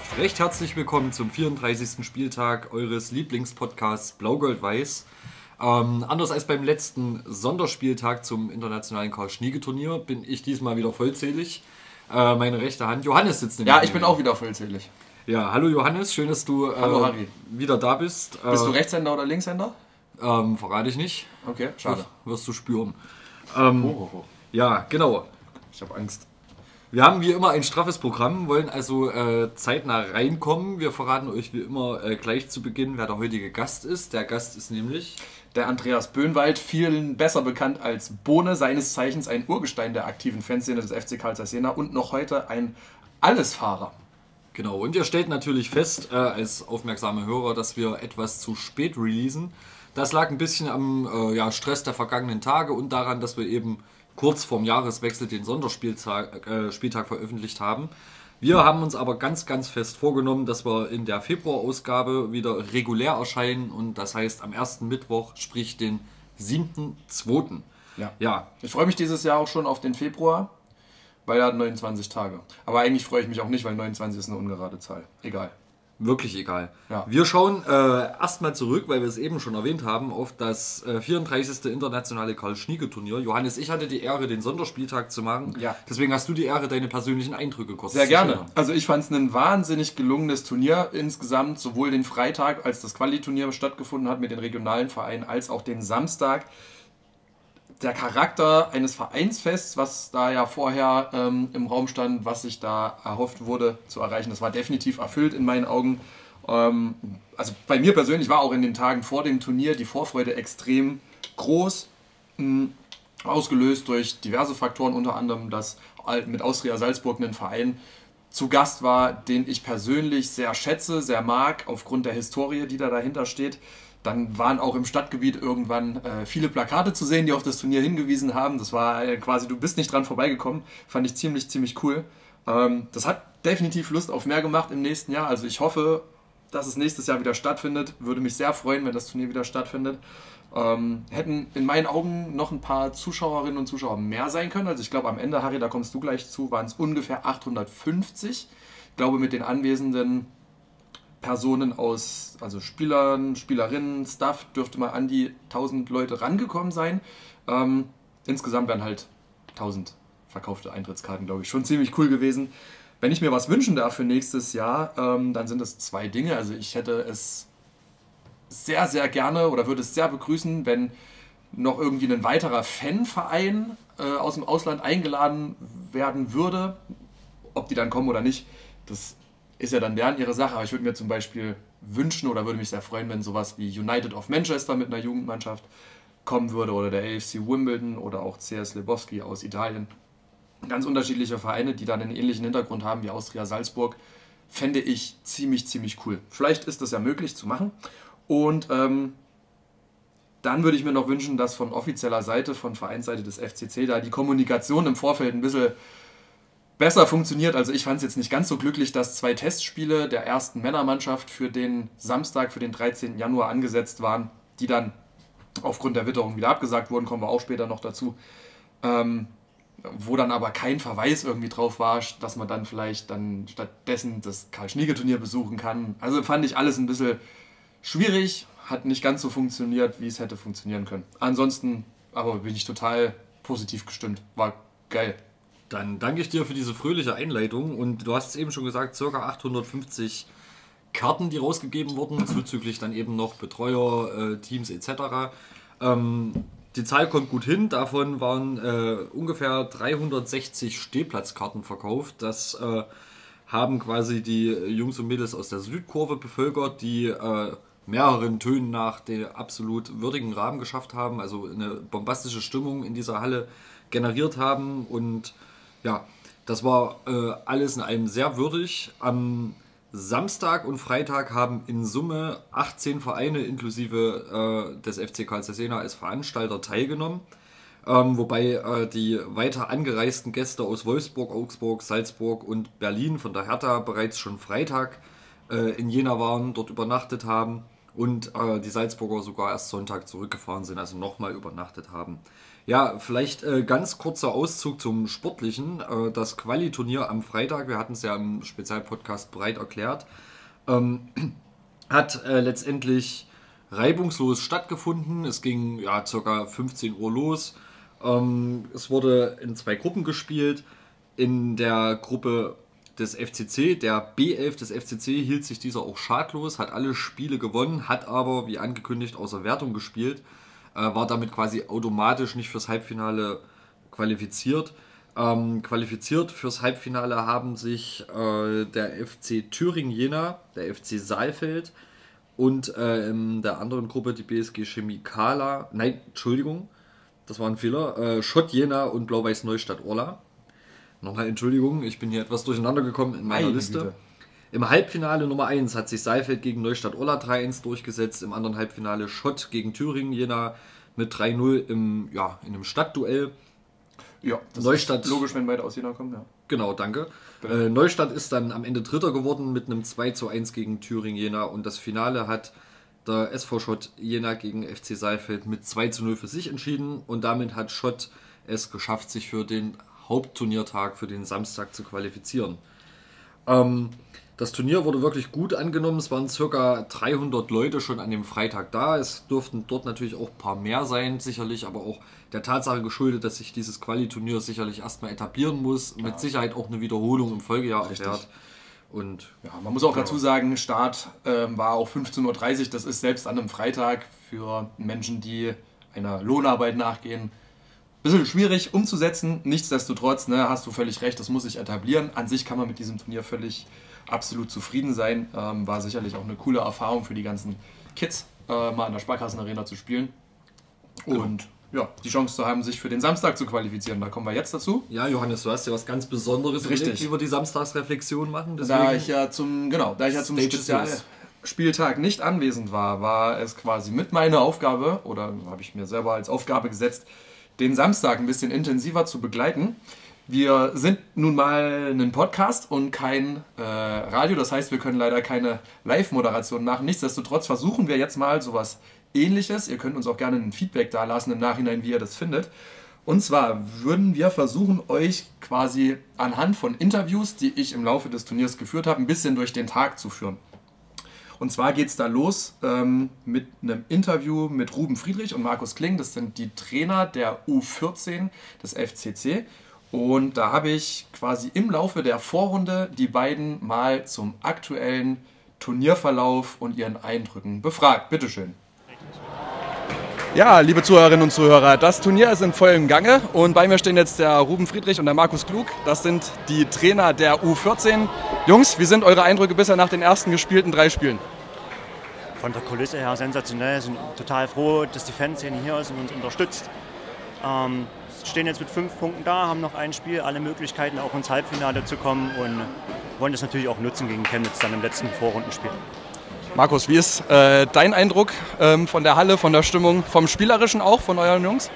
Hörerschaft, recht herzlich willkommen zum 34. Spieltag eures Lieblingspodcasts Blau-Gold-Weiß. Ähm, anders als beim letzten Sonderspieltag zum internationalen Karl-Schniege-Turnier bin ich diesmal wieder vollzählig. Äh, meine rechte Hand, Johannes sitzt nämlich. Ja, ich bin auch wieder vollzählig. Ja, hallo Johannes, schön, dass du äh, wieder da bist. Bist du äh, Rechtshänder oder Linkshänder? Ähm, verrate ich nicht. Okay, schade. Wirst, wirst du spüren. Ähm, oh, oh, oh. Ja, genau. Ich habe Angst. Wir haben wie immer ein straffes Programm, wollen also äh, zeitnah reinkommen. Wir verraten euch wie immer äh, gleich zu Beginn, wer der heutige Gast ist. Der Gast ist nämlich der Andreas Böhnwald, vielen besser bekannt als Bohne, seines Zeichens ein Urgestein der aktiven Fanszene des FC Karl Jena und noch heute ein Allesfahrer. Genau, und ihr stellt natürlich fest, äh, als aufmerksame Hörer, dass wir etwas zu spät releasen. Das lag ein bisschen am äh, ja, Stress der vergangenen Tage und daran, dass wir eben kurz vorm Jahreswechsel den Sonderspieltag äh, Spieltag veröffentlicht haben. Wir haben uns aber ganz, ganz fest vorgenommen, dass wir in der Februarausgabe wieder regulär erscheinen und das heißt am ersten Mittwoch, sprich den 7.2. Ja. ja. Ich freue mich dieses Jahr auch schon auf den Februar, weil er hat 29 Tage. Aber eigentlich freue ich mich auch nicht, weil 29 ist eine ungerade Zahl. Egal wirklich egal. Ja. Wir schauen äh, erstmal zurück, weil wir es eben schon erwähnt haben, auf das äh, 34. internationale Karl-Schnieke-Turnier. Johannes, ich hatte die Ehre, den Sonderspieltag zu machen. Ja. Deswegen hast du die Ehre, deine persönlichen Eindrücke kurz Sehr zu gerne. Schildern. Also ich fand es ein wahnsinnig gelungenes Turnier insgesamt, sowohl den Freitag, als das Quali-Turnier stattgefunden hat mit den regionalen Vereinen, als auch den Samstag der Charakter eines Vereinsfests, was da ja vorher ähm, im Raum stand, was sich da erhofft wurde zu erreichen, das war definitiv erfüllt in meinen Augen. Ähm, also bei mir persönlich war auch in den Tagen vor dem Turnier die Vorfreude extrem groß, mh, hm, ausgelöst durch diverse Faktoren, unter anderem, dass mit Austria Salzburg ein Verein zu Gast war, den ich persönlich sehr schätze, sehr mag, aufgrund der Historie, die da dahinter steht. Dann waren auch im Stadtgebiet irgendwann äh, viele Plakate zu sehen, die auf das Turnier hingewiesen haben. Das war äh, quasi, du bist nicht dran vorbeigekommen. Fand ich ziemlich, ziemlich cool. Ähm, das hat definitiv Lust auf mehr gemacht im nächsten Jahr. Also ich hoffe, dass es nächstes Jahr wieder stattfindet. Würde mich sehr freuen, wenn das Turnier wieder stattfindet. Ähm, hätten in meinen Augen noch ein paar Zuschauerinnen und Zuschauer mehr sein können. Also ich glaube am Ende, Harry, da kommst du gleich zu, waren es ungefähr 850. Ich glaube mit den anwesenden Personen aus, also Spielern, Spielerinnen, Staff, dürfte mal an die 1000 Leute rangekommen sein. Ähm, insgesamt wären halt 1000 verkaufte Eintrittskarten, glaube ich, schon ziemlich cool gewesen. Wenn ich mir was wünschen darf für nächstes Jahr, ähm, dann sind es zwei Dinge. Also ich hätte es sehr, sehr gerne oder würde es sehr begrüßen, wenn noch irgendwie ein weiterer Fanverein äh, aus dem Ausland eingeladen werden würde. Ob die dann kommen oder nicht, das ist ja dann deren ihre Sache, aber ich würde mir zum Beispiel wünschen oder würde mich sehr freuen, wenn sowas wie United of Manchester mit einer Jugendmannschaft kommen würde oder der AFC Wimbledon oder auch CS Lebowski aus Italien. Ganz unterschiedliche Vereine, die dann einen ähnlichen Hintergrund haben wie Austria Salzburg, fände ich ziemlich, ziemlich cool. Vielleicht ist das ja möglich zu machen. Und ähm, dann würde ich mir noch wünschen, dass von offizieller Seite, von Vereinsseite des FCC, da die Kommunikation im Vorfeld ein bisschen besser funktioniert. Also ich fand es jetzt nicht ganz so glücklich, dass zwei Testspiele der ersten Männermannschaft für den Samstag, für den 13. Januar angesetzt waren, die dann aufgrund der Witterung wieder abgesagt wurden, kommen wir auch später noch dazu. Ähm, wo dann aber kein Verweis irgendwie drauf war, dass man dann vielleicht dann stattdessen das Karl-Schniege-Turnier besuchen kann. Also fand ich alles ein bisschen schwierig, hat nicht ganz so funktioniert, wie es hätte funktionieren können. Ansonsten aber bin ich total positiv gestimmt. War geil. Dann danke ich dir für diese fröhliche Einleitung und du hast es eben schon gesagt, ca. 850 Karten, die rausgegeben wurden, zuzüglich dann eben noch Betreuer, äh, Teams etc. Ähm, die Zahl kommt gut hin, davon waren äh, ungefähr 360 Stehplatzkarten verkauft. Das äh, haben quasi die Jungs und Mädels aus der Südkurve bevölkert, die äh, mehreren Tönen nach den absolut würdigen Rahmen geschafft haben, also eine bombastische Stimmung in dieser Halle generiert haben und ja, das war äh, alles in einem sehr würdig. Am Samstag und Freitag haben in Summe 18 Vereine inklusive äh, des FC Karl Jena als Veranstalter teilgenommen. Ähm, wobei äh, die weiter angereisten Gäste aus Wolfsburg, Augsburg, Salzburg und Berlin von der Hertha bereits schon Freitag äh, in Jena waren, dort übernachtet haben und äh, die Salzburger sogar erst Sonntag zurückgefahren sind, also nochmal übernachtet haben. Ja, vielleicht äh, ganz kurzer Auszug zum Sportlichen. Äh, das Quali-Turnier am Freitag, wir hatten es ja im Spezialpodcast breit erklärt, ähm, hat äh, letztendlich reibungslos stattgefunden. Es ging ja circa 15 Uhr los. Ähm, es wurde in zwei Gruppen gespielt. In der Gruppe des FCC, der B11 des FCC, hielt sich dieser auch schadlos, hat alle Spiele gewonnen, hat aber, wie angekündigt, außer Wertung gespielt, war damit quasi automatisch nicht fürs Halbfinale qualifiziert. Ähm, qualifiziert fürs Halbfinale haben sich äh, der FC Thüringen Jena, der FC Saalfeld und äh, in der anderen Gruppe die BSG Chemie Kala, nein, Entschuldigung, das war ein Fehler, äh, Schott Jena und Blau-Weiß Neustadt Orla. Nochmal Entschuldigung, ich bin hier etwas durcheinander gekommen in meiner Meine Liste. Güte. Im Halbfinale Nummer 1 hat sich Seifeld gegen Neustadt Orla 3-1 durchgesetzt. Im anderen Halbfinale Schott gegen Thüringen Jena mit 3-0 im, ja, in einem Stadtduell. Ja, das Neustadt- ist logisch, wenn beide aus Jena kommen, ja. Genau, danke. Äh, Neustadt ist dann am Ende Dritter geworden mit einem 2 zu 1 gegen Thüringen Jena und das Finale hat der SV Schott Jena gegen FC Saalfeld mit 2 zu 0 für sich entschieden und damit hat Schott es geschafft, sich für den Hauptturniertag, für den Samstag zu qualifizieren. Ähm, das Turnier wurde wirklich gut angenommen. Es waren circa 300 Leute schon an dem Freitag da. Es durften dort natürlich auch ein paar mehr sein, sicherlich, aber auch der Tatsache geschuldet, dass sich dieses Quali-Turnier sicherlich erstmal etablieren muss. Mit Sicherheit auch eine Wiederholung im Folgejahr Richtig. erfährt. Und Ja, man muss auch dazu sagen, Start ähm, war auch 15.30 Uhr. Das ist selbst an einem Freitag für Menschen, die einer Lohnarbeit nachgehen, ein bisschen schwierig umzusetzen. Nichtsdestotrotz, ne, hast du völlig recht, das muss sich etablieren. An sich kann man mit diesem Turnier völlig absolut zufrieden sein. Ähm, war sicherlich auch eine coole Erfahrung für die ganzen Kids, äh, mal in der Sparkassenarena zu spielen. Und ja, die Chance zu haben, sich für den Samstag zu qualifizieren. Da kommen wir jetzt dazu. ja, Johannes, du hast ja was ganz Besonderes Richtig. wir die Samstagsreflexion machen. Da ich ja zum, genau, da ich ja zum. Spezialspieltag nicht anwesend war, war es quasi mit meiner Aufgabe, oder habe ich mir selber als Aufgabe gesetzt, den Samstag ein bisschen intensiver zu begleiten. Wir sind nun mal ein Podcast und kein äh, Radio, das heißt, wir können leider keine Live-Moderation machen. Nichtsdestotrotz versuchen wir jetzt mal sowas ähnliches. Ihr könnt uns auch gerne ein Feedback da lassen im Nachhinein, wie ihr das findet. Und zwar würden wir versuchen, euch quasi anhand von Interviews, die ich im Laufe des Turniers geführt habe, ein bisschen durch den Tag zu führen. Und zwar geht es da los ähm, mit einem Interview mit Ruben Friedrich und Markus Kling. Das sind die Trainer der U14 des FCC. Und da habe ich quasi im Laufe der Vorrunde die beiden mal zum aktuellen Turnierverlauf und ihren Eindrücken befragt. Bitteschön. Ja, liebe Zuhörerinnen und Zuhörer, das Turnier ist in vollem Gange und bei mir stehen jetzt der Ruben Friedrich und der Markus Klug. Das sind die Trainer der U14. Jungs, wie sind eure Eindrücke bisher nach den ersten gespielten drei Spielen? von der Kulisse her sensationell. Sind total froh, dass die Fanszene hier ist und uns unterstützt. Ähm, stehen jetzt mit fünf Punkten da, haben noch ein Spiel, alle Möglichkeiten auch ins Halbfinale zu kommen und wollen das natürlich auch nutzen gegen Chemnitz dann im letzten Vorrundenspiel. Markus, wie ist äh, dein Eindruck ähm, von der Halle, von der Stimmung, vom Spielerischen auch, von euren Jungs?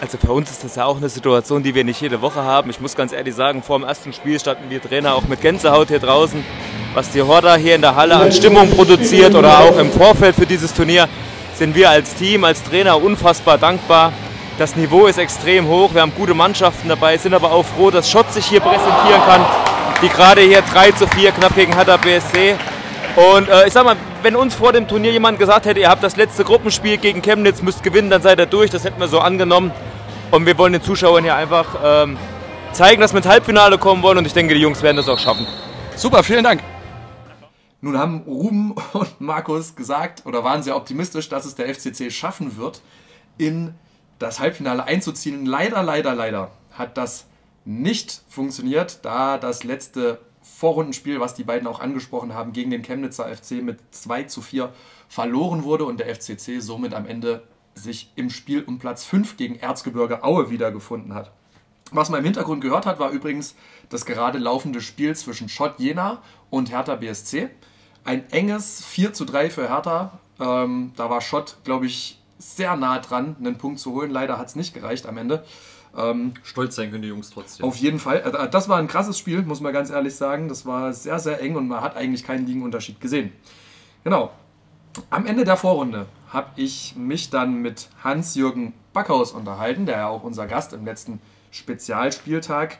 Also für uns ist das ja auch eine Situation, die wir nicht jede Woche haben. Ich muss ganz ehrlich sagen, vor dem ersten Spiel standen wir Trainer auch mit Gänsehaut hier draußen. Was die Horda hier in der Halle an Stimmung produziert oder auch im Vorfeld für dieses Turnier, sind wir als Team, als Trainer unfassbar dankbar. Das Niveau ist extrem hoch, wir haben gute Mannschaften dabei, sind aber auch froh, dass Schott sich hier präsentieren kann, die gerade hier 3 zu 4 knapp gegen Hertha BSC. Und äh, ich sag mal, wenn uns vor dem Turnier jemand gesagt hätte, ihr habt das letzte Gruppenspiel gegen Chemnitz, müsst gewinnen, dann seid ihr durch, das hätten wir so angenommen. Und wir wollen den Zuschauern hier einfach ähm, zeigen, dass wir ins Halbfinale kommen wollen und ich denke, die Jungs werden das auch schaffen. Super, vielen Dank. Nun haben Ruben und Markus gesagt oder waren sehr optimistisch, dass es der FCC schaffen wird, in das Halbfinale einzuziehen. Leider, leider, leider hat das nicht funktioniert, da das letzte Vorrundenspiel, was die beiden auch angesprochen haben, gegen den Chemnitzer FC mit 2 zu 4 verloren wurde und der FCC somit am Ende sich im Spiel um Platz 5 gegen Erzgebirge Aue wiedergefunden hat. Was man im Hintergrund gehört hat, war übrigens das gerade laufende Spiel zwischen Schott Jena und Hertha BSC. Ein enges 4 zu 3 für Hertha. Ähm, da war Schott, glaube ich, sehr nah dran, einen Punkt zu holen. Leider hat es nicht gereicht am Ende. Ähm, Stolz sein können die Jungs trotzdem. auf jeden Fall. Äh, Das war ein krasses Spiel, muss man ganz ehrlich sagen. Das war sehr, sehr eng und man hat eigentlich keinen Ligenunterschied gesehen. Genau. Am Ende der Vorrunde habe ich mich dann mit Hans-Jürgen Backhaus unterhalten, der ja auch unser Gast im letzten Spezialspieltag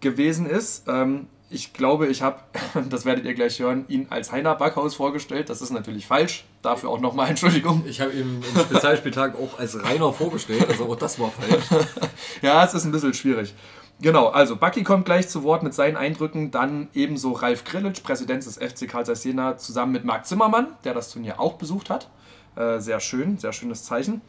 gewesen ist. Ähm, ich glaube, ich habe, das werdet ihr gleich hören, ihn als Heiner Backhaus vorgestellt. Das ist natürlich falsch. Dafür auch nochmal Entschuldigung. Ich habe ihn im Spezialspieltag auch als Rainer vorgestellt, also auch das war falsch. ja, es ist ein bisschen schwierig. Genau, also Bucky kommt gleich zu Wort mit seinen Eindrücken, dann ebenso Ralf Grillitsch, Präsident des FC Karl Zeiss Jena, zusammen mit Marc Zimmermann, der das Turnier auch besucht hat. Äh, sehr schön, sehr schönes Zeichen.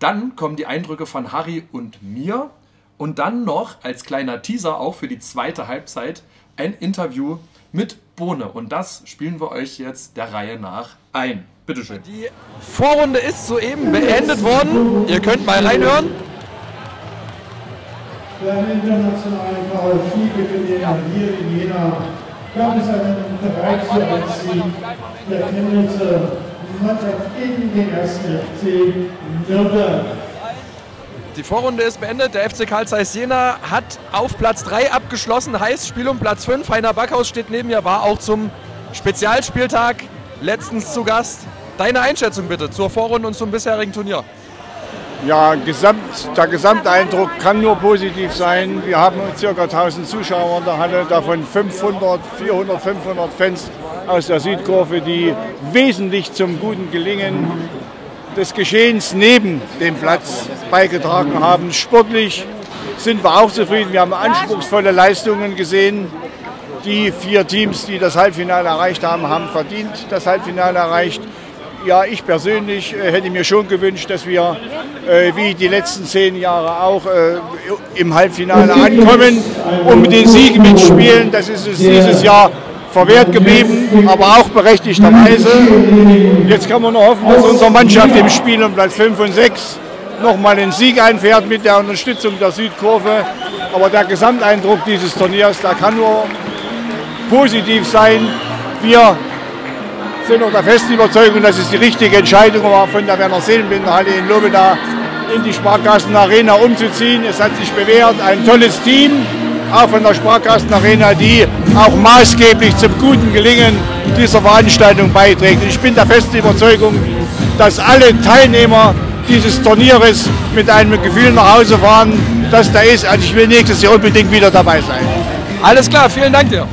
Dann kommen die Eindrücke von Harry und mir und dann noch als kleiner Teaser auch für die zweite Halbzeit ein Interview mit Bohne. Und das spielen wir euch jetzt der Reihe nach ein. Bitteschön. Die Vorrunde ist soeben beendet worden. Ihr könnt mal reinhören. Beim internationalen KfC-Gewinn hier in Jena gab es einen 3 zu 1 Sieg der Chemnitzer Mannschaft in den ersten FC Nürnberg. Die Vorrunde ist beendet. Der FC Karl Zeiss Jena hat auf Platz 3 abgeschlossen. Heißt Spiel um Platz 5. Heiner Backhaus steht neben mir, war auch zum Spezialspieltag letztens zu Gast. Deine Einschätzung bitte zur Vorrunde und zum bisherigen Turnier. Ja, gesamt, der Gesamteindruck kann nur positiv sein. Wir haben ca. 1000 Zuschauer in der Halle, davon 500, 400, 500 Fans aus der Südkurve, die wesentlich zum guten Gelingen des Geschehens neben dem Platz beigetragen haben. Sportlich sind wir auch zufrieden. Wir haben anspruchsvolle Leistungen gesehen. Die vier Teams, die das Halbfinale erreicht haben, haben verdient das Halbfinale erreicht. Ja, ich persönlich äh, hätte mir schon gewünscht, dass wir, äh, wie die letzten zehn Jahre auch, äh, im Halbfinale ankommen, um den Sieg mitspielen. Das ist es dieses Jahr verwehrt geblieben, aber auch berechtigterweise. Jetzt kann man nur hoffen, dass unsere Mannschaft im Spiel um Platz 5 und 6 nochmal den Sieg einfährt mit der Unterstützung der Südkurve. Aber der Gesamteindruck dieses Turniers, der kann nur positiv sein. Wir sind der festen Überzeugung, dass es die richtige Entscheidung war, von der Werner Seelenbinderhalle in Lobeda in die Sparkassen Arena umzuziehen. Es hat sich bewährt, ein tolles Team, auch von der Sparkassen Arena, die auch maßgeblich zum guten Gelingen dieser Veranstaltung beiträgt. Ich bin der festen Überzeugung, dass alle Teilnehmer dieses Turnieres mit einem Gefühl nach Hause fahren, dass da ist. Also ich will nächstes Jahr unbedingt wieder dabei sein. Alles klar, vielen Dank dir.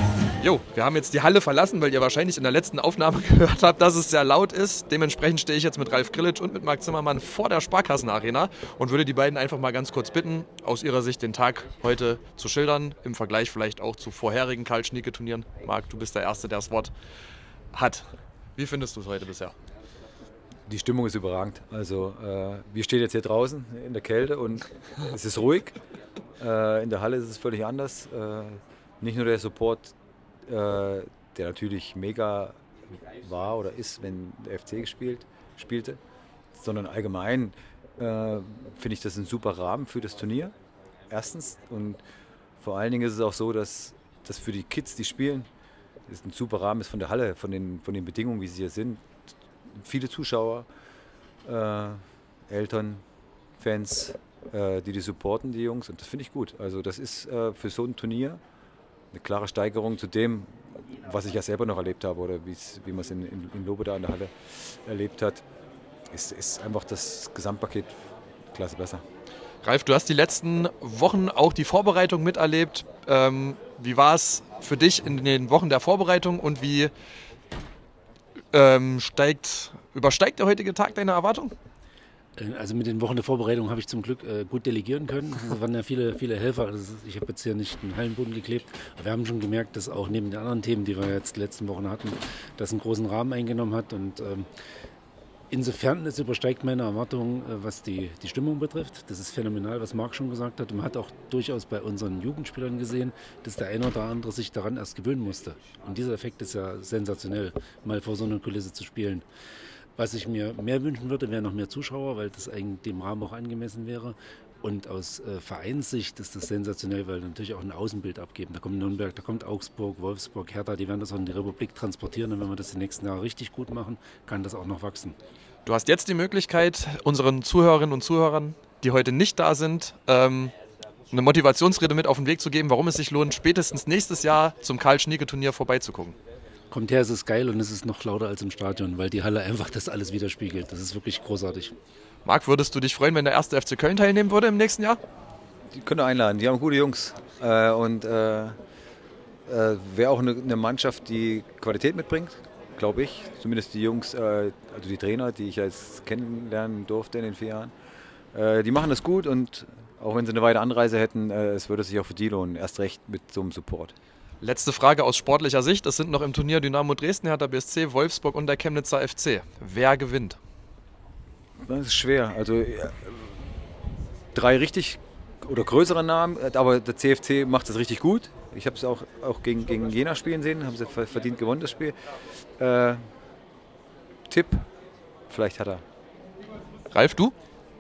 Jo, wir haben jetzt die Halle verlassen, weil ihr wahrscheinlich in der letzten Aufnahme gehört habt, dass es sehr laut ist. Dementsprechend stehe ich jetzt mit Ralf Grillitsch und mit Marc Zimmermann vor der Sparkassenarena und würde die beiden einfach mal ganz kurz bitten, aus ihrer Sicht den Tag heute zu schildern, im Vergleich vielleicht auch zu vorherigen Karl-Schnieke-Turnieren. Marc, du bist der Erste, der das Wort hat. Wie findest du es heute bisher? Die Stimmung ist überragend. Also äh, wir stehen jetzt hier draußen in der Kälte und es ist ruhig. Äh, in der Halle ist es völlig anders. Äh, nicht nur der Support äh, der natürlich mega war oder ist, wenn der FC gespielt, spielte, sondern allgemein äh, finde ich das ein super Rahmen für das Turnier. Erstens und vor allen Dingen ist es auch so, dass das für die Kids, die spielen, ist ein super Rahmen ist von der Halle, von den, von den Bedingungen, wie sie hier sind. Viele Zuschauer, äh, Eltern, Fans, äh, die die supporten, die Jungs. Und das finde ich gut. Also das ist äh, für so ein Turnier eine klare Steigerung zu dem, was ich ja selber noch erlebt habe oder wie man es in, in, in Lobe da in der Halle erlebt hat. Ist, ist einfach das Gesamtpaket klasse besser. Ralf, du hast die letzten Wochen auch die Vorbereitung miterlebt. Ähm, wie war es für dich in den Wochen der Vorbereitung und wie ähm, steigt, übersteigt der heutige Tag deine Erwartung? Äh, also mit den Wochen der Vorbereitung habe ich zum Glück äh, gut delegieren können. Es waren ja viele, viele Helfer. Also ich habe jetzt hier nicht einen Hallenboden geklebt, aber wir haben schon gemerkt, dass auch neben den anderen Themen, die wir jetzt die letzten Wochen hatten, das einen großen Rahmen eingenommen hat. Und ähm, insofern, es übersteigt meine Erwartungen, äh, was die, die Stimmung betrifft. Das ist phänomenal, was Marc schon gesagt hat. Und man hat auch durchaus bei unseren Jugendspielern gesehen, dass der eine oder andere sich daran erst gewöhnen musste. Und dieser Effekt ist ja sensationell, mal vor so einer Kulisse zu spielen. Was ich mir mehr wünschen würde, wären noch mehr Zuschauer, weil das eigentlich dem Rahmen auch angemessen wäre. Und aus äh, Vereinssicht ist das sensationell, weil natürlich auch ein Außenbild abgeben. Da kommt Nürnberg, da kommt Augsburg, Wolfsburg, Hertha, die werden das auch in die Republik transportieren. Und wenn wir das die nächsten Jahre richtig gut machen, kann das auch noch wachsen. Du hast jetzt die Möglichkeit, unseren Zuhörerinnen und Zuhörern, die heute nicht da sind, ähm, eine Motivationsrede mit auf den Weg zu geben, warum es sich lohnt, spätestens nächstes Jahr zum Karl-Schnieke-Turnier vorbeizugucken. Kommt her, es ist geil und es ist noch lauter als im Stadion, weil die Halle einfach das alles widerspiegelt. Das ist wirklich großartig. Marc, würdest du dich freuen, wenn der erste FC Köln teilnehmen würde im nächsten Jahr? Die können wir einladen, die haben gute Jungs. Äh, und äh, äh, wäre auch eine, eine Mannschaft, die Qualität mitbringt, glaube ich. Zumindest die Jungs, also die Trainer, die ich jetzt kennenlernen durfte in den vier Jahren. Die machen das gut und auch wenn sie eine weite Anreise hätten, es würde sich auch für die lohnen, erst recht mit so einem Support. Letzte Frage aus sportlicher Sicht. Es sind noch im Turnier Dynamo Dresden, Hertha BSC, Wolfsburg und der Chemnitzer FC. Wer gewinnt? Das ist schwer. Also äh, drei richtig oder größere Namen, äh, aber der CFC macht das richtig gut. Ich habe es auch, auch gegen, gegen Jena spielen sehen, haben sie ver- verdient gewonnen, das Spiel. Äh, Tipp, vielleicht hat er. Ralf, du?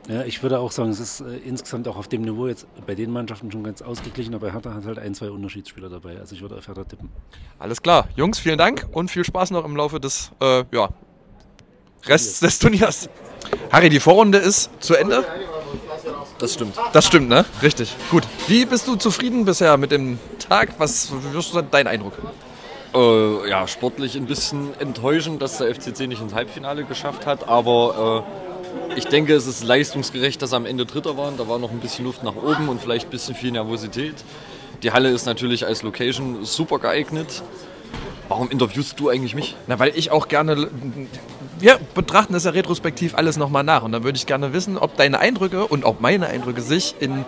Ja, ich würde auch sagen, es ist äh, insgesamt auch auf dem Niveau jetzt bei den Mannschaften schon ganz ausgeglichen, aber Hertha hat halt ein, zwei Unterschiedsspieler dabei. Also ich würde auf Hertha tippen. Alles klar. Jungs, vielen Dank und viel Spaß noch im Laufe des äh, ja, Rests des Turniers. Harry, die Vorrunde ist zu Ende. Das stimmt. Das stimmt, ne? Richtig. Gut. Wie bist du zufrieden bisher mit dem Tag? Was ist dein Eindruck? Äh, ja, sportlich ein bisschen enttäuschend, dass der FCC nicht ins Halbfinale geschafft hat, aber äh, ich denke, es ist leistungsgerecht, dass sie am Ende Dritter waren. Da war noch ein bisschen Luft nach oben und vielleicht ein bisschen viel Nervosität. Die Halle ist natürlich als Location super geeignet. Warum interviewst du eigentlich mich? Na, weil ich auch gerne. Wir betrachten das ja retrospektiv alles nochmal nach. Und dann würde ich gerne wissen, ob deine Eindrücke und auch meine Eindrücke sich in,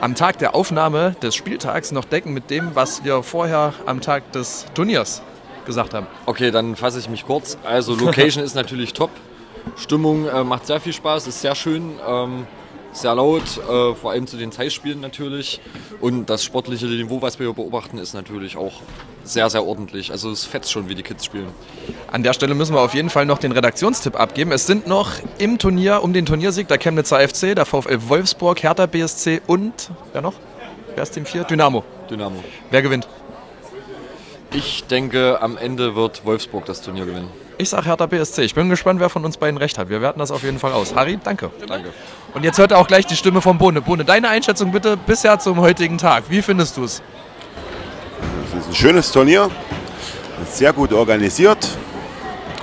am Tag der Aufnahme des Spieltags noch decken mit dem, was wir vorher am Tag des Turniers gesagt haben. Okay, dann fasse ich mich kurz. Also Location ist natürlich top. Stimmung äh, macht sehr viel Spaß, ist sehr schön, ähm, sehr laut, äh, vor allem zu den Zeitspielen natürlich. Und das sportliche Niveau, was wir hier beobachten, ist natürlich auch sehr, sehr ordentlich. Also es fetzt schon, wie die Kids spielen. An der Stelle müssen wir auf jeden Fall noch den Redaktionstipp abgeben. Es sind noch im Turnier um den Turniersieg der Chemnitzer FC, der VfL Wolfsburg, Hertha BSC und wer noch? Wer ist Team 4? Dynamo. Dynamo. Wer gewinnt? Ich denke, am Ende wird Wolfsburg das Turnier gewinnen. Ich sag Hertha BSC. Ich bin gespannt, wer von uns beiden recht hat. Wir werten das auf jeden Fall aus. Harry, danke. Danke. Und jetzt hört ihr auch gleich die Stimme von Bohne. Bohne, deine Einschätzung bitte bisher zum heutigen Tag. Wie findest du es? Es ist ein schönes Turnier, sehr gut organisiert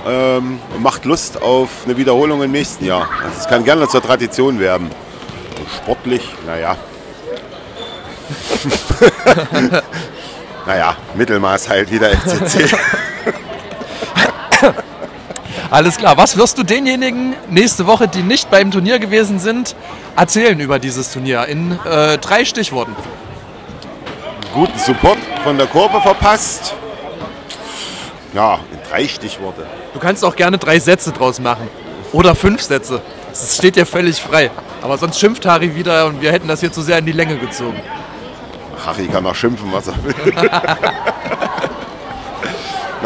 ähm, und macht Lust auf eine Wiederholung im nächsten Jahr. Also es kann gerne zur Tradition werden. Und sportlich, naja. naja, Mittelmaß halt wieder FCC. Alles klar. Was wirst du denjenigen nächste Woche, die nicht beim Turnier gewesen sind, erzählen über dieses Turnier? In äh, drei Stichworten. Guten Support von der Kurve verpasst. Ja, in drei Stichworte. Du kannst auch gerne drei Sätze draus machen. Oder fünf Sätze. Das steht dir völlig frei. Aber sonst schimpft Harry wieder und wir hätten das hier zu sehr in die Länge gezogen. Harry kann auch schimpfen, was er will.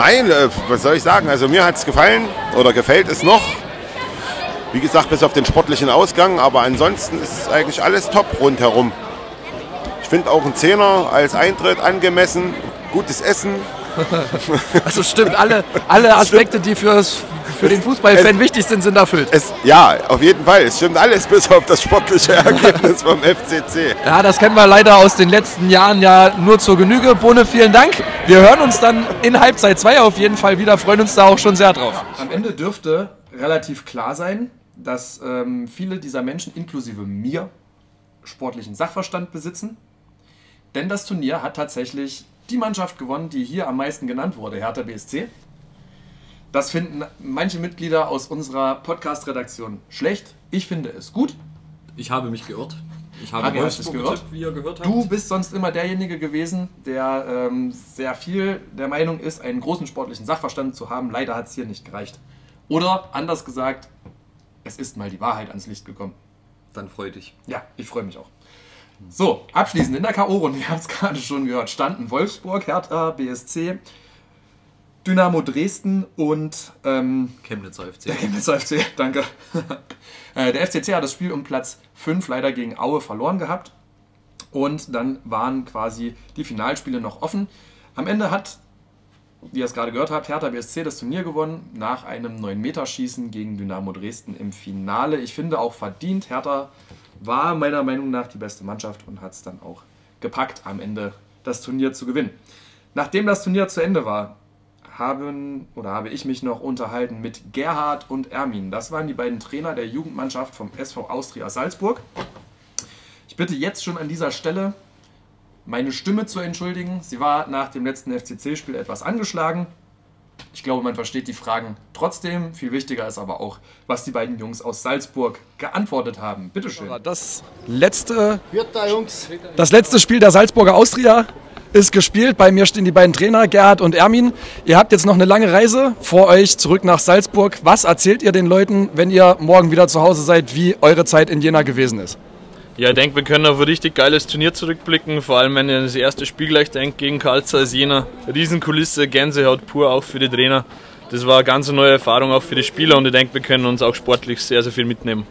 Nein, äh, was soll ich sagen? Also mir hat es gefallen oder gefällt es noch. Wie gesagt, bis auf den sportlichen Ausgang, aber ansonsten ist eigentlich alles top rundherum. Ich finde auch ein Zehner als Eintritt angemessen, gutes Essen. Also stimmt, alle, alle Aspekte, die fürs, für den Fußballfan wichtig sind, sind erfüllt. Es, ja, auf jeden Fall. Es stimmt alles bis auf das sportliche Ergebnis vom FCC. Ja, das kennen wir leider aus den letzten Jahren ja nur zur Genüge. Bohne, vielen Dank. Wir hören uns dann in Halbzeit 2 auf jeden Fall wieder, freuen uns da auch schon sehr drauf. Am Ende dürfte relativ klar sein, dass ähm, viele dieser Menschen, inklusive mir, sportlichen Sachverstand besitzen. Denn das Turnier hat tatsächlich die Mannschaft gewonnen, die hier am meisten genannt wurde, Hertha BSC. Das finden manche Mitglieder aus unserer Podcast-Redaktion schlecht. Ich finde es gut. Ich habe mich geirrt. Ich habe Harry, Wolfsburg gehört? wie ihr gehört habt. Du bist sonst immer derjenige gewesen, der ähm, sehr viel der Meinung ist, einen großen sportlichen Sachverstand zu haben. Leider hat es hier nicht gereicht. Oder anders gesagt, es ist mal die Wahrheit ans Licht gekommen. Dann freu dich. Ja, ich freue mich auch. So, abschließend in der K.O.-Runde, wir haben es gerade schon gehört, standen Wolfsburg, Hertha, BSC, Dynamo Dresden und ähm, Chemnitzer FC. der Chemnitzer FC, danke. Äh, der FCC hat das Spiel um Platz 5 leider gegen Aue verloren gehabt. Und dann waren quasi die Finalspiele noch offen. Am Ende hat, wie ihr es gerade gehört habt, Hertha BSC das Turnier gewonnen nach einem 9-Meter-Schießen gegen Dynamo Dresden im Finale. Ich finde auch verdient. Hertha war meiner Meinung nach die beste Mannschaft und hat es dann auch gepackt, am Ende das Turnier zu gewinnen. Nachdem das Turnier zu Ende war, haben oder habe ich mich noch unterhalten mit Gerhard und Ermin. Das waren die beiden Trainer der Jugendmannschaft vom SV Austria Salzburg. Ich bitte jetzt schon an dieser Stelle meine Stimme zu entschuldigen. Sie war nach dem letzten FCC-Spiel etwas angeschlagen. Ich glaube, man versteht die Fragen trotzdem. Viel wichtiger ist aber auch, was die beiden Jungs aus Salzburg geantwortet haben. Bitteschön. Das letzte, das letzte Spiel der Salzburger Austria ist gespielt. Bei mir stehen die beiden Trainer, Gerhard und Ermin. Ihr habt jetzt noch eine lange Reise vor euch zurück nach Salzburg. Was erzählt ihr den Leuten, wenn ihr morgen wieder zu Hause seid, wie eure Zeit in Jena gewesen ist? Ja, ich denke, wir können auf ein richtig geiles Turnier zurückblicken. Vor allem, wenn ihr an das erste Spiel gleich denkt gegen Karl Zeiss Jena. Riesenkulisse, Gänsehaut pur, auch für die Trainer. Das war eine ganz neue Erfahrung auch für die Spieler und ich denke, wir können uns auch sportlich sehr, sehr viel mitnehmen.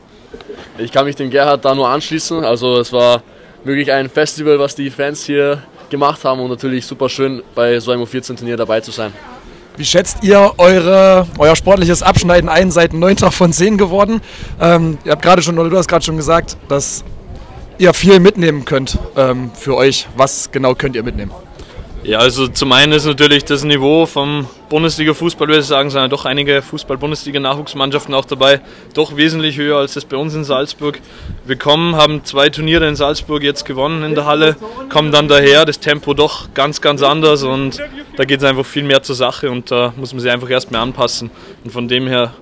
Ich kann mich dem Gerhard da nur anschließen. Also es war wirklich ein Festival, was die Fans hier gemacht haben und natürlich super schön bei so einem U14-Turnier dabei zu sein. Wie schätzt ihr eure, euer sportliches Abschneiden ein? Seid 9. von 10 geworden. Ähm, ihr habt gerade schon, oder du hast gerade schon gesagt, dass ihr viel mitnehmen könnt ähm, für euch. Was genau könnt ihr mitnehmen? Ja, also zum einen ist natürlich das Niveau vom Bundesliga-Fußball, würde ich sagen, sind ja doch einige Fußball-Bundesliga-Nachwuchsmannschaften auch dabei, doch wesentlich höher als das bei uns in Salzburg. Wir kommen, haben zwei Turniere in Salzburg jetzt gewonnen in der Halle, kommen dann daher, das Tempo doch ganz, ganz anders und da geht es einfach viel mehr zur Sache und da muss man sich einfach erstmal anpassen. Und von dem her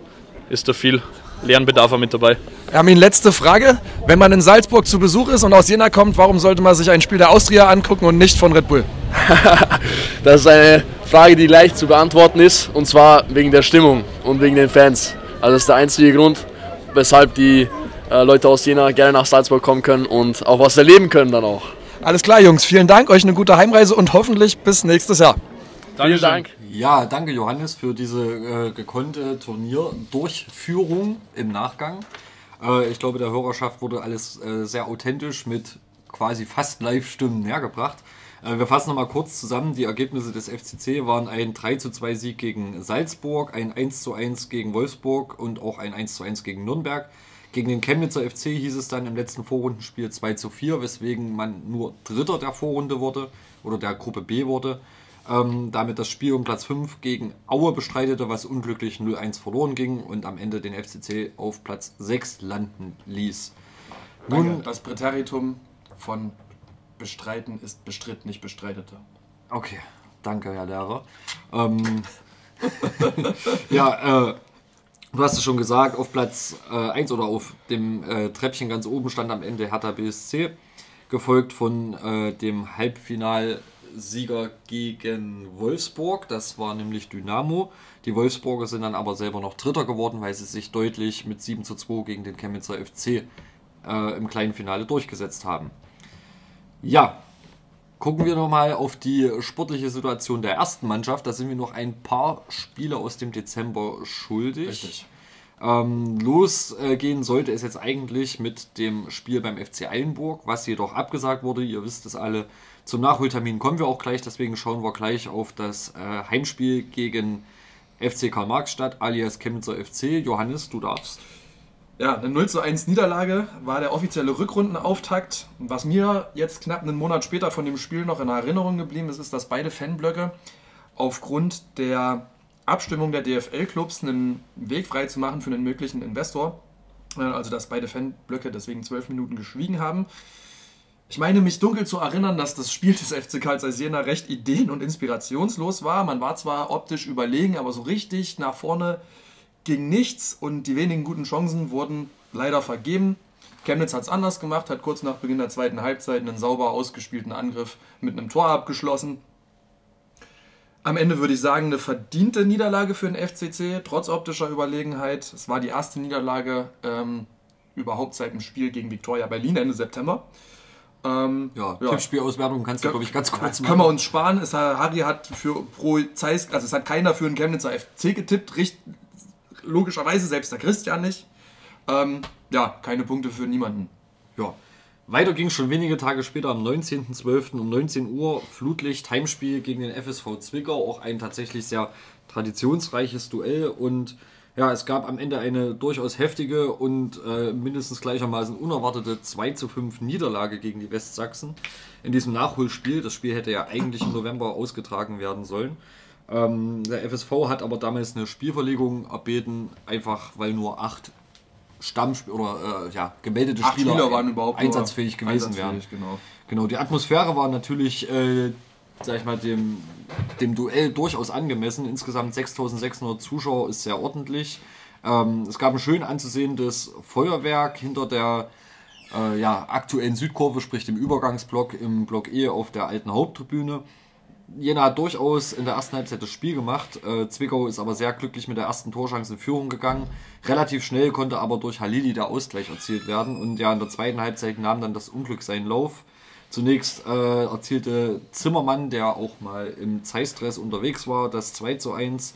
ist da viel Lernbedarf mit dabei. Ermin, letzte Frage. Wenn man in Salzburg zu Besuch ist und aus Jena kommt, warum sollte man sich ein Spiel der Austria angucken und nicht von Red Bull? Das ist eine Frage, die leicht zu beantworten ist, und zwar wegen der Stimmung und wegen den Fans. Also das ist der einzige Grund, weshalb die äh, Leute aus Jena gerne nach Salzburg kommen können und auch was erleben können dann auch. Alles klar, Jungs. Vielen Dank. Euch eine gute Heimreise und hoffentlich bis nächstes Jahr. Vielen Dank. Ja, danke Johannes für diese äh, gekonnte Turnierdurchführung im Nachgang. Äh, ich glaube, der Hörerschaft wurde alles äh, sehr authentisch mit quasi fast Live-Stimmen nähergebracht. Äh, wir fassen nochmal kurz zusammen. Die Ergebnisse des FCC waren ein 3 zu 2 Sieg gegen Salzburg, ein 1 zu 1 gegen Wolfsburg und auch ein 1 zu 1 gegen Nürnberg. Gegen den Chemnitzer FC hieß es dann im letzten Vorrundenspiel 2 zu 4, weswegen man nur Dritter der Vorrunde wurde oder der Gruppe B wurde. Ähm, damit das Spiel um Platz 5 gegen Aue bestreitete, was unglücklich 0-1 verloren ging und am Ende den FCC auf Platz 6 landen ließ. Nun, das Präteritum von bestreiten ist bestritt, nicht bestreitete. Okay, danke, Herr Lehrer. Ähm, ja, äh, du hast es schon gesagt, auf Platz äh, 1 oder auf dem äh, Treppchen ganz oben stand am Ende Hertha BSC, gefolgt von äh, dem Halbfinalsieger gegen Wolfsburg. Das war nämlich Dynamo. Die Wolfsburger sind dann aber selber noch Dritter geworden, weil sie sich deutlich mit 7 zu 2 gegen den Chemnitzer FC äh, im kleinen Finale durchgesetzt haben. Ja, gucken wir nochmal auf die sportliche Situation der ersten Mannschaft. Da sind wir noch ein paar Spiele aus dem Dezember schuldig. Richtig. Ähm, losgehen sollte es jetzt eigentlich mit dem Spiel beim FC Eilenburg, was jedoch abgesagt wurde. Ihr wisst es alle. Zum Nachholtermin kommen wir auch gleich, deswegen schauen wir gleich auf das äh, Heimspiel gegen FC Karl Marx-Stadt alias Chemnitzer FC. Johannes, du darfst. Ja, eine 0 zu 1 Niederlage war der offizielle Rückrundenauftakt. Was mir jetzt knapp einen Monat später von dem Spiel noch in Erinnerung geblieben ist, ist, dass beide Fanblöcke aufgrund der Abstimmung der DFL-Clubs einen Weg frei zu machen für einen möglichen Investor, äh, also dass beide Fanblöcke deswegen zwölf Minuten geschwiegen haben. Ich meine mich dunkel zu erinnern, dass das Spiel des FC Karl Zeiss Jena recht ideen- und inspirationslos war. Man war zwar optisch überlegen, aber so richtig nach vorne ging nichts und die wenigen guten Chancen wurden leider vergeben. Chemnitz hat es anders gemacht, hat kurz nach Beginn der zweiten Halbzeit einen sauber ausgespielten Angriff mit einem Tor abgeschlossen. Am Ende würde ich sagen, eine verdiente Niederlage für den FCC, trotz optischer Überlegenheit. Es war die erste Niederlage ähm, überhaupt seit dem Spiel gegen Viktoria Berlin Ende September. Ähm, Ja, Tippspielauswertung kannst du, glaube ich, ganz kurz können wir uns sparen. Es, Harry hat für pro Zeiss, also es hat keiner für den Chemnitzer FC getippt, richt, logischerweise selbst der Christian nicht. Ähm, ja, keine Punkte für niemanden. Ja. Weiter ging es schon wenige Tage später am 19.12. um 19 Uhr. Flutlicht, Heimspiel gegen den FSV Zwickau. Auch ein tatsächlich sehr traditionsreiches Duell. Und ja, es gab am Ende eine durchaus heftige und äh, mindestens gleichermaßen unerwartete 2 zu 5 Niederlage gegen die Westsachsen. In diesem Nachholspiel, das Spiel hätte ja eigentlich im November ausgetragen werden sollen. Ähm, der FSV hat aber damals eine Spielverlegung erbeten, einfach weil nur acht Stammspieler oder äh, ja, gemeldete Spieler, Spieler waren überhaupt einsatzfähig gewesen wären. einsatzfähig, genau. Genau, die Atmosphäre war natürlich, äh, sag ich mal, dem, dem Duell durchaus angemessen. Insgesamt 6600 Zuschauer ist sehr ordentlich. Ähm, es gab ein schön anzusehendes Feuerwerk hinter der äh, ja, aktuellen Südkurve, sprich dem Übergangsblock im Block E auf der alten Haupttribüne. Jena hat durchaus in der ersten Halbzeit das Spiel gemacht. Äh, Zwickau ist aber sehr glücklich mit der ersten Torchance in Führung gegangen. Relativ schnell konnte aber durch Halili der Ausgleich erzielt werden. Und ja, in der zweiten Halbzeit nahm dann das Unglück seinen Lauf. Zunächst äh, erzielte Zimmermann, der auch mal im Zeitstress unterwegs war, das 2 zu 1.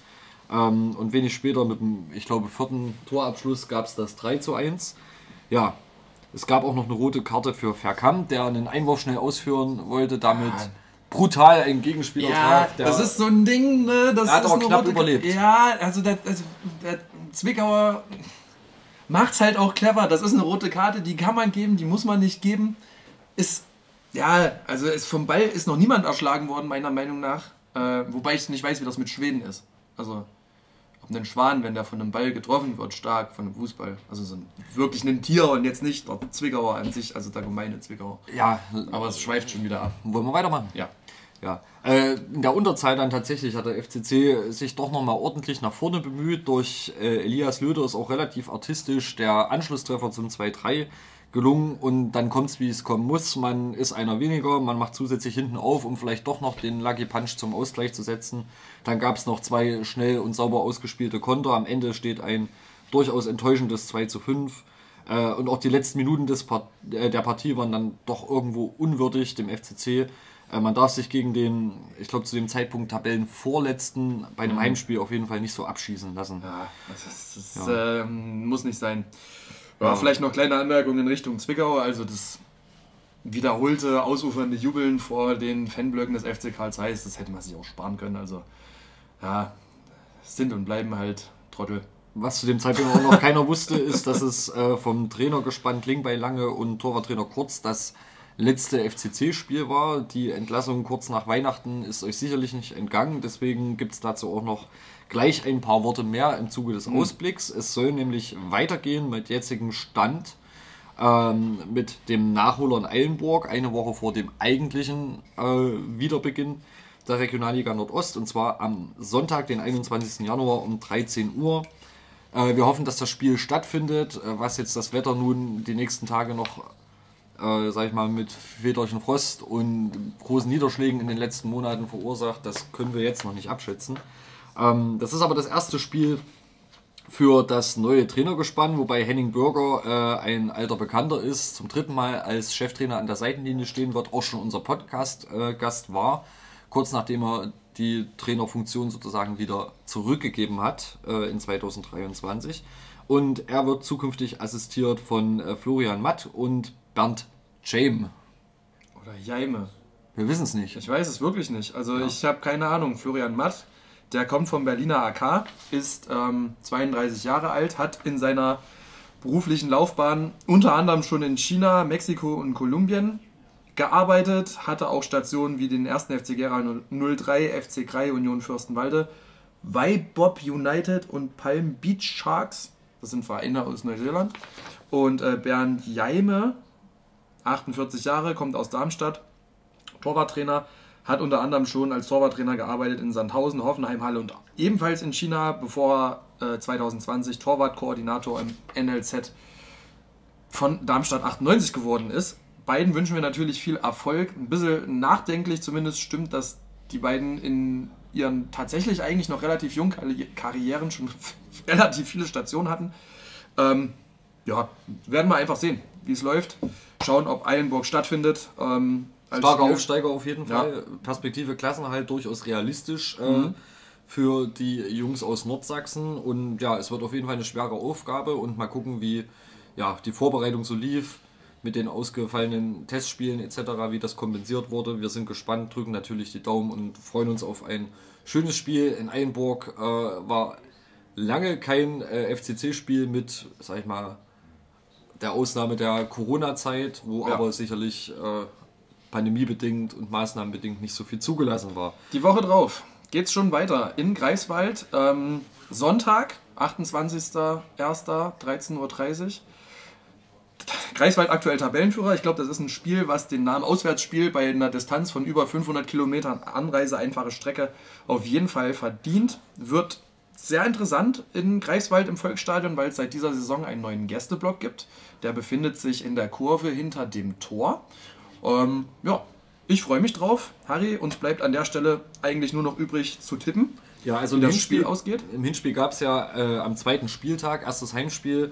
Ähm, und wenig später mit dem, ich glaube, vierten Torabschluss gab es das 3 zu 1. Ja, es gab auch noch eine rote Karte für Verkamp, der einen Einwurf schnell ausführen wollte, damit brutal einen Gegenspieler Ja, traf. das ist so ein Ding, ne? Das Er hat ist aber eine knapp überlebt. Ja, also der, also der Zwickauer macht's halt auch clever. Das ist eine rote Karte, die kann man geben, die muss man nicht geben. Ist, ja, also ist vom Ball ist noch niemand erschlagen worden, meiner Meinung nach. Äh, wobei ich nicht weiß, wie das mit Schweden ist. Also, ob ein Schwan, wenn der von einem Ball getroffen wird, stark von einem Fußball. Also so ein, wirklich ein Tier und jetzt nicht der Zwickauer an sich, also der gemeine Zwickauer. Ja, aber es schweift schon wieder ab. Wollen wir weitermachen? Ja. Ja. Äh, in der Unterzahl dann tatsächlich hat der FCC sich doch nochmal ordentlich nach vorne bemüht. Durch äh, Elias Löder ist auch relativ artistisch der Anschlusstreffer zum 2-3 gelungen und dann kommt es, wie es kommen muss. Man ist einer weniger, man macht zusätzlich hinten auf, um vielleicht doch noch den Lucky Punch zum Ausgleich zu setzen. Dann gab es noch zwei schnell und sauber ausgespielte Konter. Am Ende steht ein durchaus enttäuschendes 2 zu 5. Äh, und auch die letzten Minuten des Part äh, der Partie waren dann doch irgendwo unwürdig dem FCC. Äh, man darf sich gegen den, ich glaube zu dem Zeitpunkt Tabellenvorletzten bei einem Mhm. Heimspiel auf jeden Fall nicht so abschießen lassen. Ja, das, ist, das Ja. ähm, muss nicht sein. Ja. Vielleicht noch kleine Anmerkungen in Richtung Zwickau. Also das wiederholte, ausufernde Jubeln vor den Fanblöcken des FC Karl Zeiss, das hätte man sich auch sparen können. Also ja, sind und bleiben halt Trottel. Was zu dem Zeitpunkt auch noch keiner wusste, ist, dass es äh, vom Trainergespann Klingbeil Lange und Torwarttrainer Kurz das letzte FCC-Spiel war. Die Entlassung kurz nach Weihnachten ist euch sicherlich nicht entgangen. Deswegen gibt es dazu auch noch gleich ein paar Worte mehr im Zuge des Mhm. Ausblicks. Es soll nämlich weitergehen mit jetzigem Stand ähm, mit dem Nachholer in Eilenburg, eine Woche vor dem eigentlichen äh, Wiederbeginn der Regionalliga Nordost, und zwar am Sonntag, den 21. Januar um 13 Uhr. Äh, wir hoffen, dass das Spiel stattfindet, äh, was jetzt das Wetter nun die nächsten Tage noch, äh, sag ich mal, mit väterlichen Frost und großen Niederschlägen in den letzten Monaten verursacht, das können wir jetzt noch nicht abschätzen. Ähm, das ist aber das erste Spiel für das neue Trainergespann, wobei Henning Bürger äh, ein alter Bekannter ist, zum dritten Mal als Cheftrainer an der Seitenlinie stehen wird, auch schon unser Podcast-Gast war, kurz nachdem er die Trainerfunktion sozusagen wieder zurückgegeben hat äh, in 2023. Und er wird zukünftig assistiert von äh, Florian Matt und Bernd Jame. Oder Jaime. Wir wissen es nicht. Ich weiß es wirklich nicht. Also ich habe keine Ahnung. Florian Matt, der kommt vom Berliner AK, ist ähm, 32 Jahre alt, hat in seiner beruflichen Laufbahn unter anderem schon in China, Mexiko und Kolumbien gearbeitet, hatte auch Stationen wie den 1. FC Gera 03, FC Krei, Union Fürstenwalde, Weibob United und Palm Beach Sharks. Das sind Vereine aus Neuseeland. Und äh, Bernd Jaime, 48 Jahre, kommt aus Darmstadt, Torwarttrainer, hat unter anderem schon als Torwarttrainer gearbeitet in Sandhausen, Hoffenheim, Halle und ebenfalls in China, bevor er äh, 2020 Torwartkoordinator im NLZ von Darmstadt 98 geworden ist. Beiden wünschen wir natürlich viel Erfolg. Ein bisschen nachdenklich zumindest stimmt, dass die beiden in ihren tatsächlich eigentlich noch relativ jungen Karri- Karrieren schon relativ viele Stationen hatten. Ähm, ja, werden wir einfach sehen, wie es läuft. Schauen, ob Eilenburg stattfindet. Ähm, Starker Spiel. Aufsteiger auf jeden Ja. Fall. Perspektive Klassenerhalt durchaus realistisch äh, Mhm. für die Jungs aus Nordsachsen. Und ja, es wird auf jeden Fall eine schwere Aufgabe und mal gucken, wie ja, die Vorbereitung so lief mit den ausgefallenen Testspielen etc., wie das kompensiert wurde. Wir sind gespannt, drücken natürlich die Daumen und freuen uns auf ein schönes Spiel. In Eilenburg äh, war lange kein äh, FCC-Spiel mit, sag ich mal, der Ausnahme der Corona-Zeit, wo Ja. aber sicherlich äh, pandemiebedingt und maßnahmenbedingt nicht so viel zugelassen war. Die Woche drauf geht's schon weiter in Greifswald. Ähm, Sonntag, 28.01., 13.30 Uhr. Greifswald aktuell Tabellenführer. Ich glaube, das ist ein Spiel, was den Namen Auswärtsspiel bei einer Distanz von über 500 Kilometern Anreise, einfache Strecke auf jeden Fall verdient. Wird sehr interessant in Greifswald im Volksstadion, weil es seit dieser Saison einen neuen Gästeblock gibt. Der befindet sich in der Kurve hinter dem Tor. Ähm, ja, ich freue mich drauf. Harry, uns bleibt an der Stelle eigentlich nur noch übrig zu tippen. Ja, also wie das Hinspiel, Spiel ausgeht. Im Hinspiel gab es ja äh, am zweiten Spieltag, erstes Heimspiel,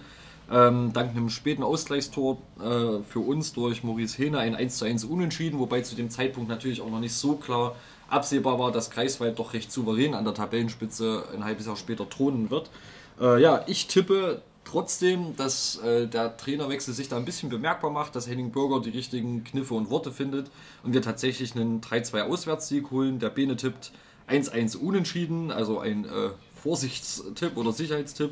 ähm, dank einem späten Ausgleichstor äh, für uns durch Maurice Hehne ein 1 zu 1 Unentschieden, wobei zu dem Zeitpunkt natürlich auch noch nicht so klar absehbar war, dass Greifswald doch recht souverän an der Tabellenspitze ein halbes Jahr später thronen wird. Äh, ja, ich tippe trotzdem, dass äh, der Trainerwechsel sich da ein bisschen bemerkbar macht, dass Henning Bürger die richtigen Kniffe und Worte findet und wir tatsächlich einen 3-2 Auswärtssieg holen. Der Bene tippt 1-1 unentschieden, also ein äh, Vorsichtstipp oder Sicherheitstipp.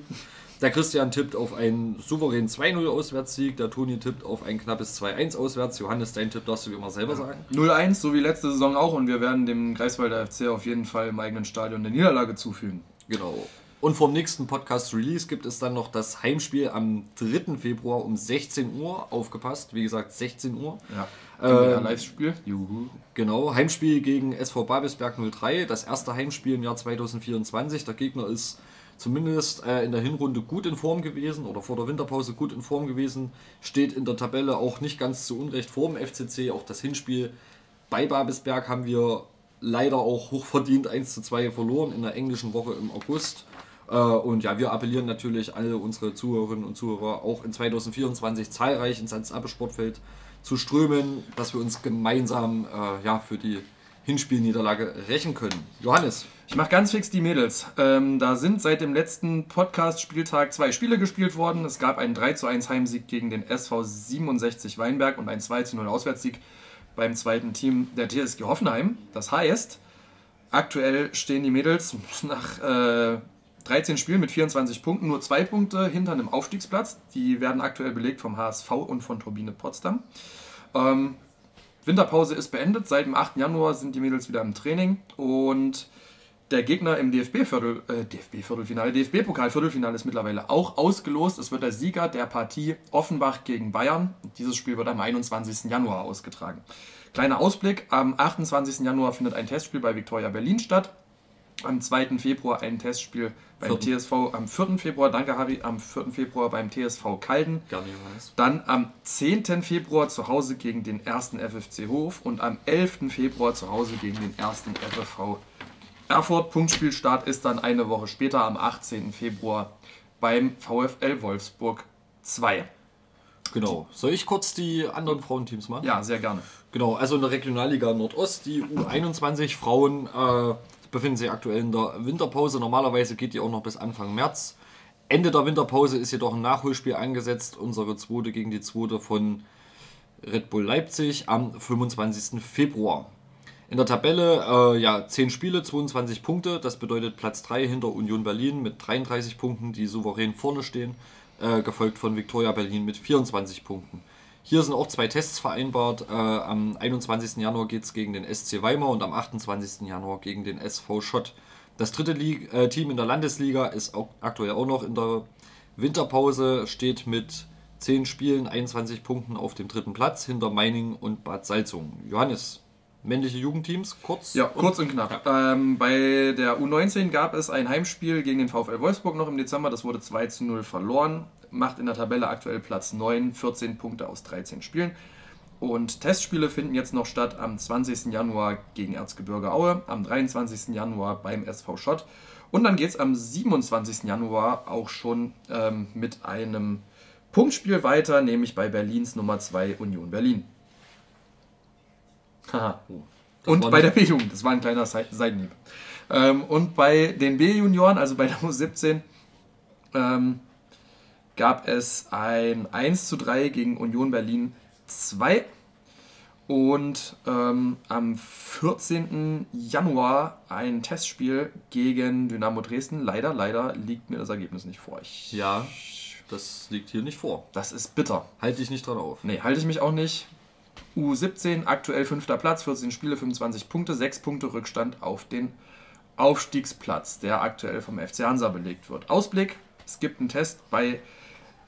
Der Christian tippt auf einen souveränen 2-0 Auswärtssieg, der Toni tippt auf ein knappes 2-1 auswärts. Johannes, dein Tipp darfst du wie immer selber sagen. 0-1, so wie letzte Saison auch. Und wir werden dem Greifswalder FC auf jeden Fall im eigenen Stadion eine Niederlage zufügen. Genau. Und vom nächsten Podcast-Release gibt es dann noch das Heimspiel am 3. Februar um 16 Uhr. Aufgepasst, wie gesagt, 16 Uhr. Ja. Ähm, Live-Spiel. Juhu. Genau, Heimspiel gegen SV Babelsberg 03. Das erste Heimspiel im Jahr 2024. Der Gegner ist zumindest äh, in der Hinrunde gut in Form gewesen oder vor der Winterpause gut in Form gewesen. Steht in der Tabelle auch nicht ganz zu Unrecht vor dem FCC. Auch das Hinspiel bei Babelsberg haben wir leider auch hochverdient 1 zu 2 verloren in der englischen Woche im August. Äh, Und ja, wir appellieren natürlich alle unsere Zuhörerinnen und Zuhörer auch in 2024 zahlreich ins Hans-Appe Sportfeld zu strömen, dass wir uns gemeinsam äh, ja, für die Hinspielniederlage rächen können. Johannes. Ich mache ganz fix die Mädels. Ähm, da sind seit dem letzten Podcast-Spieltag zwei Spiele gespielt worden. Es gab einen 3 zu 1 Heimsieg gegen den SV 67 Weinberg und einen 2 zu 0 Auswärtssieg beim zweiten Team der TSG Hoffenheim. Das heißt, aktuell stehen die Mädels nach äh, 13 Spielen mit 24 Punkten, nur zwei Punkte hinter einem Aufstiegsplatz. Die werden aktuell belegt vom HSV und von Turbine Potsdam. Ähm, Winterpause ist beendet. Seit dem 8. Januar sind die Mädels wieder im Training und der Gegner im DFB-Viertel, äh, DFB-Viertelfinale, DFB-Pokal-Viertelfinale ist mittlerweile auch ausgelost. Es wird der Sieger der Partie Offenbach gegen Bayern. Dieses Spiel wird am 21. Januar ausgetragen. Kleiner Ausblick: Am 28. Januar findet ein Testspiel bei Viktoria Berlin statt. Am 2. Februar ein Testspiel beim. TSV. Am 4. Februar, danke Harry, am 4. Februar beim TSV Kalden. Gerne, Johannes. Dann am 10. Februar zu Hause gegen den 1. FFC Hof und am 11. Februar zu Hause gegen den 1. FFV Erfurt. Punktspielstart ist dann eine Woche später am 18. Februar beim VfL Wolfsburg 2. Genau. Soll ich kurz die anderen Frauenteams machen? Ja, sehr gerne. Genau, also in der Regionalliga Nordost, die U21 Frauen äh, befinden sich aktuell in der Winterpause. Normalerweise geht die auch noch bis Anfang März. Ende der Winterpause ist jedoch ein Nachholspiel angesetzt. Unsere zweite gegen die zweite von Red Bull Leipzig am 25. Februar. In der Tabelle äh, ja 10 Spiele, 22 Punkte. Das bedeutet Platz 3 hinter Union Berlin mit 33 Punkten, die souverän vorne stehen. Äh, gefolgt von Viktoria Berlin mit 24 Punkten. Hier sind auch zwei Tests vereinbart. Äh, am 21. Januar geht es gegen den SC Weimar und am 28. Januar gegen den SV Schott. Das dritte Lig äh, Team in der Landesliga ist auch aktuell auch noch in der Winterpause, steht mit 10 Spielen, 21 Punkten auf dem dritten Platz hinter Meiningen und Bad Salzungen. Johannes, männliche Jugendteams, kurz? Ja, kurz und knapp. Ähm, bei der U19 gab es ein Heimspiel gegen den VfL Wolfsburg noch im Dezember. Das wurde 2 zu 0 verloren. Macht in der Tabelle aktuell Platz 9, 14 Punkte aus 13 Spielen. Und Testspiele finden jetzt noch statt am 20. Januar gegen Erzgebirge Aue, am 23. Januar beim SV Schott. Und dann geht es am 27. Januar auch schon ähm, mit einem Punktspiel weiter, nämlich bei Berlins Nummer 2 Union Berlin. Haha. Und bei der B-Jugend, das war ein kleiner Sei- Seitenhieb. Ähm, und bei den B-Junioren, also bei der U17, ähm, gab es ein 1 zu 3 gegen Union Berlin 2. Und ähm, am 14. Januar ein Testspiel gegen Dynamo Dresden. Leider, leider liegt mir das Ergebnis nicht vor. Ich, Ja, das liegt hier nicht vor. das ist bitter. Halte ich nicht dran auf. Nee, halte ich mich auch nicht. U17, aktuell fünfter Platz, 14 Spiele, 25 Punkte, 6 Punkte Rückstand auf den Aufstiegsplatz, der aktuell vom FC Hansa belegt wird. Ausblick, es gibt einen Test bei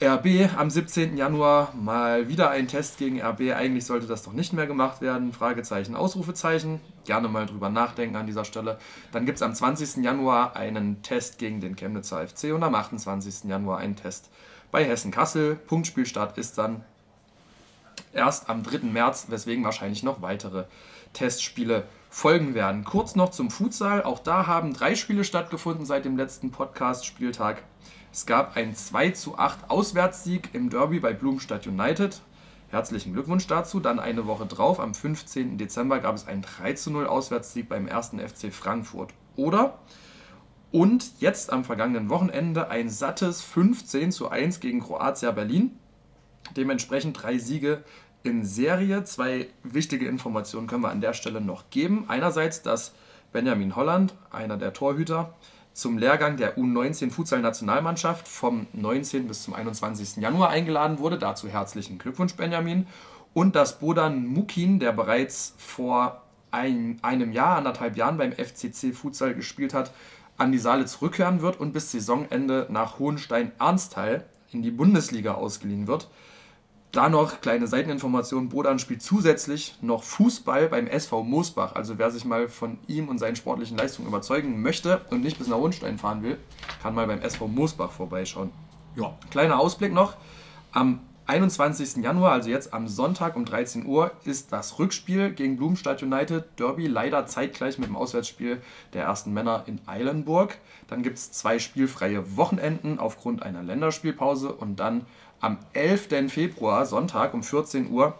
RB am 17. Januar. Mal wieder ein Test gegen RB. Eigentlich sollte das doch nicht mehr gemacht werden. Fragezeichen, Ausrufezeichen. Gerne mal drüber nachdenken an dieser Stelle. Dann gibt es am 20. Januar einen Test gegen den Chemnitzer FC und am 28. Januar einen Test bei Hessen Kassel. Punktspielstart ist dann erst am 3. März, weswegen wahrscheinlich noch weitere Testspiele folgen werden. Kurz noch zum Futsal. Auch da haben drei Spiele stattgefunden seit dem letzten Podcast-Spieltag. Es gab einen 2 zu 8 Auswärtssieg im Derby bei Blumstadt United. Herzlichen Glückwunsch dazu. Dann eine Woche drauf, am 15. Dezember, gab es einen 3 zu 0 Auswärtssieg beim 1. FC Frankfurt. Oder? Und jetzt am vergangenen Wochenende ein sattes 15 zu 1 gegen Kroatia Berlin. Dementsprechend drei Siege in Serie. Zwei wichtige Informationen können wir an der Stelle noch geben. Einerseits, dass Benjamin Holland, einer der Torhüter, zum Lehrgang der U19 Futsal-Nationalmannschaft vom 19. bis zum 21. Januar eingeladen wurde. Dazu herzlichen Glückwunsch, Benjamin. Und dass Bodan Mukin, der bereits vor ein, einem Jahr, anderthalb Jahren beim FCC Futsal gespielt hat, an die Saale zurückkehren wird und bis Saisonende nach Hohenstein-Ernsthal in die Bundesliga ausgeliehen wird. Da noch kleine Seiteninformation. Bodan spielt zusätzlich noch Fußball beim SV Moosbach. Also wer sich mal von ihm und seinen sportlichen Leistungen überzeugen möchte und nicht bis nach Hohenstein fahren will, kann mal beim SV Moosbach vorbeischauen. Ja, kleiner Ausblick noch. Am 21. Januar, also jetzt am Sonntag um 13 Uhr, ist das Rückspiel gegen Blumenstadt United Derby leider zeitgleich mit dem Auswärtsspiel der ersten Männer in Eilenburg. Dann gibt es zwei spielfreie Wochenenden aufgrund einer Länderspielpause und dann am 11. Februar, Sonntag um 14 Uhr,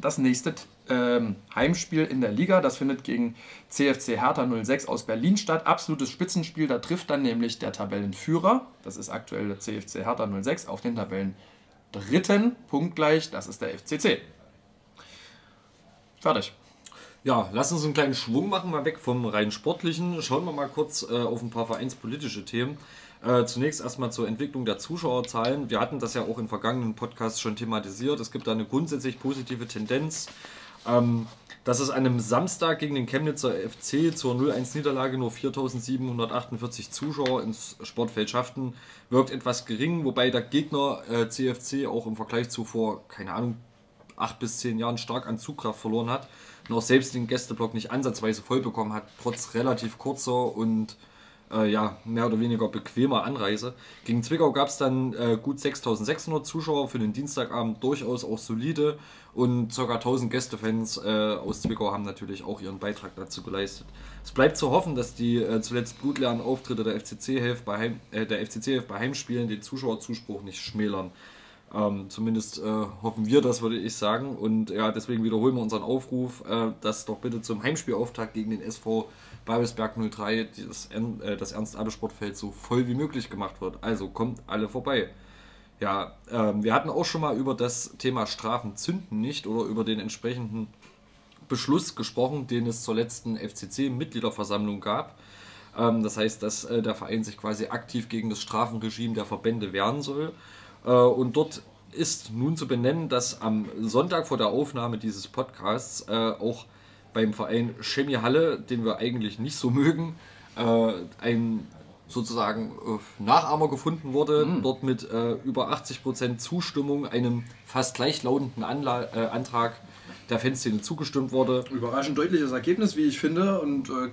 das nächste ähm, Heimspiel in der Liga. Das findet gegen CFC Hertha 06 aus Berlin statt. Absolutes Spitzenspiel. Da trifft dann nämlich der Tabellenführer, das ist aktuell der CFC Hertha 06, auf den Tabellendritten, punktgleich, das ist der FCC. Fertig. Ja, lass uns einen kleinen Schwung machen, mal weg vom rein sportlichen. Schauen wir mal kurz äh, auf ein paar vereinspolitische Themen. Äh, zunächst erstmal zur Entwicklung der Zuschauerzahlen. Wir hatten das ja auch in vergangenen Podcasts schon thematisiert. Es gibt da eine grundsätzlich positive Tendenz. Ähm, dass es an einem Samstag gegen den Chemnitzer FC zur 0-1-Niederlage nur 4.748 Zuschauer ins Sportfeld schafften, wirkt etwas gering, wobei der Gegner äh, CFC auch im Vergleich zu vor, keine Ahnung, acht bis zehn Jahren stark an Zugkraft verloren hat und auch selbst den Gästeblock nicht ansatzweise voll bekommen hat, trotz relativ kurzer und äh, ja, mehr oder weniger bequemer Anreise. Gegen Zwickau gab es dann äh, gut 6600 Zuschauer für den Dienstagabend, durchaus auch solide und ca. 1000 Gästefans äh, aus Zwickau haben natürlich auch ihren Beitrag dazu geleistet. Es bleibt zu hoffen, dass die äh, zuletzt blutleeren Auftritte der FCC-Hilfe bei, Heim, äh, der FCC bei Heimspielen den Zuschauerzuspruch nicht schmälern. Ähm, zumindest äh, hoffen wir das, würde ich sagen. Und ja, deswegen wiederholen wir unseren Aufruf, äh, dass doch bitte zum Heimspielauftakt gegen den SV Babelsberg 03 das, äh, das Ernst-Abbe-Sportfeld so voll wie möglich gemacht wird. Also kommt alle vorbei. Ja, ähm, wir hatten auch schon mal über das Thema Strafen zünden nicht oder über den entsprechenden Beschluss gesprochen, den es zur letzten FCC-Mitgliederversammlung gab. Ähm, das heißt, dass äh, der Verein sich quasi aktiv gegen das Strafenregime der Verbände wehren soll. Äh, und dort ist nun zu benennen, dass am Sonntag vor der Aufnahme dieses Podcasts äh, auch beim Verein Chemie Halle, den wir eigentlich nicht so mögen, äh, ein sozusagen Nachahmer gefunden wurde, mhm. dort mit über 80% Zustimmung einem fast gleichlautenden Anla Antrag der Fanszene zugestimmt wurde. Überraschend deutliches Ergebnis, wie ich finde, und äh,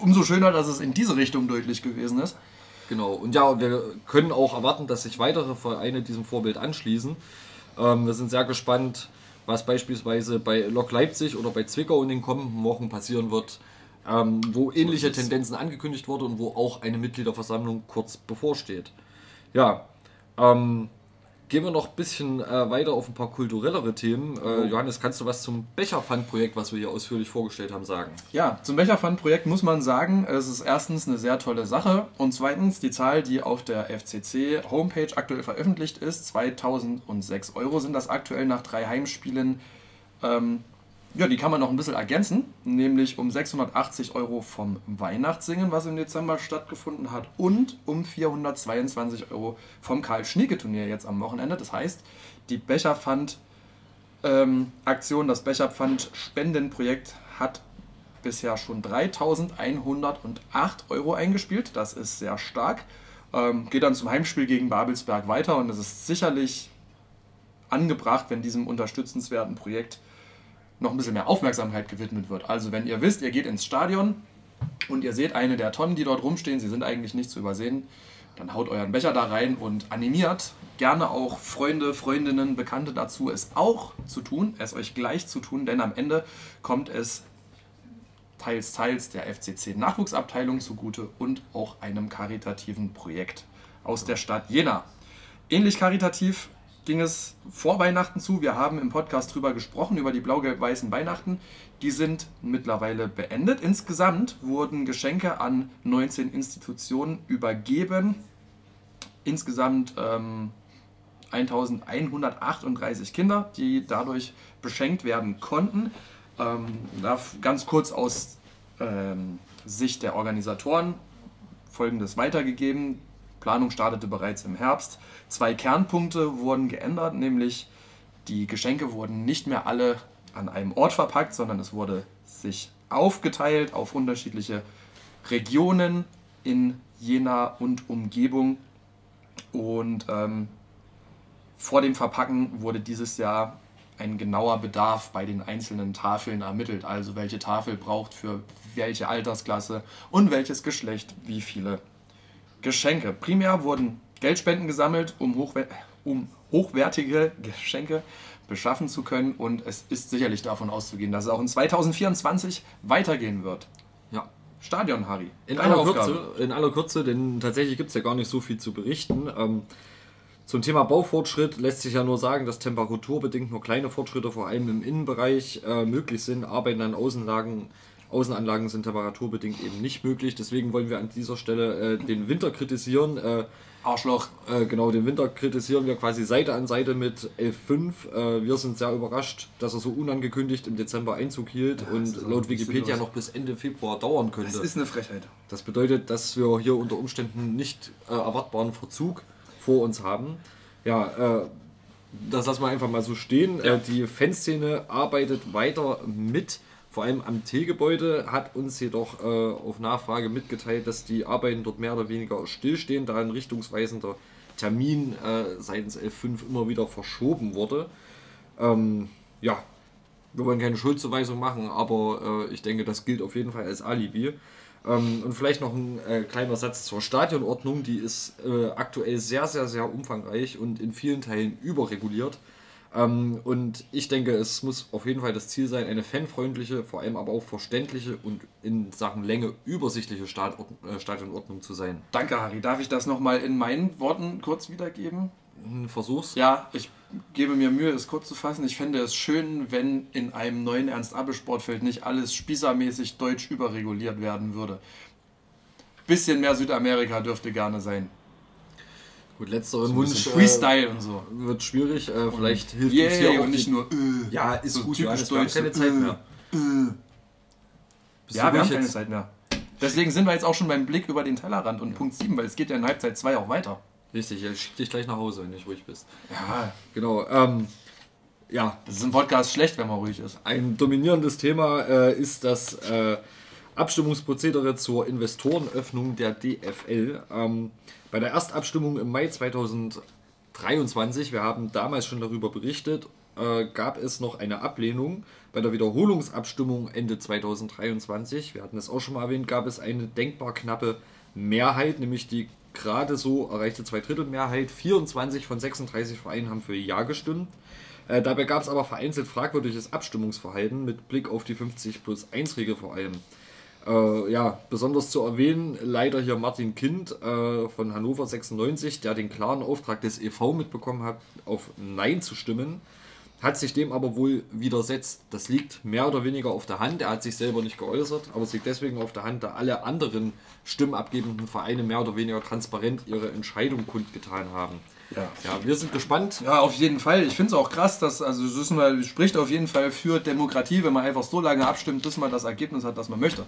umso schöner, dass es in diese Richtung deutlich gewesen ist. Genau, und ja, wir können auch erwarten, dass sich weitere Vereine diesem Vorbild anschließen. Ähm, wir sind sehr gespannt, was beispielsweise bei Lok Leipzig oder bei Zwickau in den kommenden Wochen passieren wird, ähm, wo ähnliche Tendenzen angekündigt wurden und wo auch eine Mitgliederversammlung kurz bevorsteht. Ja, ähm, Gehen wir noch ein bisschen äh, weiter auf ein paar kulturellere Themen. Äh, oh. Johannes, kannst du was zum Becherpfand-Projekt, was wir hier ausführlich vorgestellt haben, sagen? Ja, zum Becherpfand-Projekt muss man sagen, es ist erstens eine sehr tolle Sache und zweitens die Zahl, die auf der FCC-Homepage aktuell veröffentlicht ist, 2006 Euro sind das aktuell nach drei Heimspielen ähm, ja, die kann man noch ein bisschen ergänzen, nämlich um 680 Euro vom Weihnachtssingen, was im Dezember stattgefunden hat, und um 422 Euro vom Karl-Schnieke-Turnier jetzt am Wochenende. Das heißt, die Becherpfand-Aktion, ähm, das Becherpfand-Spendenprojekt hat bisher schon 3108 Euro eingespielt. Das ist sehr stark. Ähm, geht dann zum Heimspiel gegen Babelsberg weiter und es ist sicherlich angebracht, wenn diesem unterstützenswerten Projekt noch ein bisschen mehr Aufmerksamkeit gewidmet wird. Also wenn ihr wisst, ihr geht ins Stadion und ihr seht eine der Tonnen, die dort rumstehen, sie sind eigentlich nicht zu übersehen, dann haut euren Becher da rein und animiert gerne auch Freunde, Freundinnen, Bekannte dazu, es auch zu tun, es euch gleich zu tun, denn am Ende kommt es teils, teils der FCC Nachwuchsabteilung zugute und auch einem karitativen Projekt aus der Stadt Jena. Ähnlich karitativ ging es vor Weihnachten zu. Wir haben im Podcast drüber gesprochen, über die blau-gelb-weißen Weihnachten. Die sind mittlerweile beendet. Insgesamt wurden Geschenke an 19 Institutionen übergeben. Insgesamt ähm, 1138 Kinder, die dadurch beschenkt werden konnten. Ähm, ganz kurz aus ähm, Sicht der Organisatoren Folgendes weitergegeben. Planung startete bereits im Herbst. Zwei Kernpunkte wurden geändert, nämlich die Geschenke wurden nicht mehr alle an einem Ort verpackt, sondern es wurde sich aufgeteilt auf unterschiedliche Regionen in Jena und Umgebung. Und ähm, vor dem Verpacken wurde dieses Jahr ein genauer Bedarf bei den einzelnen Tafeln ermittelt. Also welche Tafel braucht für welche Altersklasse und welches Geschlecht wie viele Geschenke. Primär wurden Geldspenden gesammelt, um, hochwer um hochwertige Geschenke beschaffen zu können. Und es ist sicherlich davon auszugehen, dass es auch in 2024 weitergehen wird. Ja. Stadion, Harry. In aller, Aufgabe. Kürze, in aller Kürze, denn tatsächlich gibt es ja gar nicht so viel zu berichten. Ähm, zum Thema Baufortschritt lässt sich ja nur sagen, dass temperaturbedingt nur kleine Fortschritte vor allem im Innenbereich äh, möglich sind. Arbeiten an Außenlagen, Außenanlagen sind temperaturbedingt eben nicht möglich. Deswegen wollen wir an dieser Stelle äh, den Winter kritisieren. Äh, Arschloch. Äh, genau, den Winter kritisieren wir quasi Seite an Seite mit 11.5. Äh, wir sind sehr überrascht, dass er so unangekündigt im Dezember Einzug hielt und ist auch laut Wikipedia noch bis Ende Februar dauern könnte. Das ist eine Frechheit. Das bedeutet, dass wir hier unter Umständen nicht äh, erwartbaren Verzug vor uns haben. Ja, äh, das lassen wir einfach mal so stehen. Äh, die Fanszene arbeitet weiter mit. Vor allem am T-Gebäude hat uns jedoch äh, auf Nachfrage mitgeteilt, dass die Arbeiten dort mehr oder weniger stillstehen, da ein richtungsweisender Termin äh, seitens L5 immer wieder verschoben wurde. Ähm, ja, wir wollen keine Schuldzuweisung machen, aber äh, ich denke, das gilt auf jeden Fall als Alibi. Ähm, und vielleicht noch ein äh, kleiner Satz zur Stadionordnung. Die ist äh, aktuell sehr, sehr, sehr umfangreich und in vielen Teilen überreguliert. Ähm, und ich denke, es muss auf jeden Fall das Ziel sein, eine fanfreundliche, vor allem aber auch verständliche und in Sachen Länge übersichtliche Stadtord äh, Stadionordnung zu sein. Danke, Harry. Darf ich das nochmal in meinen Worten kurz wiedergeben? Versuch's. Ja, ich gebe mir Mühe, es kurz zu fassen. Ich fände es schön, wenn in einem neuen Ernst-Abbe-Sportfeld nicht alles spießermäßig deutsch überreguliert werden würde. Bisschen mehr Südamerika dürfte gerne sein. Gut, letzteren So Wunsch. bisschen Freestyle und so. Wird schwierig. Äh, vielleicht Und hilft yay uns hier auch und nicht die- nur, äh, ja, ist so gut. typisch Johannes, wir haben keine Zeit äh, mehr. Bist ja, wir haben keine? Zeit mehr. Deswegen sind wir jetzt auch schon beim Blick über den Tellerrand und Punkt 7, weil es geht ja in Halbzeit 2 auch weiter. Richtig, ich schick dich gleich nach Hause, wenn du ruhig bist. Ja, Genau. Ähm, ja, das ist im Podcast schlecht, wenn man ruhig ist. ein dominierendes Thema äh, ist das äh, Abstimmungsprozedere zur Investorenöffnung der DFL. Ähm, bei der Erstabstimmung im Mai 2023, wir haben damals schon darüber berichtet, äh, gab es noch eine Ablehnung. Bei der Wiederholungsabstimmung Ende 2023, wir hatten es auch schon mal erwähnt, gab es eine denkbar knappe Mehrheit, nämlich die gerade so erreichte Zweidrittelmehrheit. 24 von 36 Vereinen haben für Ja gestimmt. Äh, dabei gab es aber vereinzelt fragwürdiges Abstimmungsverhalten mit Blick auf die 50 plus 1 Regel vor allem. Äh, ja, besonders zu erwähnen, leider hier Martin Kind äh, von Hannover 96, der den klaren Auftrag des EV mitbekommen hat, auf Nein zu stimmen, hat sich dem aber wohl widersetzt. Das liegt mehr oder weniger auf der Hand. Er hat sich selber nicht geäußert, aber es liegt deswegen auf der Hand, da alle anderen stimmabgebenden Vereine mehr oder weniger transparent ihre Entscheidung kundgetan haben. Ja. Ja, wir sind gespannt. Ja, auf jeden Fall. Ich finde es auch krass, dass, also mal, spricht auf jeden Fall für Demokratie, wenn man einfach so lange abstimmt, bis man das Ergebnis hat, das man möchte.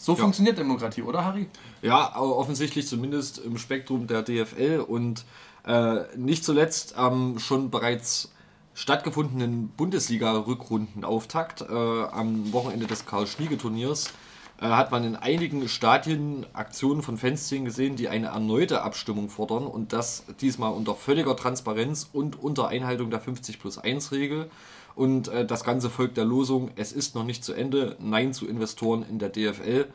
So Ja. funktioniert Demokratie, oder Harry? Ja, offensichtlich zumindest im Spektrum der DFL und äh, nicht zuletzt am schon bereits stattgefundenen Bundesliga-Rückrundenauftakt äh, am Wochenende des Karl-Schliege-Turniers äh, hat man in einigen Stadien Aktionen von Fanszenen gesehen, die eine erneute Abstimmung fordern und das diesmal unter völliger Transparenz und unter Einhaltung der 50 plus 1 Regel. Und äh, das Ganze folgt der Losung, es ist noch nicht zu Ende, Nein zu Investoren in der DFL.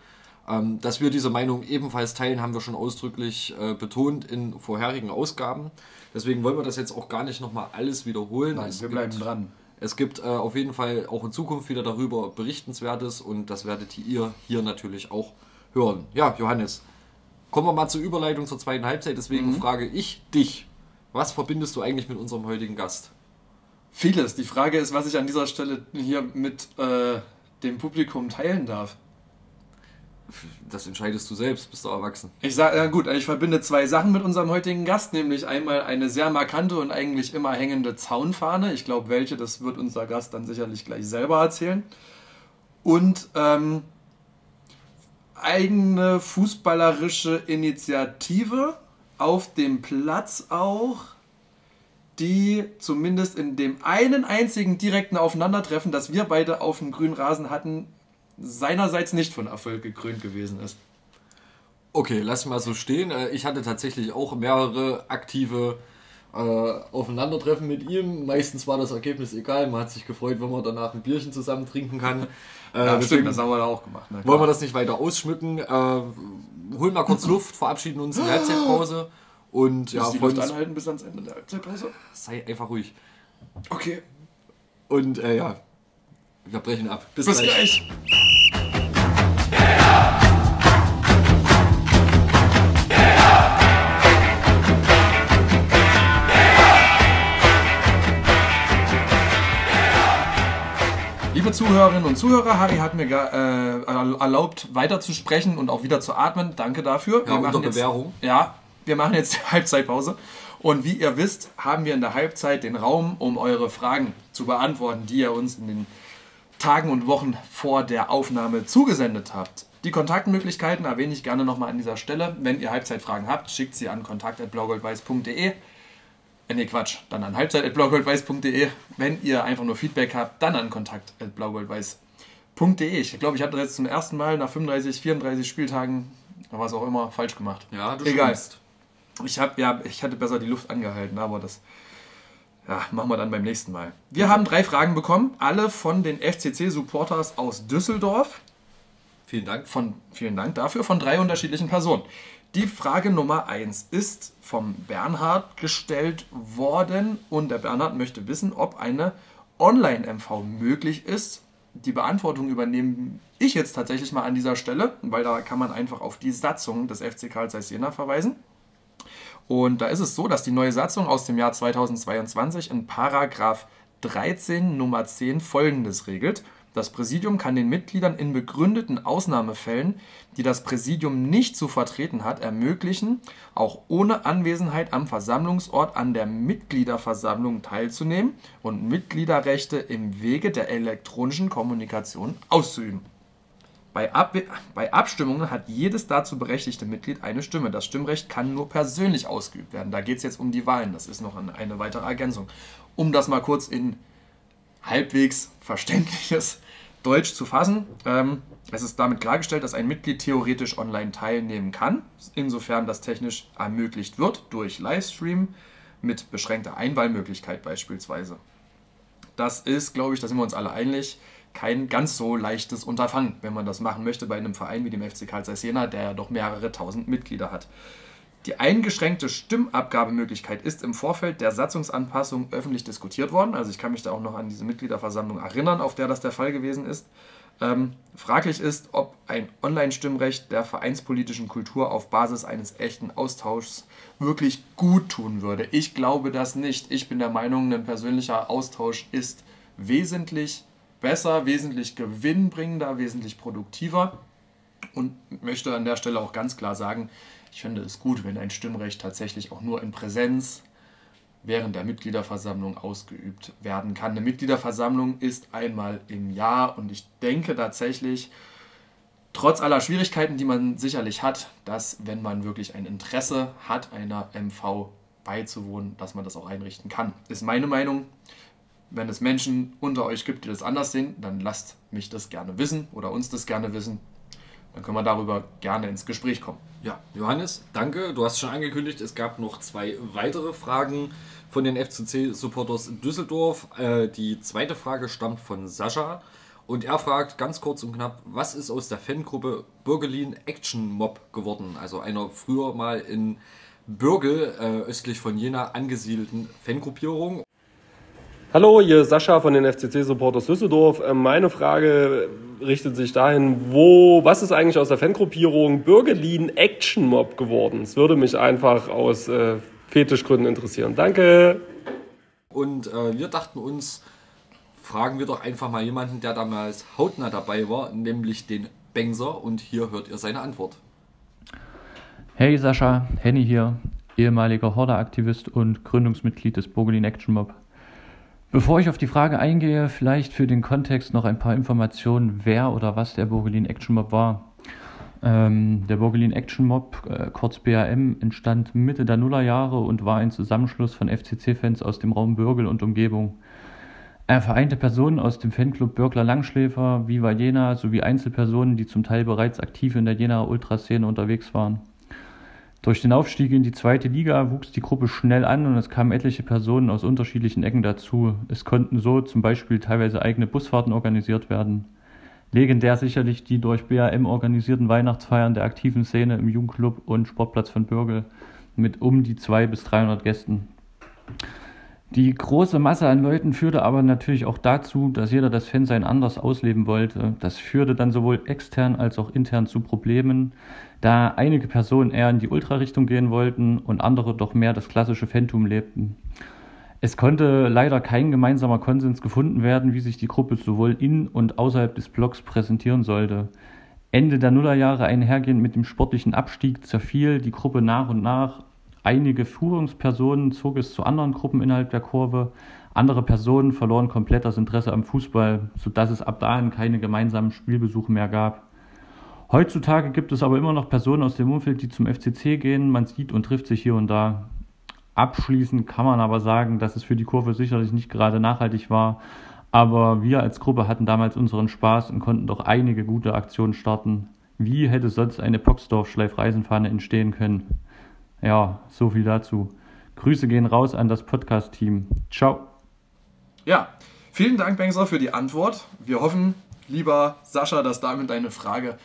Ähm, dass wir diese Meinung ebenfalls teilen, haben wir schon ausdrücklich äh, betont in vorherigen Ausgaben. Deswegen wollen wir das jetzt auch gar nicht nochmal alles wiederholen. Nein, es wir gibt, bleiben dran. Es gibt äh, auf jeden Fall auch in Zukunft wieder darüber Berichtenswertes und das werdet ihr hier natürlich auch hören. Ja, Johannes, kommen wir mal zur Überleitung zur zweiten Halbzeit. Deswegen Mhm. frage ich dich, was verbindest du eigentlich mit unserem heutigen Gast? Vieles. Die Frage ist, was ich an dieser Stelle hier mit äh, dem Publikum teilen darf. Das entscheidest du selbst, bist du erwachsen. Ich sage, ja gut, ich verbinde zwei Sachen mit unserem heutigen Gast, nämlich einmal eine sehr markante und eigentlich immer hängende Zaunfahne. Ich glaube, welche, das wird unser Gast dann sicherlich gleich selber erzählen. Und ähm, eigene fußballerische Initiative auf dem Platz auch, die zumindest in dem einen einzigen direkten Aufeinandertreffen, das wir beide auf dem grünen Rasen hatten, seinerseits nicht von Erfolg gekrönt gewesen ist. Okay, lass mal so stehen. Äh, Ich hatte tatsächlich auch mehrere aktive äh, Aufeinandertreffen mit ihm. Meistens war das Ergebnis egal. Man hat sich gefreut, wenn man danach ein Bierchen zusammen trinken kann. Äh, Ja, deswegen stimmt, das haben wir da auch gemacht. klar. Wollen wir das nicht weiter ausschmücken? Äh, holen mal kurz Luft, verabschieden uns in der Halbzeitpause und ja, die Luft anhalten bis ans Ende der Halbzeitpause? Sei einfach ruhig. Okay. Und äh, ja, wir brechen ab. Bis gleich. Liebe Zuhörerinnen und Zuhörer, Harry hat mir äh, erlaubt, weiter zu sprechen und auch wieder zu atmen. Danke dafür. Ja, unter Bewährung. Jetzt, ja, wir machen jetzt die Halbzeitpause. Und wie ihr wisst, haben wir in der Halbzeit den Raum, um eure Fragen zu beantworten, die ihr uns in den Tagen und Wochen vor der Aufnahme zugesendet habt. Die Kontaktmöglichkeiten erwähne ich gerne nochmal an dieser Stelle. Wenn ihr Halbzeitfragen habt, schickt sie an kontakt.blaugoldweiß.de. Äh, nee, Quatsch, dann an halbzeit.blaugoldweiß.de. Wenn ihr einfach nur Feedback habt, dann an kontakt.blaugoldweiß.de. Ich glaube, ich habe das jetzt zum ersten Mal nach 35, 34 Spieltagen, was auch immer, falsch gemacht. Ja, du Egal. stimmst. Ich, hab, ja, ich hatte besser die Luft angehalten, aber das ja, machen wir dann beim nächsten Mal. Wir haben drei Fragen bekommen, alle von den FCC-Supporters aus Düsseldorf. Vielen Dank. Von, vielen Dank dafür, von drei unterschiedlichen Personen. Die Frage Nummer eins ist vom Bernhard gestellt worden und der Bernhard möchte wissen, ob eine Online-MV möglich ist. Die Beantwortung übernehme ich jetzt tatsächlich mal an dieser Stelle, weil da kann man einfach auf die Satzung des FC Karl Zeiss Jena verweisen. Und da ist es so, dass die neue Satzung aus dem Jahr 2022 in Paragraph 13 Nummer 10 folgendes regelt. Das Präsidium kann den Mitgliedern in begründeten Ausnahmefällen, die das Präsidium nicht zu vertreten hat, ermöglichen, auch ohne Anwesenheit am Versammlungsort an der Mitgliederversammlung teilzunehmen und Mitgliederrechte im Wege der elektronischen Kommunikation auszuüben. Bei, Ab bei Abstimmungen hat jedes dazu berechtigte Mitglied eine Stimme. Das Stimmrecht kann nur persönlich ausgeübt werden. Da geht es jetzt um die Wahlen. Das ist noch eine, weitere Ergänzung. Um das mal kurz in halbwegs verständliches Deutsch zu fassen. Ähm, es ist damit klargestellt, dass ein Mitglied theoretisch online teilnehmen kann, insofern das technisch ermöglicht wird, durch Livestream mit beschränkter Einwahlmöglichkeit beispielsweise. Das ist, glaube ich, da sind wir uns alle einig, kein ganz so leichtes Unterfangen, wenn man das machen möchte bei einem Verein wie dem FC Karl Zeiss Jena, der ja doch mehrere tausend Mitglieder hat. Die eingeschränkte Stimmabgabemöglichkeit ist im Vorfeld der Satzungsanpassung öffentlich diskutiert worden. Also ich kann mich da auch noch an diese Mitgliederversammlung erinnern, auf der das der Fall gewesen ist. Ähm, fraglich ist, ob ein Online-Stimmrecht der vereinspolitischen Kultur auf Basis eines echten Austauschs wirklich gut tun würde. Ich glaube das nicht. Ich bin der Meinung, ein persönlicher Austausch ist wesentlich besser, wesentlich gewinnbringender, wesentlich produktiver und möchte an der Stelle auch ganz klar sagen, ich finde es gut, wenn ein Stimmrecht tatsächlich auch nur in Präsenz während der Mitgliederversammlung ausgeübt werden kann. Eine Mitgliederversammlung ist einmal im Jahr und ich denke tatsächlich, trotz aller Schwierigkeiten, die man sicherlich hat, dass wenn man wirklich ein Interesse hat, einer MV beizuwohnen, dass man das auch einrichten kann. Ist meine Meinung. Wenn es Menschen unter euch gibt, die das anders sehen, dann lasst mich das gerne wissen oder uns das gerne wissen. Dann können wir darüber gerne ins Gespräch kommen. Ja, Johannes, danke. Du hast schon angekündigt, es gab noch zwei weitere Fragen von den FCC-Supporters Düsseldorf. Äh, die zweite Frage stammt von Sascha und er fragt ganz kurz und knapp, was ist aus der Fangruppe Bürgelin Action Mob geworden? Also einer früher mal in Bürgel, äh, östlich von Jena, angesiedelten Fangruppierung. Hallo, hier ist Sascha von den FCC Supporters Düsseldorf. Ähm, Meine Frage richtet sich dahin, wo, was ist eigentlich aus der Fangruppierung Bürgelin Action Mob geworden? Es würde mich einfach aus äh, Fetischgründen interessieren. Danke. Und äh, wir dachten uns, fragen wir doch einfach mal jemanden, der damals hautnah dabei war, nämlich den Bengser. Und hier hört ihr seine Antwort. Hey Sascha, Henny hier, ehemaliger Horde-Aktivist und Gründungsmitglied des Bogolin Action Mob. Bevor ich auf die Frage eingehe, vielleicht für den Kontext noch ein paar Informationen, wer oder was der Bogolin Action Mob war. Ähm, der Bogolin Action Mob, äh, kurz BAM, entstand Mitte der Nullerjahre und war ein Zusammenschluss von FCC-Fans aus dem Raum Bürgel und Umgebung. Er vereinte Personen aus dem Fanclub Bürgler Langschläfer, Viva Jena sowie Einzelpersonen, die zum Teil bereits aktiv in der Jenaer Ultraszene unterwegs waren. Durch den Aufstieg in die zweite Liga wuchs die Gruppe schnell an und es kamen etliche Personen aus unterschiedlichen Ecken dazu. Es konnten so zum Beispiel teilweise eigene Busfahrten organisiert werden. Legendär sicherlich die durch BAM organisierten Weihnachtsfeiern der aktiven Szene im Jugendclub und Sportplatz von Bürgel mit um die 200 bis 300 Gästen. Die große Masse an Leuten führte aber natürlich auch dazu, dass jeder das Fansein anders ausleben wollte. Das führte dann sowohl extern als auch intern zu Problemen, da einige Personen eher in die Ultra-Richtung gehen wollten und andere doch mehr das klassische Fantum lebten. Es konnte leider kein gemeinsamer Konsens gefunden werden, wie sich die Gruppe sowohl in und außerhalb des Blocks präsentieren sollte. Ende der Nullerjahre einhergehend mit dem sportlichen Abstieg zerfiel die Gruppe nach und nach. Einige Führungspersonen zog es zu anderen Gruppen innerhalb der Kurve. Andere Personen verloren komplett das Interesse am Fußball, sodass es ab dahin keine gemeinsamen Spielbesuche mehr gab. Heutzutage gibt es aber immer noch Personen aus dem Umfeld, die zum FCC gehen. Man sieht und trifft sich hier und da. Abschließend kann man aber sagen, dass es für die Kurve sicherlich nicht gerade nachhaltig war. Aber wir als Gruppe hatten damals unseren Spaß und konnten doch einige gute Aktionen starten. Wie hätte sonst eine Poxdorf-Schleifreisenfahne entstehen können? Ja, so viel dazu. Grüße gehen raus an das Podcast-Team. Ciao. Ja, vielen Dank, Bengser, für die Antwort. Wir hoffen, lieber Sascha, dass damit deine Frage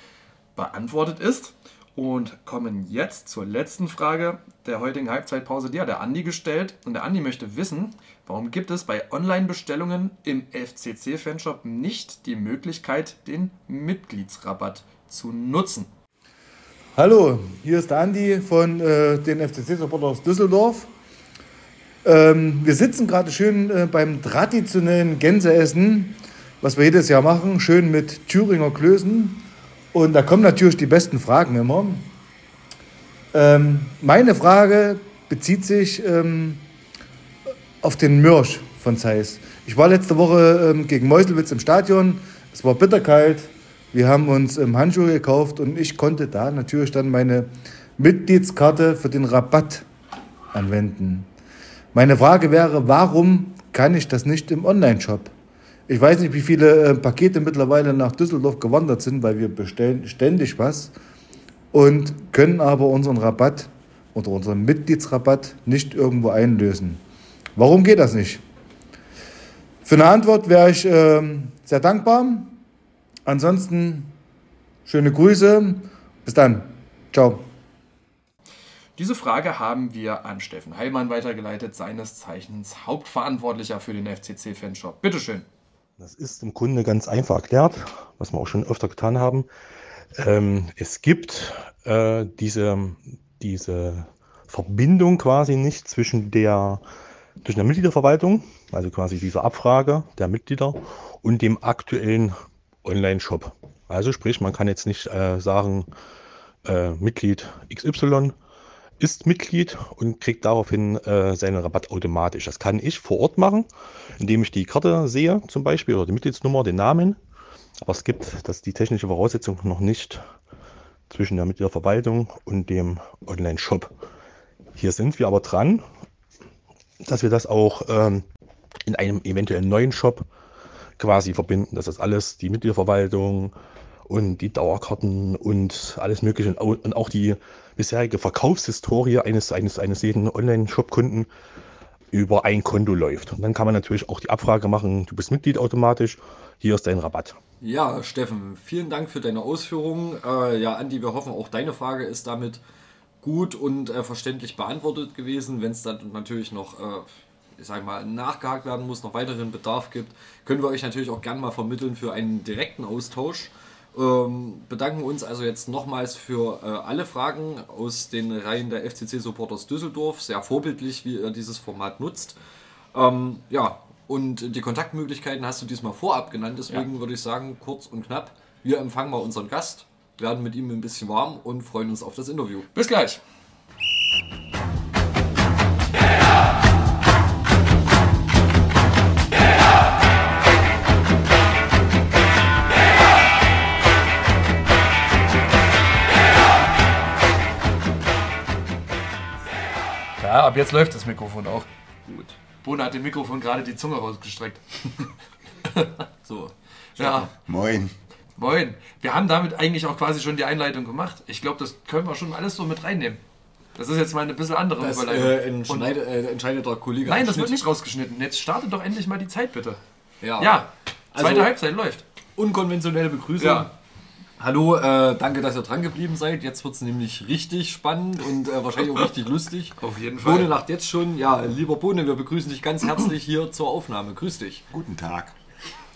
beantwortet ist. Und kommen jetzt zur letzten Frage der heutigen Halbzeitpause. Die hat der Andi gestellt. Und der Andi möchte wissen, warum gibt es bei Online-Bestellungen im FCC-Fanshop nicht die Möglichkeit, den Mitgliedsrabatt zu nutzen? Hallo, hier ist der Andi von äh, den FCC-Supporters Düsseldorf. Ähm, wir sitzen gerade schön äh, beim traditionellen Gänseessen, was wir jedes Jahr machen, schön mit Thüringer Klößen. Und da kommen natürlich die besten Fragen immer. Ähm, meine Frage bezieht sich ähm, auf den Mörsch von Zeiss. Ich war letzte Woche ähm, gegen Meuselwitz im Stadion. Es war bitterkalt. Wir haben uns ähm, Handschuhe gekauft und ich konnte da natürlich dann meine Mitgliedskarte für den Rabatt anwenden. Meine Frage wäre, warum kann ich das nicht im Online-Shop? Ich weiß nicht, wie viele äh, Pakete mittlerweile nach Düsseldorf gewandert sind, weil wir bestellen ständig was und können aber unseren Rabatt oder unseren Mitgliedsrabatt nicht irgendwo einlösen. Warum geht das nicht? Für eine Antwort wäre ich äh, sehr dankbar. Ansonsten schöne Grüße. Bis dann. Ciao. Diese Frage haben wir an Steffen Heilmann weitergeleitet, seines Zeichens Hauptverantwortlicher für den FCC-Fanshop. Bitteschön. Das ist im Grunde ganz einfach erklärt, was wir auch schon öfter getan haben. Ähm, es gibt äh, diese, diese Verbindung quasi nicht zwischen der, zwischen der Mitgliederverwaltung, also quasi dieser Abfrage der Mitglieder und dem aktuellen Online-Shop. Also sprich, man kann jetzt nicht äh, sagen, äh, Mitglied XY ist Mitglied und kriegt daraufhin äh, seinen Rabatt automatisch. Das kann ich vor Ort machen, indem ich die Karte sehe, zum Beispiel, oder die Mitgliedsnummer, den Namen. Aber es gibt das die technische Voraussetzung noch nicht zwischen der Mitgliederverwaltung und dem Online-Shop. Hier sind wir aber dran, dass wir das auch ähm, in einem eventuell neuen Shop quasi verbinden. Das ist alles die Mitgliederverwaltung und die Dauerkarten und alles Mögliche und auch die bisherige Verkaufshistorie eines, eines, eines jeden Online-Shop-Kunden über ein Konto läuft. Und dann kann man natürlich auch die Abfrage machen, du bist Mitglied automatisch, hier ist dein Rabatt. Ja, Steffen, vielen Dank für deine Ausführungen. Äh, ja, Andi, wir hoffen, auch deine Frage ist damit gut und äh, verständlich beantwortet gewesen. Wenn es dann natürlich noch, äh, ich sag mal, nachgehakt werden muss, noch weiteren Bedarf gibt, können wir euch natürlich auch gerne mal vermitteln für einen direkten Austausch. Ähm, bedanken uns also jetzt nochmals für äh, alle Fragen aus den Reihen der FCC Supporters Düsseldorf. Sehr vorbildlich, wie ihr dieses Format nutzt. Ähm, ja, und die Kontaktmöglichkeiten hast du diesmal vorab genannt, deswegen würde ich sagen, kurz und knapp, wir empfangen mal unseren Gast, werden mit ihm ein bisschen warm und freuen uns auf das Interview. Bis gleich. Ja, ab jetzt läuft das Mikrofon auch. Gut. Bohne hat dem Mikrofon gerade die Zunge rausgestreckt. so. Ja. Moin. Moin. Wir haben damit eigentlich auch quasi schon die Einleitung gemacht. Ich glaube, das können wir schon alles so mit reinnehmen. Das ist jetzt mal eine bisschen andere Das Überleitung. äh, entscheide, äh, entscheidet der Kollege. Nein, das wird nicht rausgeschnitten. Jetzt startet doch endlich mal die Zeit, bitte. Ja. Ja. Zweite Also- Halbzeit läuft. Unkonventionelle Begrüßung. Ja. Hallo, äh, danke, dass ihr dran geblieben seid. Jetzt wird es nämlich richtig spannend und äh, wahrscheinlich auch richtig lustig. Auf jeden Fall. Bohne lacht jetzt schon. Ja, lieber Bohne, wir begrüßen dich ganz herzlich hier zur Aufnahme. Grüß dich. Guten Tag.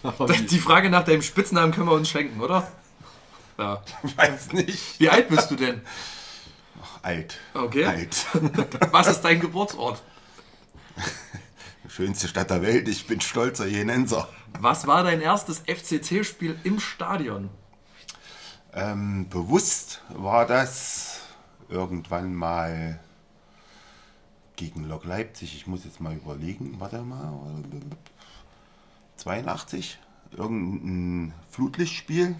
Die Frage nach deinem Spitznamen können wir uns schenken, oder? Ja. Weiß nicht. Wie alt bist du denn? Alt. Okay. Alt. Was ist dein Geburtsort? Schönste Stadt der Welt. Ich bin stolzer Jenenser. Was war dein erstes FCC-Spiel im Stadion? Ähm, bewusst war das irgendwann mal gegen Lok Leipzig. Ich muss jetzt mal überlegen. Warte mal. 82. Irgendein Flutlichtspiel.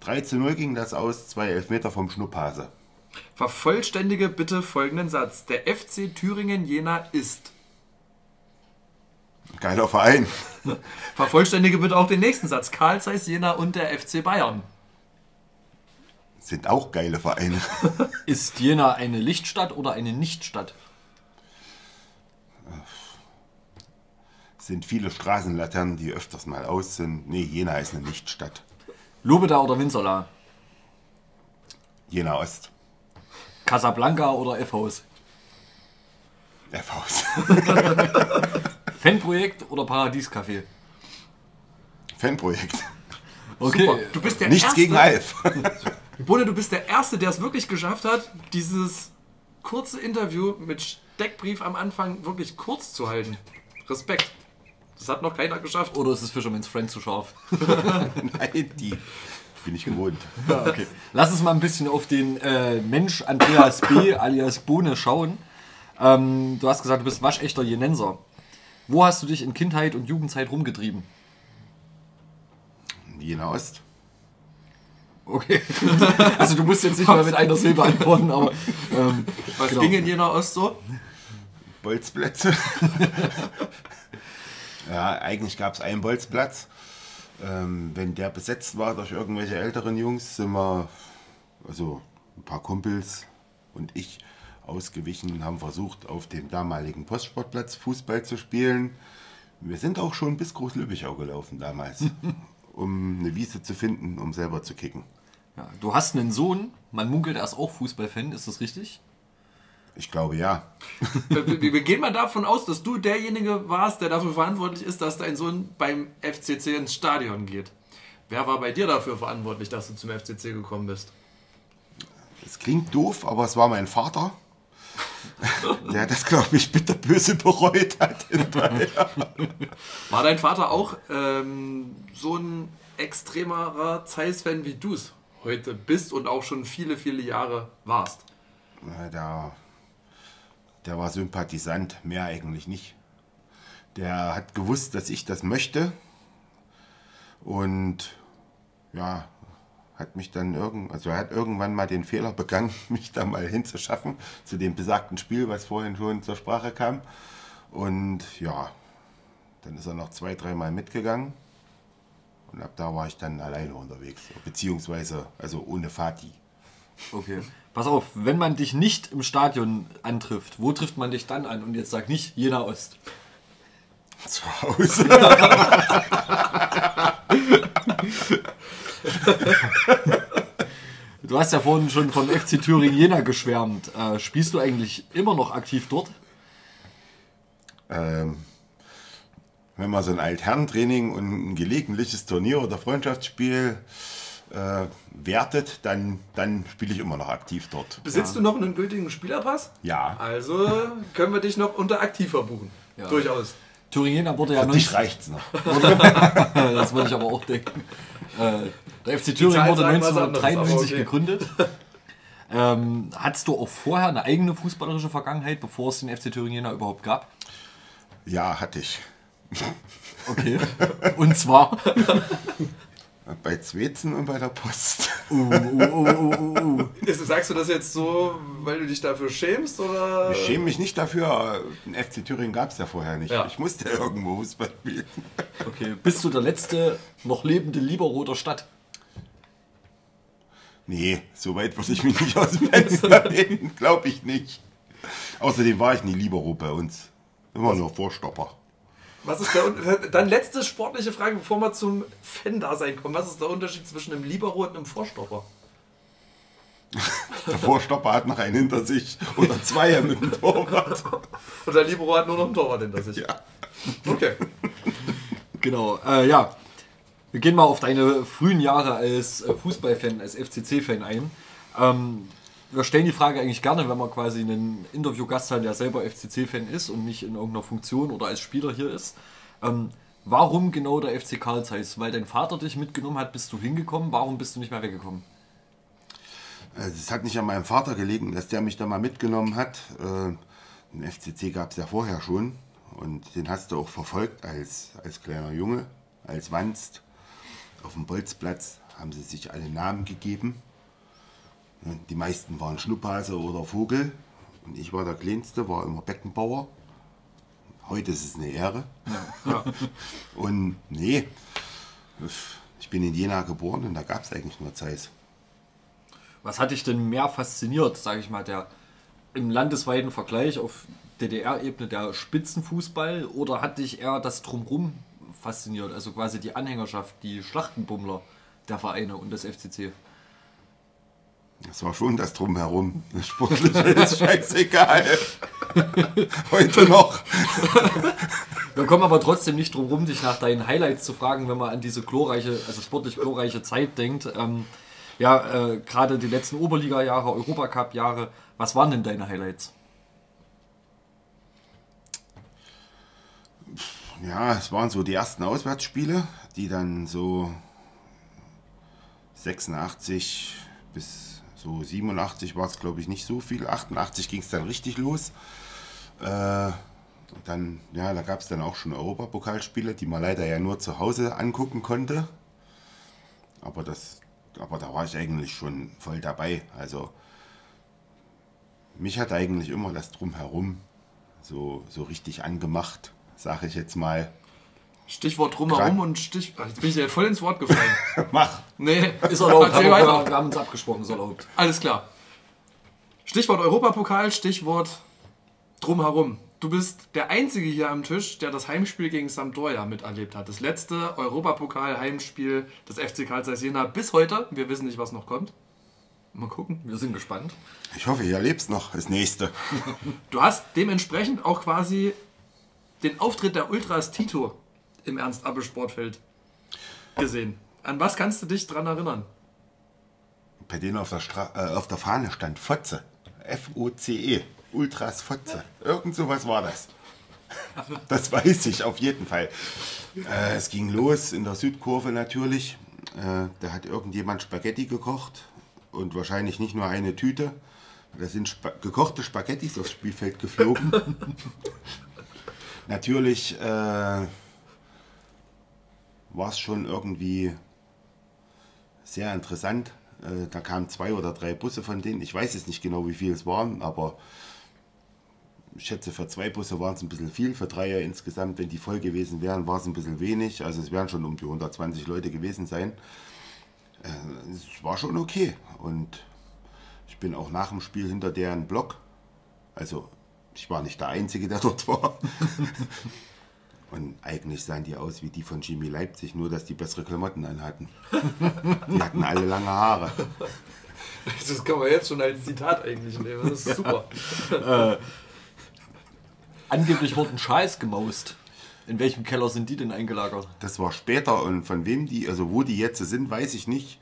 3 zu 0 ging das aus. Zwei Elfmeter vom Schnupphase. Vervollständige bitte folgenden Satz. Der FC Thüringen Jena ist. Geiler Verein. Vervollständige bitte auch den nächsten Satz. Karl Zeiss Jena und der FC Bayern. Sind auch geile Vereine. Ist Jena eine Lichtstadt oder eine Nichtstadt? sind viele Straßenlaternen, die öfters mal aus sind. Nee, Jena ist eine Nichtstadt. Lobeda oder Winzerla? Jena Ost. Casablanca oder F-Haus? F-Haus. Fanprojekt oder Paradiescafé? Fanprojekt. Okay. Super. Du bist der Nichts Erste. gegen Alf. Bone, du bist der Erste, der es wirklich geschafft hat, dieses kurze Interview mit Steckbrief am Anfang wirklich kurz zu halten. Respekt. Das hat noch keiner geschafft. Oder ist es Fisherman's Friend zu scharf? Nein, die bin ich gewohnt. Ja, okay. Lass uns mal ein bisschen auf den äh, Mensch Andreas B. alias Bohne schauen. Ähm, du hast gesagt, du bist waschechter Jenenser. Wo hast du dich in Kindheit und Jugendzeit rumgetrieben? Jena Ost. Okay. Also du musst jetzt nicht mal mit einer Silbe antworten, aber... Ähm, Was genau. ging in Jena Ost so? Bolzplätze. ja, eigentlich gab es einen Bolzplatz. Ähm, wenn der besetzt war durch irgendwelche älteren Jungs, sind wir, also ein paar Kumpels und ich, ausgewichen und haben versucht, auf dem damaligen Postsportplatz Fußball zu spielen. Wir sind auch schon bis Großlübbichau gelaufen damals, um eine Wiese zu finden, um selber zu kicken. Ja, du hast einen Sohn, man munkelt, er ist auch Fußballfan, ist das richtig? Ich glaube ja. wir, wir gehen mal davon aus, dass du derjenige warst, der dafür verantwortlich ist, dass dein Sohn beim FCC ins Stadion geht. Wer war bei dir dafür verantwortlich, dass du zum FCC gekommen bist? Es klingt doof, aber es war mein Vater, der das, glaube ich, bitterböse bereut hat. War dein Vater auch ähm, so ein extremerer Zeiss-Fan, wie du es heute bist und auch schon viele, viele Jahre warst? Na, Der, der war Sympathisant, mehr eigentlich nicht. Der hat gewusst, dass ich das möchte und ja, hat mich dann irgend, also er hat irgendwann mal den Fehler begangen, mich da mal hinzuschaffen zu dem besagten Spiel, was vorhin schon zur Sprache kam. Und ja, Dann ist er noch zwei, dreimal mitgegangen. Und ab da war ich dann alleine unterwegs. Beziehungsweise, also ohne Fati. Okay. Pass auf, wenn man dich nicht im Stadion antrifft, wo trifft man dich dann an? Und jetzt sag nicht Jena Ost. Zu Hause. du hast ja vorhin schon vom FC Thüringen Jena geschwärmt. Äh, spielst du eigentlich immer noch aktiv dort? Ähm, wenn man so ein Altherrentraining und ein gelegentliches Turnier oder Freundschaftsspiel äh, wertet, dann, dann spiele ich immer noch aktiv dort. Besitzt du noch einen gültigen Spielerpass? Ja. Also können wir dich noch unter aktiv verbuchen. Ja. Durchaus. Thüringen wurde ja Für dich 19 reicht's noch. Das würde ich aber auch denken. Äh, der FC Thüringen wurde sagen was anderes, 1993 aber okay. gegründet. Ähm, hattest du auch vorher eine eigene fußballerische Vergangenheit, bevor es den FC Thüringen überhaupt gab? Ja, hatte ich. Okay. Und zwar? Bei Zwetzen und bei der Post. Uh, uh, uh, uh, uh. Sagst du das jetzt so, weil du dich dafür schämst? Oder? Ich schäme mich nicht dafür. Den FC Thüringen gab es ja vorher nicht. Ja. Ich musste irgendwo Fußball spielen. Okay. Bist du der letzte noch lebende Libero der Stadt? Nee, so weit würde ich mich nicht aus dem Fenster lehnen. Glaube ich nicht. Außerdem war ich nie Libero bei uns. Immer nur Vorstopper. Was ist der Dann letzte sportliche Frage, bevor wir zum Fan-Dasein kommen. Was ist der Unterschied zwischen einem Libero und einem Vorstopper? Der Vorstopper hat noch einen hinter sich oder zwei mit dem Torwart. Und der Libero hat nur noch einen Torwart hinter sich. Ja. Okay. Genau, äh, ja. Wir gehen mal auf deine frühen Jahre als äh, Fußballfan, als FCC-Fan ein. Ähm, wir stellen die Frage eigentlich gerne, wenn man quasi einen Interviewgast hat, der selber FCC-Fan ist und nicht in irgendeiner Funktion oder als Spieler hier ist. Ähm, warum genau der FC Karl Zeiss? Weil dein Vater dich mitgenommen hat, bist du hingekommen. Warum bist du nicht mehr weggekommen? Also Es hat nicht an meinem Vater gelegen, dass der mich da mal mitgenommen hat. Äh, Den FCC gab es ja vorher schon und den hast du auch verfolgt als, als kleiner Junge, als Wanst. Auf dem Bolzplatz haben sie sich alle Namen gegeben. Die meisten waren Schnupphase oder Vogel und ich war der Kleinste, war immer Beckenbauer. Heute ist es eine Ehre. Und nee, ich bin in Jena geboren und da gab es eigentlich nur Zeiss. Was hat dich denn mehr fasziniert, sage ich mal, der im landesweiten Vergleich auf DDR-Ebene der Spitzenfußball oder hat dich eher das Drumrum fasziniert, also quasi die Anhängerschaft, die Schlachtenbummler der Vereine und des FCC? Das war schon das Drumherum. Das Sportliche ist scheißegal. Heute noch. Wir kommen aber trotzdem nicht drum rum, dich nach deinen Highlights zu fragen, wenn man an diese glorreiche, also sportlich glorreiche Zeit denkt. Ähm, ja, äh, gerade die letzten Oberliga-Jahre, Europacup-Jahre, was waren denn deine Highlights? Ja, es waren so die ersten Auswärtsspiele, die dann so 86 bis so 87 war es, glaube ich, nicht so viel. 88 ging es dann richtig los. Äh, dann, ja, da gab es dann auch schon Europapokalspiele, die man leider ja nur zu Hause angucken konnte. Aber das, aber da war ich eigentlich schon voll dabei. Also mich hat eigentlich immer das drumherum so, so richtig angemacht, sage ich jetzt mal. Stichwort drumherum und Stich. Ach, Jetzt bin ich dir voll ins Wort gefallen. Mach. Nee, Ist erlaubt, haben wir, haben uns abgesprochen, ist erlaubt. Alles klar. Stichwort Europapokal, Stichwort drumherum. Du bist der Einzige hier am Tisch, der das Heimspiel gegen Sampdoria miterlebt hat. Das letzte Europapokal-Heimspiel des FC Karl Zeiss Jena bis heute. Wir wissen nicht, was noch kommt. Mal gucken. Wir sind gespannt. Ich hoffe, ihr erlebt noch das nächste. Du hast dementsprechend auch quasi den Auftritt der Ultras Tito im Ernst-Abbe-Sportfeld gesehen. An was kannst du dich dran erinnern? Bei denen auf der, Stra äh, auf der Fahne stand Fotze. F-O-C-E. Ultras Fotze. Irgend sowas war das. Das weiß ich auf jeden Fall. Äh, es ging los in der Südkurve natürlich. Äh, da hat irgendjemand Spaghetti gekocht und wahrscheinlich nicht nur eine Tüte. Da sind Spa gekochte Spaghettis aufs Spielfeld geflogen. natürlich äh, war es schon irgendwie sehr interessant. Äh, Da kamen zwei oder drei Busse von denen. Ich weiß jetzt nicht genau, wie viele es waren, aber ich schätze, für zwei Busse waren es ein bisschen viel, für drei ja insgesamt, wenn die voll gewesen wären, war es ein bisschen wenig. Also es wären schon um die 120 Leute gewesen sein. Äh, es war schon okay. Und ich bin auch nach dem Spiel hinter deren Block. Also ich war nicht der Einzige, der dort war. Und eigentlich sahen die aus wie die von Jimmy Leipzig, nur dass die bessere Klamotten anhatten. Die hatten alle lange Haare. Das kann man jetzt schon als Zitat eigentlich nehmen. Das ist super. äh, angeblich wurden Scheiß gemaust. In welchem Keller sind die denn eingelagert? Das war später und von wem die, also wo die jetzt sind, weiß ich nicht.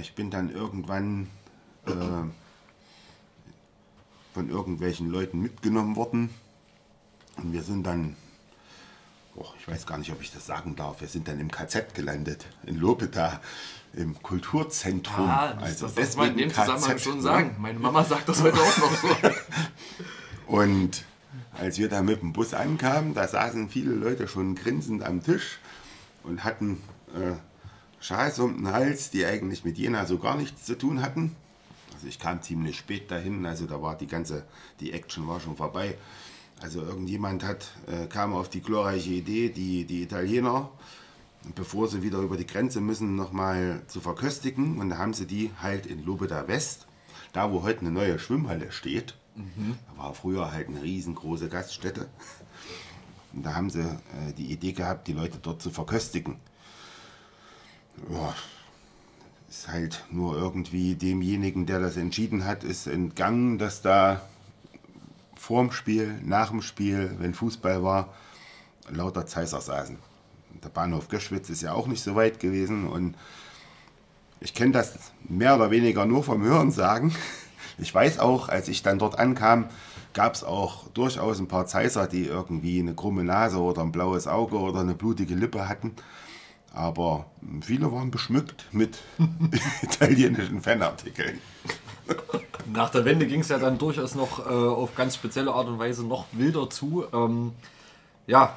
Ich bin dann irgendwann äh, von irgendwelchen Leuten mitgenommen worden und wir sind dann, oh, ich weiß gar nicht, ob ich das sagen darf, wir sind dann im KZ gelandet, in Lobeda, im Kulturzentrum. Ah, das, also das, das muss man in dem Zusammenhang KZ, schon ne? sagen. Meine Mama sagt das heute auch noch so. Und als wir da mit dem Bus ankamen, da saßen viele Leute schon grinsend am Tisch und hatten äh, Schals um den Hals, die eigentlich mit Jena so gar nichts zu tun hatten. Also ich kam ziemlich spät dahin, also da war die ganze, die Action war schon vorbei. Also irgendjemand hat, äh, kam auf die glorreiche Idee, die, die Italiener, bevor sie wieder über die Grenze müssen, nochmal zu verköstigen. Und da haben sie die halt in Lobeda West, da wo heute eine neue Schwimmhalle steht, da war früher halt eine riesengroße Gaststätte. Und da haben sie äh, die Idee gehabt, die Leute dort zu verköstigen. Ja, ist halt nur irgendwie demjenigen, der das entschieden hat, ist entgangen, dass da vorm Spiel, nach dem Spiel, wenn Fußball war, lauter Zeiser saßen. Der Bahnhof Göschwitz ist ja auch nicht so weit gewesen und ich kenne das mehr oder weniger nur vom Hören sagen. Ich weiß auch, als ich dann dort ankam, gab es auch durchaus ein paar Zeiser, die irgendwie eine krumme Nase oder ein blaues Auge oder eine blutige Lippe hatten. Aber viele waren beschmückt mit italienischen Fanartikeln. Nach der Wende ging es ja dann durchaus noch äh, auf ganz spezielle Art und Weise noch wilder zu. Ähm, ja,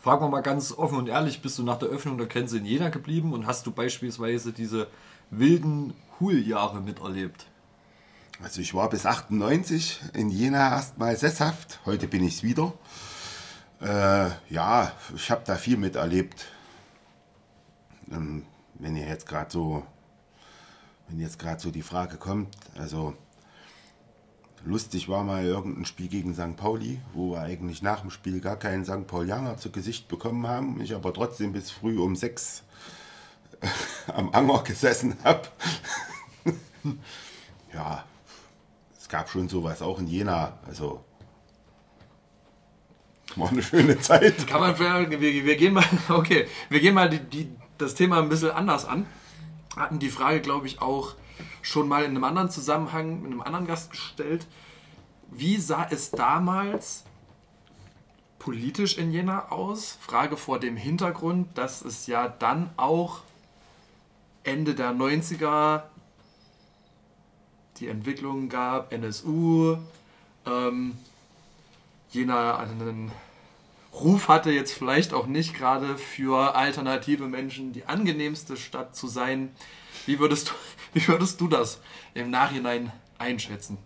fragen wir mal ganz offen und ehrlich, bist du nach der Öffnung der Grenze in Jena geblieben und hast du beispielsweise diese wilden Hul-Jahre miterlebt? Also ich war bis 98 in Jena erstmal sesshaft. Heute bin ich es wieder. Äh, ja, ich habe da viel miterlebt. Ähm, wenn ihr jetzt gerade so, wenn jetzt gerade so die Frage kommt, also lustig war mal irgendein Spiel gegen St. Pauli, wo wir eigentlich nach dem Spiel gar keinen St. Paulianer zu Gesicht bekommen haben. Ich aber trotzdem bis früh um sechs am Anger gesessen habe. ja, es gab schon sowas auch in Jena. Also war eine schöne Zeit. Kann man, wir, wir gehen mal, okay, wir gehen mal die, die, das Thema ein bisschen anders an. Hatten die Frage, glaube ich, auch schon mal in einem anderen Zusammenhang mit einem anderen Gast gestellt. Wie sah es damals politisch in Jena aus? Frage vor dem Hintergrund, dass es ja dann auch Ende der 90er die Entwicklung gab, NSU, ähm, Jena einen Ruf hatte jetzt vielleicht auch nicht gerade für alternative Menschen die angenehmste Stadt zu sein. Wie würdest du, wie würdest du das im Nachhinein einschätzen?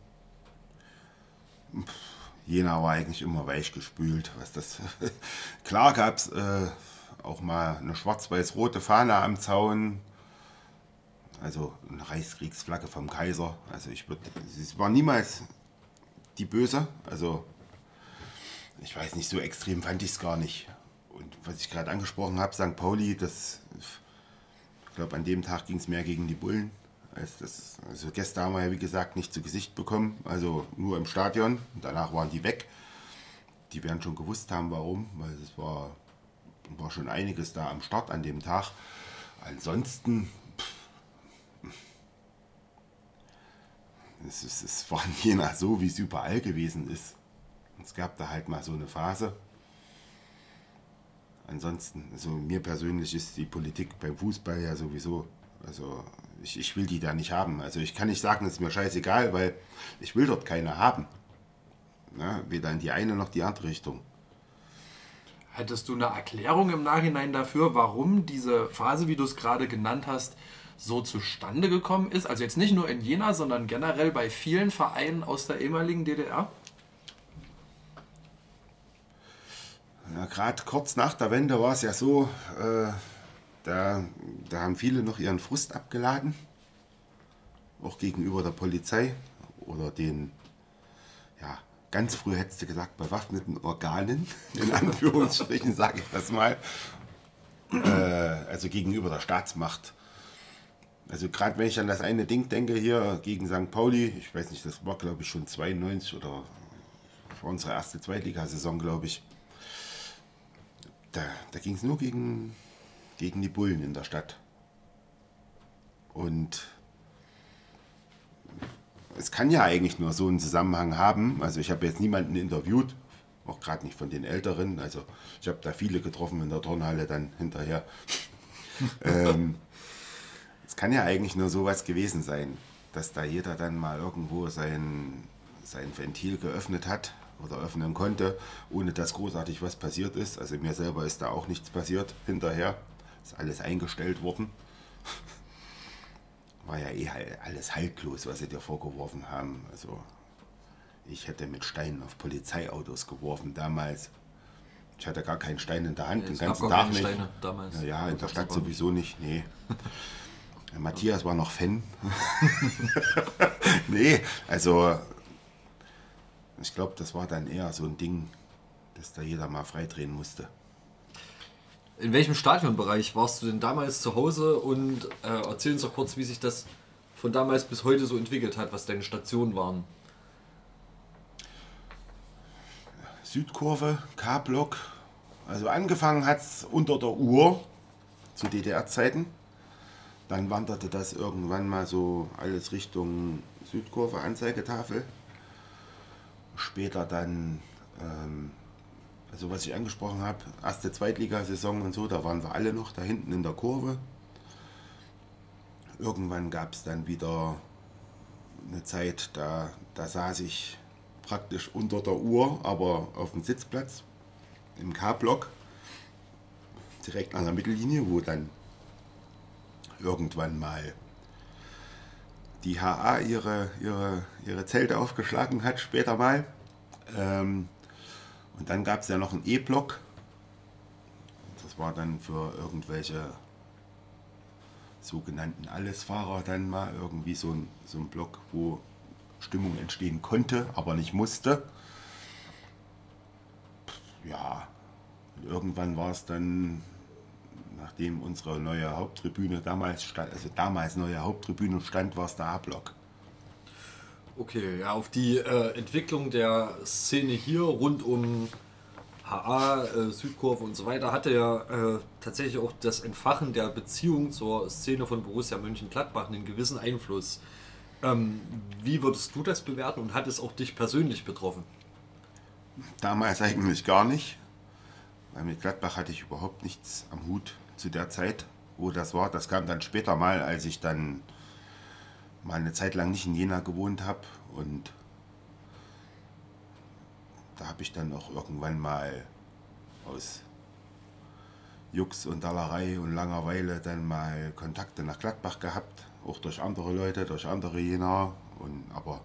Jena war eigentlich immer weichgespült. Was das Klar gab es äh, auch mal eine schwarz-weiß-rote Fahne am Zaun. Also eine Reichskriegsflagge vom Kaiser. Also ich würde, es war niemals die Böse. Also ich weiß nicht, so extrem fand ich es gar nicht. Und was ich gerade angesprochen habe, St. Pauli, das, ich glaube, an dem Tag ging es mehr gegen die Bullen. Als das, also Gäste haben wir ja, wie gesagt, nicht zu Gesicht bekommen, also nur im Stadion. Und danach waren die weg. Die werden schon gewusst haben, warum, weil es war, war schon einiges da am Start an dem Tag. Ansonsten, pff, es, ist, es war in Jena so, wie es überall gewesen ist. Es gab da halt mal so eine Phase. Ansonsten, also mir persönlich ist die Politik beim Fußball ja sowieso, also ich, ich will die da nicht haben. Also ich kann nicht sagen, es ist mir scheißegal, weil ich will dort keine haben. Na, weder in die eine noch die andere Richtung. Hättest du eine Erklärung im Nachhinein dafür, warum diese Phase, wie du es gerade genannt hast, so zustande gekommen ist? Also jetzt nicht nur in Jena, sondern generell bei vielen Vereinen aus der ehemaligen DDR? Ja, Gerade kurz nach der Wende war es ja so, äh, da, da haben viele noch ihren Frust abgeladen, auch gegenüber der Polizei oder den, ja, ganz früh hättest du gesagt, bewaffneten Organen, in Anführungsstrichen sage ich das mal, äh, also gegenüber der Staatsmacht. Also gerade wenn ich an das eine Ding denke hier gegen St. Pauli, ich weiß nicht, das war glaube ich schon 92 oder war unsere erste Zweitligasaison, glaube ich. Da, da ging es nur gegen, gegen die Bullen in der Stadt. Und es kann ja eigentlich nur so einen Zusammenhang haben. Also ich habe jetzt niemanden interviewt, auch gerade nicht von den Älteren. Also ich habe da viele getroffen in der Turnhalle dann hinterher. ähm, es kann ja eigentlich nur sowas gewesen sein, dass da jeder dann mal irgendwo sein, sein Ventil geöffnet hat oder öffnen konnte, ohne dass großartig was passiert ist. Also mir selber ist da auch nichts passiert hinterher. Ist alles eingestellt worden. War ja eh alles haltlos, was sie dir vorgeworfen haben. Also ich hätte mit Steinen auf Polizeiautos geworfen damals. Ich hatte gar keinen Stein in der Hand, Ja, den ganzen Tag nicht. Steine damals. Ja, ja, in der Stadt sowieso nicht, nee. Matthias war noch Fan. nee, also ich glaube, das war dann eher so ein Ding, dass da jeder mal freidrehen musste. In welchem Stadionbereich warst du denn damals zu Hause und äh, erzähl uns doch kurz, wie sich das von damals bis heute so entwickelt hat, was deine Stationen waren. Südkurve, K-Block. Also angefangen hat es unter der Uhr zu DDR-Zeiten. Dann wanderte das irgendwann mal so alles Richtung Südkurve, Anzeigetafel. Später dann, ähm, also was ich angesprochen habe, erste Zweitligasaison und so, da waren wir alle noch da hinten in der Kurve. Irgendwann gab es dann wieder eine Zeit, da, da saß ich praktisch unter der Uhr, aber auf dem Sitzplatz im K-Block, direkt an der Mittellinie, wo dann irgendwann mal die HA ihre, ihre, ihre Zelte aufgeschlagen hat, später mal. Ähm, und dann gab es ja noch einen E-Block. Das war dann für irgendwelche sogenannten Allesfahrer dann mal irgendwie so ein, so ein Block, wo Stimmung entstehen konnte, aber nicht musste. Ja, und irgendwann war es dann, nachdem unsere neue Haupttribüne damals stand, also damals neue Haupttribüne stand, war es der A-Block. Okay, ja, auf die äh, Entwicklung der Szene hier rund um HA, äh, Südkurve und so weiter hatte ja äh, tatsächlich auch das Entfachen der Beziehung zur Szene von Borussia Mönchengladbach einen gewissen Einfluss. Ähm, wie würdest du das bewerten und hat es auch dich persönlich betroffen? Damals eigentlich gar nicht, weil mit Gladbach hatte ich überhaupt nichts am Hut zu der Zeit, wo das war. Das kam dann später mal, als ich dann mal eine Zeit lang nicht in Jena gewohnt habe und da habe ich dann auch irgendwann mal aus Jux und Dallerei und Langeweile dann mal Kontakte nach Gladbach gehabt, auch durch andere Leute, durch andere Jena. Und, aber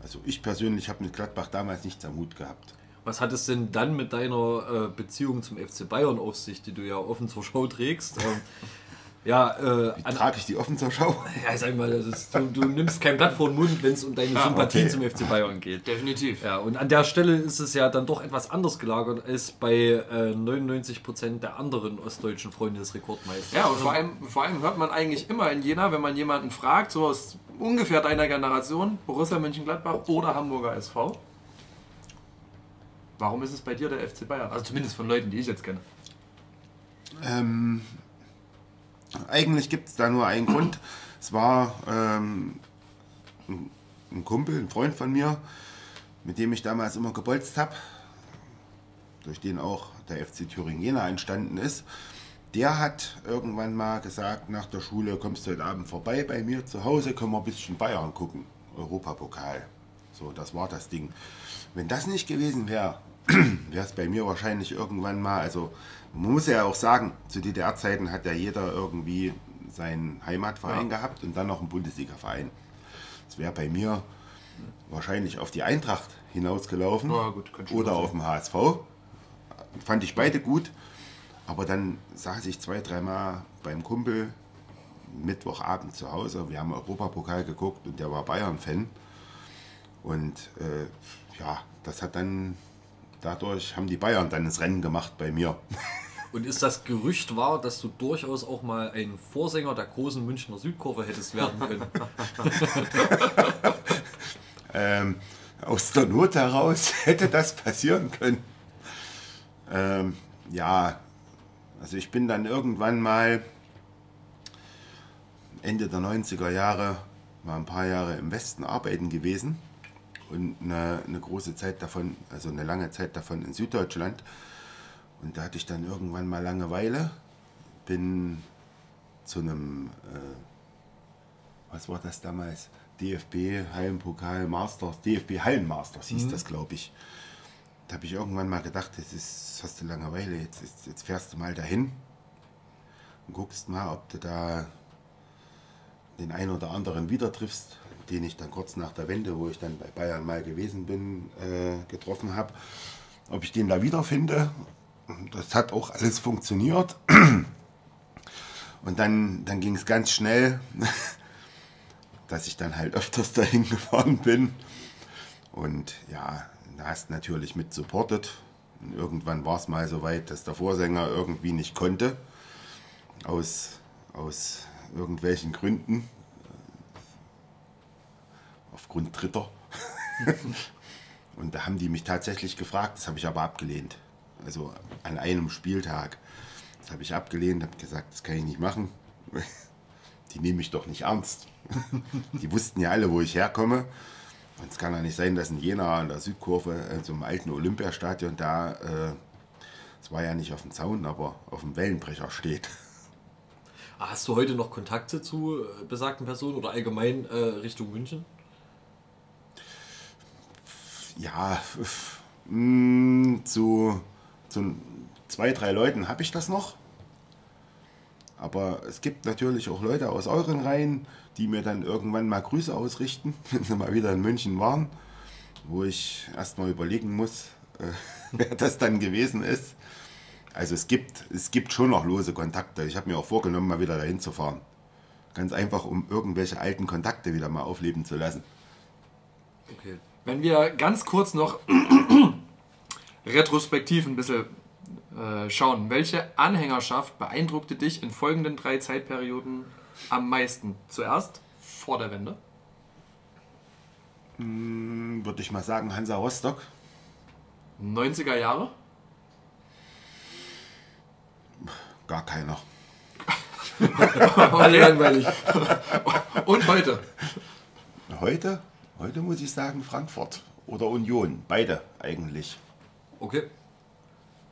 also ich persönlich habe mit Gladbach damals nichts am Hut gehabt. Was hat es denn dann mit deiner äh, Beziehung zum FC Bayern auf sich, die du ja offen zur Schau trägst? Ähm, ja, äh, Wie trage ich die offen zur Schau? Ja, sag mal, das ist, du, du nimmst kein Blatt vor den Mund, wenn es um deine Ah, Sympathien okay. zum FC Bayern geht. Definitiv. Ja, und an der Stelle ist es ja dann doch etwas anders gelagert als bei äh, 99% der anderen ostdeutschen Freunde des Rekordmeisters. Ja, und vor allem, vor allem hört man eigentlich immer in Jena, wenn man jemanden fragt, so aus ungefähr deiner Generation, Borussia Mönchengladbach oder Hamburger SV. Warum ist es bei dir der FC Bayern? Also zumindest von Leuten, die ich jetzt kenne. Ähm, eigentlich gibt es da nur einen Grund. Es war ähm, ein, Kumpel, ein Freund von mir, mit dem ich damals immer gebolzt habe, durch den auch der FC Thüringen Jena entstanden ist. Der hat irgendwann mal gesagt, nach der Schule kommst du heute Abend vorbei bei mir zu Hause, können wir ein bisschen Bayern gucken. Europapokal. So, das war das Ding. Wenn das nicht gewesen wäre, wäre es bei mir wahrscheinlich irgendwann mal, also man muss ja auch sagen, zu DDR-Zeiten hat ja jeder irgendwie seinen Heimatverein Ja. gehabt und dann noch einen Bundesliga-Verein. Das wäre bei mir wahrscheinlich auf die Eintracht hinausgelaufen Ja, gut, oder auf dem HSV. fand ich beide gut. Aber dann saß ich zwei, dreimal beim Kumpel Mittwochabend zu Hause. Wir haben Europapokal geguckt und der war Bayern-Fan. Und äh, ja, das hat dann, dadurch haben die Bayern dann das Rennen gemacht bei mir. Und ist das Gerücht wahr, dass du durchaus auch mal ein Vorsänger der großen Münchner Südkurve hättest werden können? ähm, aus der Not heraus hätte das passieren können. Ähm, ja, also ich bin dann irgendwann mal Ende der 90er Jahre mal ein paar Jahre im Westen arbeiten gewesen und eine, eine große Zeit davon, also eine lange Zeit davon in Süddeutschland. Und da hatte ich dann irgendwann mal Langeweile, bin zu einem, äh, was war das damals? DFB Hallenpokal Masters, DFB Hallenmasters hieß Mhm. das, glaube ich. Da habe ich irgendwann mal gedacht, das ist, hast du Langeweile, jetzt, jetzt, jetzt fährst du mal dahin und guckst mal, ob du da den einen oder anderen wieder triffst, den ich dann kurz nach der Wende, wo ich dann bei Bayern mal gewesen bin, äh, getroffen habe. Ob ich den da wiederfinde. Das hat auch alles funktioniert. Und dann, dann ging es ganz schnell, dass ich dann halt öfters dahin gefahren bin. Und ja, da hast natürlich mit supportet. Und irgendwann war es mal so weit, dass der Vorsänger irgendwie nicht konnte. Aus, aus irgendwelchen Gründen. Aufgrund Dritter. Und da haben die mich tatsächlich gefragt, das habe ich aber abgelehnt. Also an einem Spieltag. Das habe ich abgelehnt, habe gesagt, das kann ich nicht machen. Die nehmen mich doch nicht ernst. Die wussten ja alle, wo ich herkomme. Und es kann ja nicht sein, dass in Jena an der Südkurve, äh, so im alten Olympiastadion, da, äh, es war ja nicht auf dem Zaun, aber auf dem Wellenbrecher steht. Ah, Hast du heute noch Kontakte zu äh, besagten Personen oder allgemein äh, Richtung München? Ja, mh, zu, zu zwei, drei Leuten habe ich das noch. Aber es gibt natürlich auch Leute aus euren Reihen, die mir dann irgendwann mal Grüße ausrichten, wenn sie mal wieder in München waren, wo ich erstmal überlegen muss, äh, wer das dann gewesen ist. Also es gibt, es gibt schon noch lose Kontakte. Ich habe mir auch vorgenommen, mal wieder dahin zu fahren. Ganz einfach, um irgendwelche alten Kontakte wieder mal aufleben zu lassen. Okay. Wenn wir ganz kurz noch retrospektiv ein bisschen äh, schauen, welche Anhängerschaft beeindruckte dich in folgenden drei Zeitperioden am meisten? Zuerst vor der Wende. Hm, Würde ich mal sagen, Hansa Rostock. 90er Jahre. Gar keiner. Okay. langweilig. Und heute? Heute? Heute muss ich sagen Frankfurt oder Union. Beide eigentlich. Okay.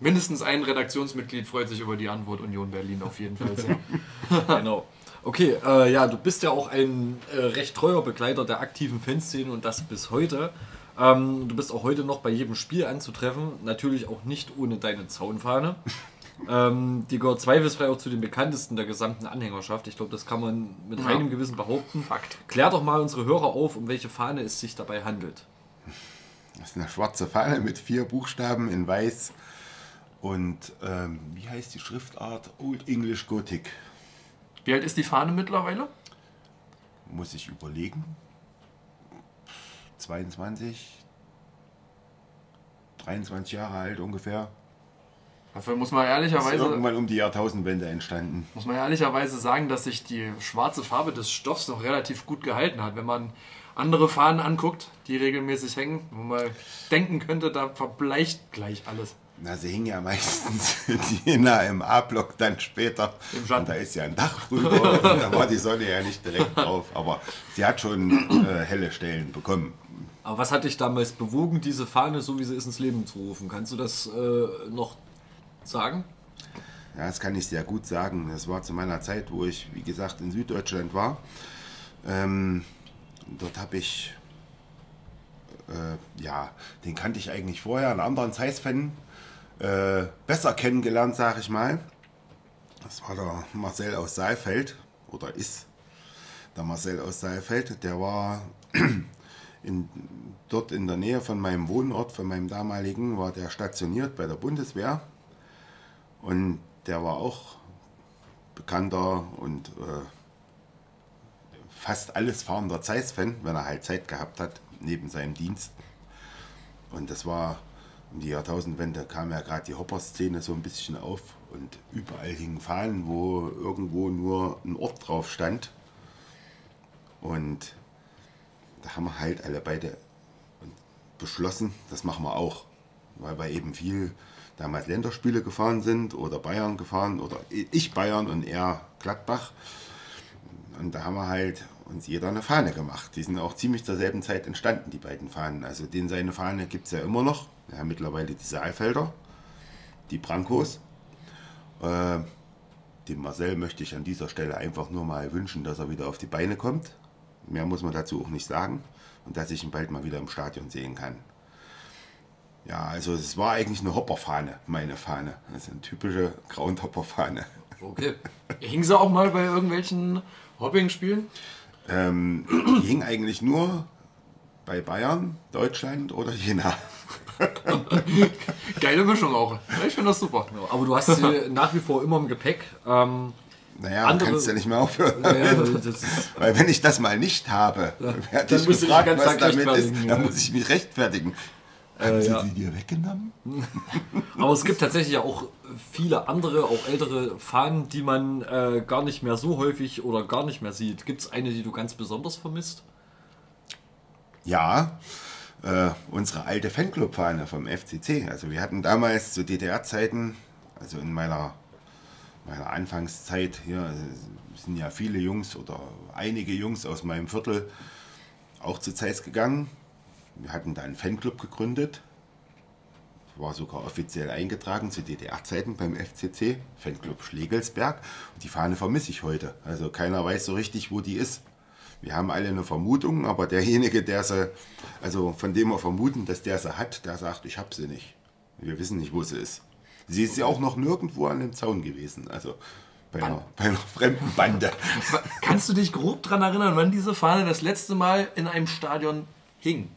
Mindestens ein Redaktionsmitglied freut sich über die Antwort Union Berlin auf jeden Fall. genau. Okay, äh, ja, du bist ja auch ein äh, recht treuer Begleiter der aktiven Fanszene und das bis heute. Ähm, du bist auch heute noch bei jedem Spiel anzutreffen, natürlich auch nicht ohne deine Zaunfahne. Ähm, die gehört zweifelsfrei auch zu den bekanntesten der gesamten Anhängerschaft. Ich glaube, das kann man mit Ja. reinem Gewissen behaupten. Fakt. Klär doch mal unsere Hörer auf, um welche Fahne es sich dabei handelt. Das ist eine schwarze Fahne mit vier Buchstaben in weiß. Und ähm, wie heißt die Schriftart? Old English Gothic. Wie alt ist die Fahne mittlerweile? Muss ich überlegen. 22, 23 Jahre alt ungefähr. Dafür muss man Ist ehrlicherweise irgendwann um die Jahrtausendwende entstanden. muss man ehrlicherweise sagen, dass sich die schwarze Farbe des Stoffs noch relativ gut gehalten hat. Wenn man andere Fahnen anguckt, die regelmäßig hängen, wo man denken könnte, da verbleicht gleich alles. Na, sie hing ja meistens die Jena im A-Block dann später. Und da ist ja ein Dach drüber. und da war die Sonne ja nicht direkt drauf. Aber sie hat schon äh, helle Stellen bekommen. Aber was hat dich damals bewogen, diese Fahne, so wie sie ist, ins Leben zu rufen? Kannst du das äh, noch sagen? Ja, das kann ich sehr gut sagen. Das war zu meiner Zeit, wo ich, wie gesagt, in Süddeutschland war. Ähm, dort habe ich, äh, ja, den kannte ich eigentlich vorher, einen anderen Zeiss-Fan, äh, besser kennengelernt, sag ich mal. Das war der Marcel aus Saalfeld, oder ist der Marcel aus Saalfeld. Der war in, dort in der Nähe von meinem Wohnort, von meinem damaligen, war der stationiert bei der Bundeswehr Und der war auch bekannter und äh, fast alles fahrender Zeiss-Fan, wenn er halt Zeit gehabt hat, neben seinem Dienst. Und das war um die Jahrtausendwende kam ja gerade die Hopper-Szene so ein bisschen auf und überall hingen Fahnen, wo irgendwo nur ein Ort drauf stand. Und da haben wir halt alle beide beschlossen, das machen wir auch. Weil wir eben viel damals Länderspiele gefahren sind oder Bayern gefahren oder ich Bayern und er Gladbach. Und da haben wir halt uns jeder eine Fahne gemacht. Die sind auch ziemlich zur selben Zeit entstanden, die beiden Fahnen. Also den seine Fahne gibt es ja immer noch. Wir haben mittlerweile die Saalfelder, die Brankos. Äh, dem Marcel möchte ich an dieser Stelle einfach nur mal wünschen, dass er wieder auf die Beine kommt. Mehr muss man dazu auch nicht sagen. Und dass ich ihn bald mal wieder im Stadion sehen kann. Ja, also es war eigentlich eine Hopperfahne, meine Fahne. Das ist eine typische Groundhopper-Fahne. Okay. Hing sie auch mal bei irgendwelchen Hopping-Spielen? Ähm, die hing eigentlich nur bei Bayern, Deutschland oder Jena. Geile Mischung auch. Ich finde das super. Aber du hast sie nach wie vor immer im Gepäck. Ähm, Naja, andere- kannst ja nicht mehr aufhören. Naja, Weil wenn ich das mal nicht habe, Ja, werde dann ich du gefragt, was damit ist. Dann muss ich mich rechtfertigen. Äh, Haben Sie ja. die dir weggenommen? Aber es gibt tatsächlich auch viele andere, auch ältere Fahnen, die man äh, gar nicht mehr so häufig oder gar nicht mehr sieht. Gibt es eine, die du ganz besonders vermisst? Ja, äh, unsere alte Fanclub-Fahne vom FCC. Also wir hatten damals zu DDR-Zeiten, also in meiner, meiner Anfangszeit hier, also sind ja viele Jungs oder einige Jungs aus meinem Viertel auch zu Zeiss gegangen. Wir hatten da einen Fanclub gegründet. War sogar offiziell eingetragen zu DDR-Zeiten beim FCC, Fanclub Schlegelsberg. Und die Fahne vermisse ich heute. Also keiner weiß so richtig, wo die ist. Wir haben alle eine Vermutung, aber derjenige, der sie, also von dem wir vermuten, dass der sie hat, der sagt, ich habe sie nicht. Wir wissen nicht, wo sie ist. Sie ist ja auch noch nirgendwo an dem Zaun gewesen, also bei einer, bei einer fremden Bande. Kannst du dich grob daran erinnern, wann diese Fahne das letzte Mal in einem Stadion hing?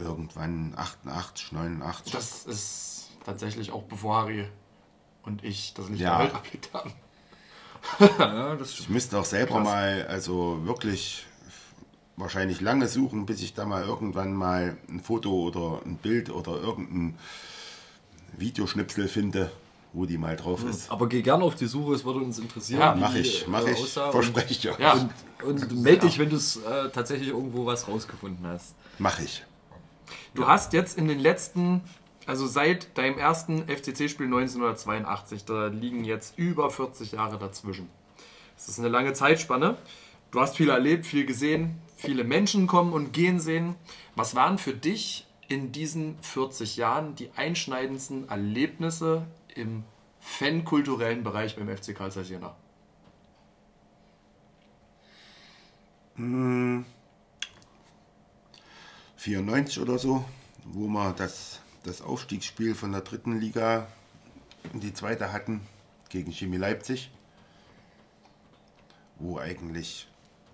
Irgendwann 88, 89. Das ist tatsächlich auch bevor Harry und ich das Licht Ja. der Welt erblickt haben. ja, das Ich müsste auch selber Krass. mal, also wirklich wahrscheinlich lange suchen, bis ich da mal irgendwann mal ein Foto oder ein Bild oder irgendein Videoschnipsel finde, wo die mal drauf ist. Aber geh gerne auf die Suche, es würde uns interessieren. Ja, mach ich, mach äh, ich, aussah. verspreche ich ja. Und, und, und melde dich, wenn du es äh, tatsächlich irgendwo was rausgefunden hast. Mach ich. Du hast jetzt in den letzten, also seit deinem ersten FCC-Spiel 1982, da liegen jetzt über 40 Jahre dazwischen. Das ist eine lange Zeitspanne. Du hast viel erlebt, viel gesehen, viele Menschen kommen und gehen sehen. Was waren für dich in diesen 40 Jahren die einschneidendsten Erlebnisse im fankulturellen Bereich beim FC Karl Zeiss Jena? Hm, 94 oder so, wo wir das, das Aufstiegsspiel von der dritten Liga in die zweite hatten gegen Chemie Leipzig, wo eigentlich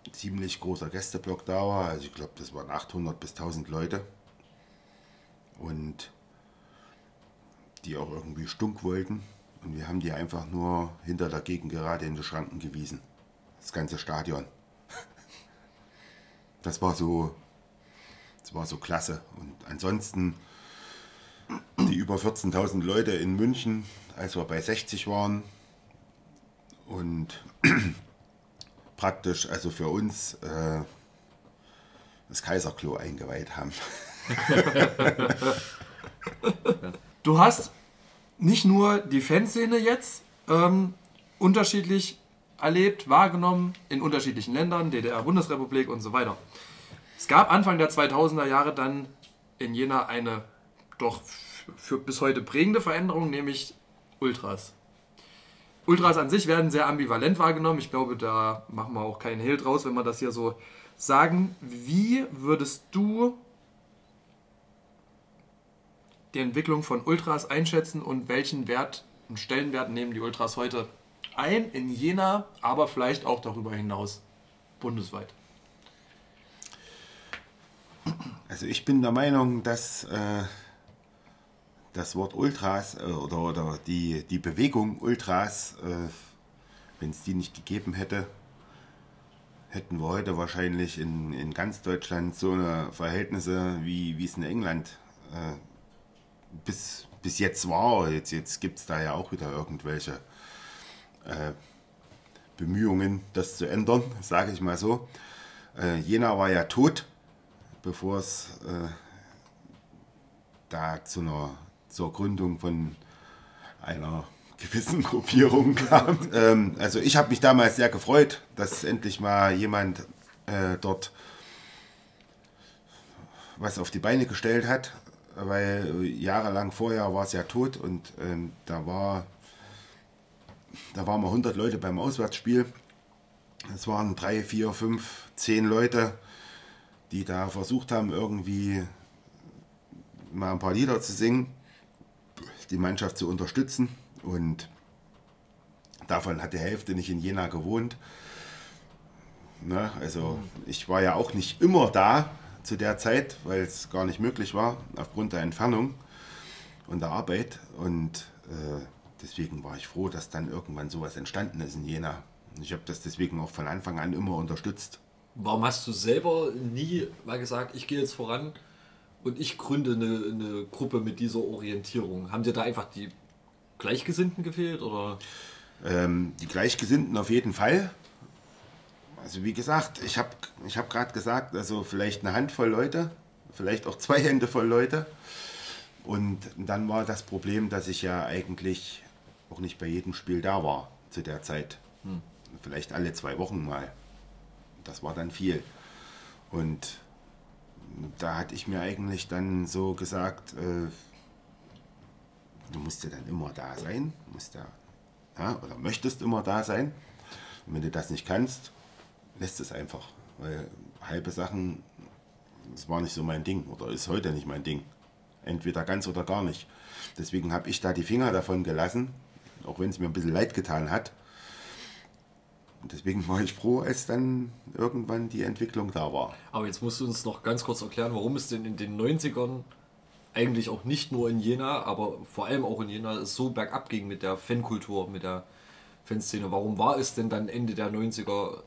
ein ziemlich großer Gästeblock da war. Also ich glaube, das waren 800 bis 1000 Leute. Und die auch irgendwie stunk wollten. Und wir haben die einfach nur hinter der Gegend gerade in die Schranken gewiesen. Das ganze Stadion. Das war so, das war so klasse. Und ansonsten die über 14.000 Leute in München, als wir bei 60 waren. Und praktisch, also für uns, äh, das Kaiserklo eingeweiht haben. Du hast nicht nur die Fanszene jetzt ähm, unterschiedlich erlebt, wahrgenommen, in unterschiedlichen Ländern, DDR, Bundesrepublik und so weiter. Es gab Anfang der 2000er Jahre dann in Jena eine doch für bis heute prägende Veränderung, nämlich Ultras. Ultras an sich werden sehr ambivalent wahrgenommen. Ich glaube, da machen wir auch keinen Hehl draus, wenn wir das hier so sagen. Wie würdest du die Entwicklung von Ultras einschätzen und welchen Wert und Stellenwert nehmen die Ultras heute ein in Jena, aber vielleicht auch darüber hinaus bundesweit? Also ich bin der Meinung, dass, äh, das Wort Ultras äh, oder, oder die, die Bewegung Ultras, äh, wenn es die nicht gegeben hätte, hätten wir heute wahrscheinlich in, in ganz Deutschland so eine Verhältnisse, wie, es in England äh, bis, bis jetzt war. Jetzt, jetzt gibt es da ja auch wieder irgendwelche äh, Bemühungen, das zu ändern, sage ich mal so. Äh, Jena war ja tot, bevor es äh, da zu einer, zur Gründung von einer gewissen Gruppierung kam. ähm, also ich habe mich damals sehr gefreut, dass endlich mal jemand äh, dort was auf die Beine gestellt hat, weil jahrelang vorher war es ja tot und ähm, da war da waren wir 100 Leute beim Auswärtsspiel. Es waren drei, vier, fünf, zehn Leute, die da versucht haben, irgendwie mal ein paar Lieder zu singen, die Mannschaft zu unterstützen. Und davon hat die Hälfte nicht in Jena gewohnt. Ne? Also ich war ja auch nicht immer da zu der Zeit, weil es gar nicht möglich war, aufgrund der Entfernung und der Arbeit. Und äh, deswegen war ich froh, dass dann irgendwann sowas entstanden ist in Jena. Ich habe das deswegen auch von Anfang an immer unterstützt. Warum hast du selber nie mal gesagt, ich gehe jetzt voran und ich gründe eine, eine Gruppe mit dieser Orientierung? Haben dir da einfach die Gleichgesinnten gefehlt oder? Ähm, die Gleichgesinnten auf jeden Fall. Also wie gesagt, ich habe ich hab gerade gesagt, also vielleicht eine Handvoll Leute, vielleicht auch zwei Hände voll Leute. Und dann war das Problem, dass ich ja eigentlich auch nicht bei jedem Spiel da war zu der Zeit. Hm. Vielleicht alle zwei Wochen mal. Das war dann viel. Und da hatte ich mir eigentlich dann so gesagt, äh, du musst ja dann immer da sein, musst ja, ja, oder möchtest immer da sein. Und wenn du das nicht kannst, lässt es einfach. Weil halbe Sachen, das war nicht so mein Ding oder ist heute nicht mein Ding. Entweder ganz oder gar nicht. Deswegen habe ich da die Finger davon gelassen, auch wenn es mir ein bisschen leid getan hat. Und deswegen war ich froh, als dann irgendwann die Entwicklung da war. Aber jetzt musst du uns noch ganz kurz erklären, warum es denn in den 90ern eigentlich auch nicht nur in Jena, aber vor allem auch in Jena so bergab ging mit der Fankultur, mit der Fanszene. Warum war es denn dann Ende der 90er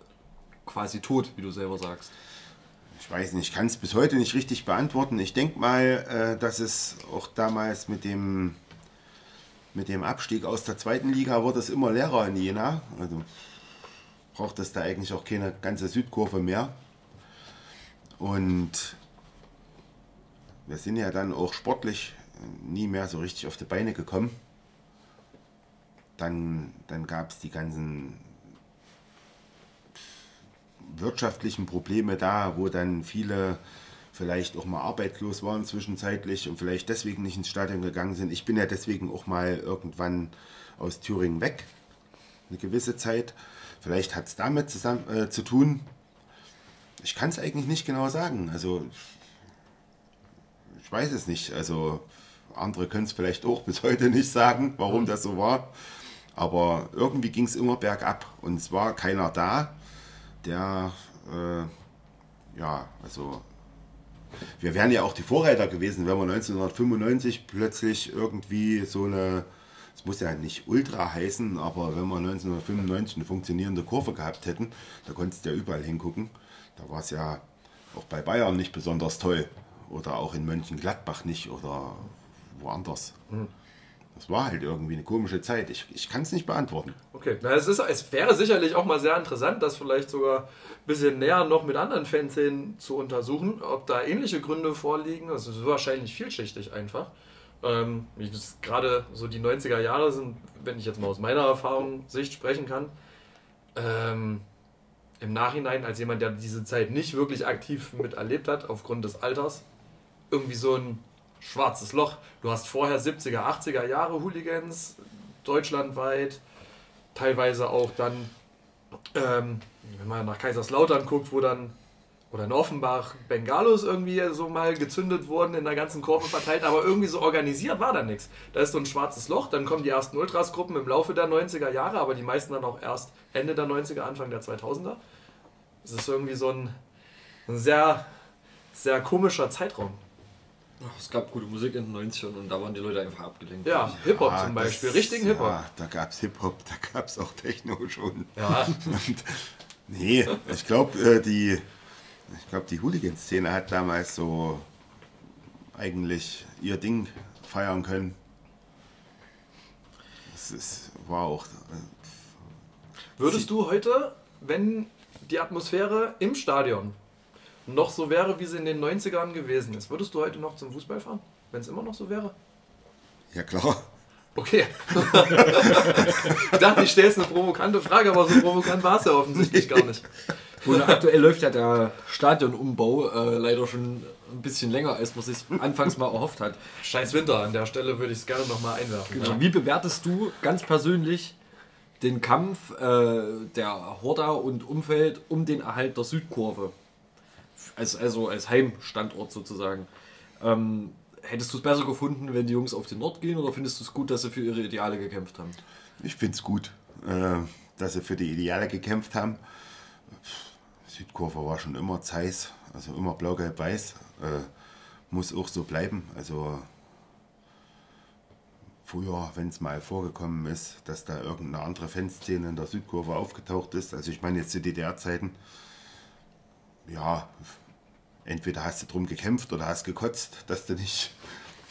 quasi tot, wie du selber sagst? Ich weiß nicht, ich kann es bis heute nicht richtig beantworten. Ich denke mal, äh, dass es auch damals mit dem, mit dem Abstieg aus der zweiten Liga wurde es immer leerer in Jena. Also braucht es da eigentlich auch keine ganze Südkurve mehr. Und wir sind ja dann auch sportlich nie mehr so richtig auf die Beine gekommen. Dann, dann gab es die ganzen wirtschaftlichen Probleme da, wo dann viele vielleicht auch mal arbeitslos waren zwischenzeitlich und vielleicht deswegen nicht ins Stadion gegangen sind. Ich bin ja deswegen auch mal irgendwann aus Thüringen weg, eine gewisse Zeit. Vielleicht hat es damit zusammen, äh, zu tun. Ich kann es eigentlich nicht genau sagen. Also ich weiß es nicht. Also andere können es vielleicht auch bis heute nicht sagen, warum das so war. Aber irgendwie ging es immer bergab und es war keiner da, der, äh, ja, also wir wären ja auch die Vorreiter gewesen, wenn wir 1995 plötzlich irgendwie so eine, es muss ja nicht Ultra heißen, aber wenn wir 1995 eine funktionierende Kurve gehabt hätten, da konntest du ja überall hingucken. Da war es ja auch bei Bayern nicht besonders toll oder auch in Mönchengladbach nicht oder woanders. Hm. Das war halt irgendwie eine komische Zeit. Ich, ich kann es nicht beantworten. Okay, Na, es, ist, es wäre sicherlich auch mal sehr interessant, das vielleicht sogar ein bisschen näher noch mit anderen Fanszenen zu untersuchen, ob da ähnliche Gründe vorliegen. Es ist wahrscheinlich vielschichtig einfach. Ähm, Gerade so die 90er Jahre sind, wenn ich jetzt mal aus meiner Erfahrung Sicht sprechen kann, ähm, im Nachhinein als jemand, der diese Zeit nicht wirklich aktiv miterlebt hat, aufgrund des Alters, irgendwie so ein schwarzes Loch. Du hast vorher 70er, 80er Jahre Hooligans, deutschlandweit, teilweise auch dann, ähm, wenn man nach Kaiserslautern guckt, wo dann, oder in Offenbach, Bengalos irgendwie so mal gezündet wurden, in der ganzen Kurve verteilt, aber irgendwie so organisiert war da nichts. Da ist so ein schwarzes Loch, dann kommen die ersten Ultras-Gruppen im Laufe der 90er Jahre, aber die meisten dann auch erst Ende der 90er, Anfang der 2000er. Es ist irgendwie so ein, ein sehr, sehr komischer Zeitraum. Es gab gute Musik in den 90ern und da waren die Leute einfach abgelenkt. Ja, Hip-Hop Ja, zum Beispiel, das- richtigen Hip-Hop. Ja, da gab es Hip-Hop, da gab es auch Techno schon. Ja. Und, nee, ich glaube, äh, die, ich glaub, die Hooligan-Szene hat damals so eigentlich ihr Ding feiern können. Das ist, war auch. Äh, Würdest du heute, wenn die Atmosphäre im Stadion noch so wäre, wie sie in den 90ern gewesen ist, würdest du heute noch zum Fußball fahren? Wenn es immer noch so wäre? ja, klar. Okay. ich dachte, ich stelle jetzt eine provokante Frage, aber so provokant war es ja offensichtlich gar nicht. Und aktuell läuft ja der Stadionumbau äh, leider schon ein bisschen länger, als man sich anfangs mal erhofft hat. Scheiß Winter, an der Stelle würde ich es gerne nochmal einwerfen. Genau. Ja. Wie bewertest du ganz persönlich den Kampf äh, der Horda und Umfeld um den Erhalt der Südkurve? Als, also als Heimstandort sozusagen. Ähm, hättest du es besser gefunden, wenn die Jungs auf den Nord gehen oder findest du es gut, dass sie für ihre Ideale gekämpft haben? Ich finde es gut, äh, dass sie für die Ideale gekämpft haben. Südkurve war schon immer Zeiss, also immer blau-gelb-weiß. Äh, muss auch so bleiben. Also früher, wenn es mal vorgekommen ist, dass da irgendeine andere Fanszene in der Südkurve aufgetaucht ist, also ich meine jetzt zu DDR-Zeiten, ja, entweder hast du drum gekämpft oder hast gekotzt, dass du nicht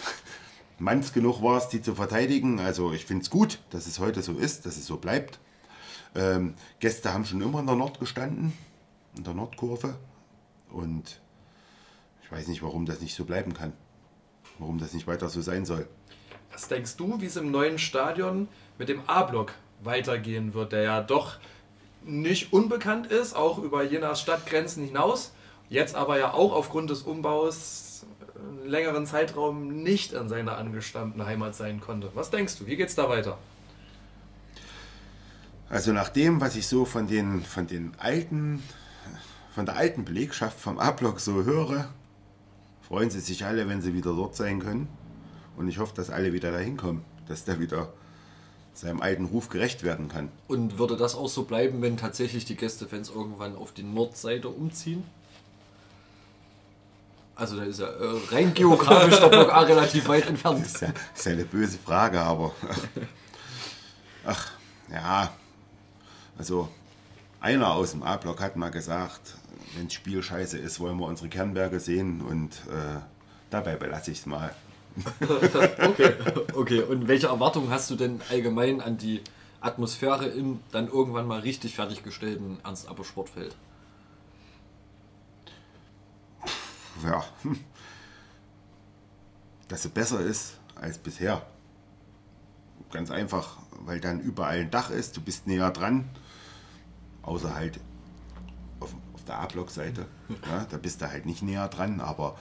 manns genug warst, die zu verteidigen. Also ich finde es gut, dass es heute so ist, dass es so bleibt. Ähm, Gäste haben schon immer in der Nord gestanden, in der Nordkurve. Und ich weiß nicht, warum das nicht so bleiben kann. Warum das nicht weiter so sein soll. Was denkst du, wie es im neuen Stadion mit dem A-Block weitergehen wird, der ja doch nicht unbekannt ist, auch über Jenas Stadtgrenzen hinaus, jetzt aber ja auch aufgrund des Umbaus einen längeren Zeitraum nicht in seiner angestammten Heimat sein konnte. Was denkst du, wie geht's da weiter? Also nach dem, was ich so von den, von den alten, von der alten Belegschaft vom A-Block so höre, freuen sie sich alle, wenn sie wieder dort sein können. Und ich hoffe, dass alle wieder dahin kommen, dass der wieder seinem alten Ruf gerecht werden kann. Und würde das auch so bleiben, wenn tatsächlich die Gästefans irgendwann auf die Nordseite umziehen? Also da ist ja äh, rein geografisch der Block A relativ weit entfernt. Das ist ja, ist ja eine böse Frage, aber ach, ja, also einer aus dem A-Block hat mal gesagt, wenn das Spiel scheiße ist, wollen wir unsere Kernberge sehen und äh, dabei belasse ich es mal. okay. okay, und welche Erwartungen hast du denn allgemein an die Atmosphäre im dann irgendwann mal richtig fertiggestellten Ernst-Abbe-Sportfeld? Ja, dass sie besser ist als bisher. Ganz einfach, weil dann überall ein Dach ist, du bist näher dran, außer halt der A-Block-Seite. Ja, da bist du halt nicht näher dran, aber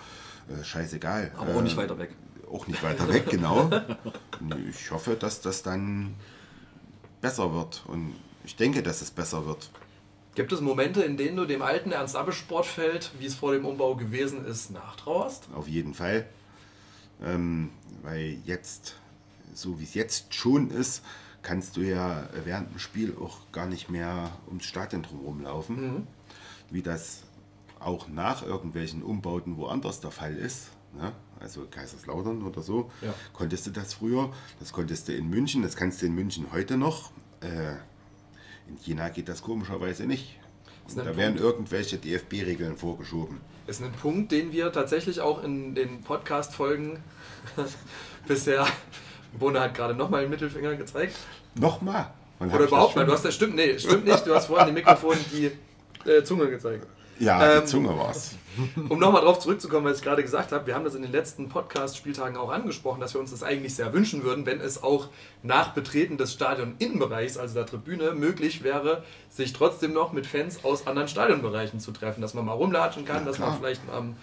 äh, scheißegal. Aber auch nicht Äh, weiter weg. Auch nicht weiter weg, genau. Ich hoffe, dass das dann besser wird und ich denke, dass es besser wird. Gibt es Momente, in denen du dem alten Ernst-Abbe-Sportfeld, wie es vor dem Umbau gewesen ist, nachtrauerst? Auf jeden Fall. Ähm, weil jetzt, so wie es jetzt schon ist, kannst du ja während dem Spiel auch gar nicht mehr ums Stadion drumherum laufen. Mhm. Wie das auch nach irgendwelchen Umbauten woanders der Fall ist. Ne? Also Kaiserslautern oder so. Ja. Konntest du das früher? Das konntest du in München, das kannst du in München heute noch. Äh, in China geht das komischerweise nicht. Da werden Punkt. irgendwelche DFB-Regeln vorgeschoben. Ist ein Punkt, den wir tatsächlich auch in den Podcast-Folgen bisher. Bone hat gerade nochmal den Mittelfinger gezeigt. Nochmal? Oder überhaupt mal. Du hast das stimmt, nee, stimmt nicht. Du hast vorhin dem Mikrofon die äh, Zunge gezeigt. Ja, Ähm, die Zunge war's. Um nochmal drauf zurückzukommen, was ich gerade gesagt habe, wir haben das in den letzten Podcast-Spieltagen auch angesprochen, dass wir uns das eigentlich sehr wünschen würden, wenn es auch nach Betreten des Stadion-Innenbereichs, also der Tribüne, möglich wäre, sich trotzdem noch mit Fans aus anderen Stadionbereichen zu treffen. Dass man mal rumlatschen kann, dass man vielleicht am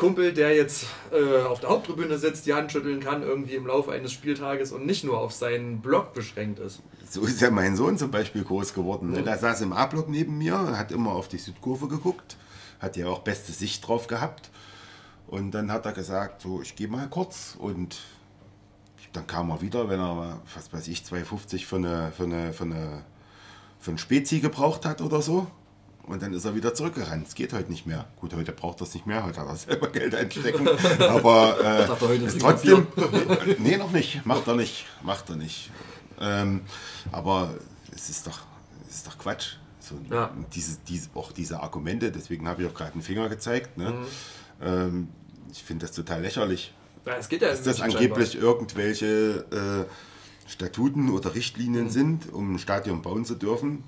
Kumpel, der jetzt äh, auf der Haupttribüne sitzt, die Hand schütteln kann, irgendwie im Laufe eines Spieltages und nicht nur auf seinen Block beschränkt ist. So ist ja mein Sohn zum Beispiel groß geworden. Ne? Der saß im A-Block neben mir, hat immer auf die Südkurve geguckt, hat ja auch beste Sicht drauf gehabt. Und dann hat er gesagt, so, ich gehe mal kurz. Und dann kam er wieder, wenn er, was weiß ich, 2,50 für eine, für eine, für eine für ein Spezi gebraucht hat oder so. Und dann ist er wieder zurückgerannt. Es geht heute nicht mehr. Gut, heute braucht er es nicht mehr, heute hat er selber Geld einstecken. Aber äh, ist trotzdem. Nee, noch nicht. Macht er nicht. Macht er nicht. Ähm, aber es ist doch, es ist doch Quatsch. So, Ja. diese, diese, auch diese Argumente, deswegen habe ich auch gerade einen Finger gezeigt. Ne? Mhm. Ähm, ich finde das total lächerlich. Ja, es geht ja Dass das angeblich scheinbar. irgendwelche äh, Statuten oder Richtlinien Mhm. sind, um ein Stadion bauen zu dürfen,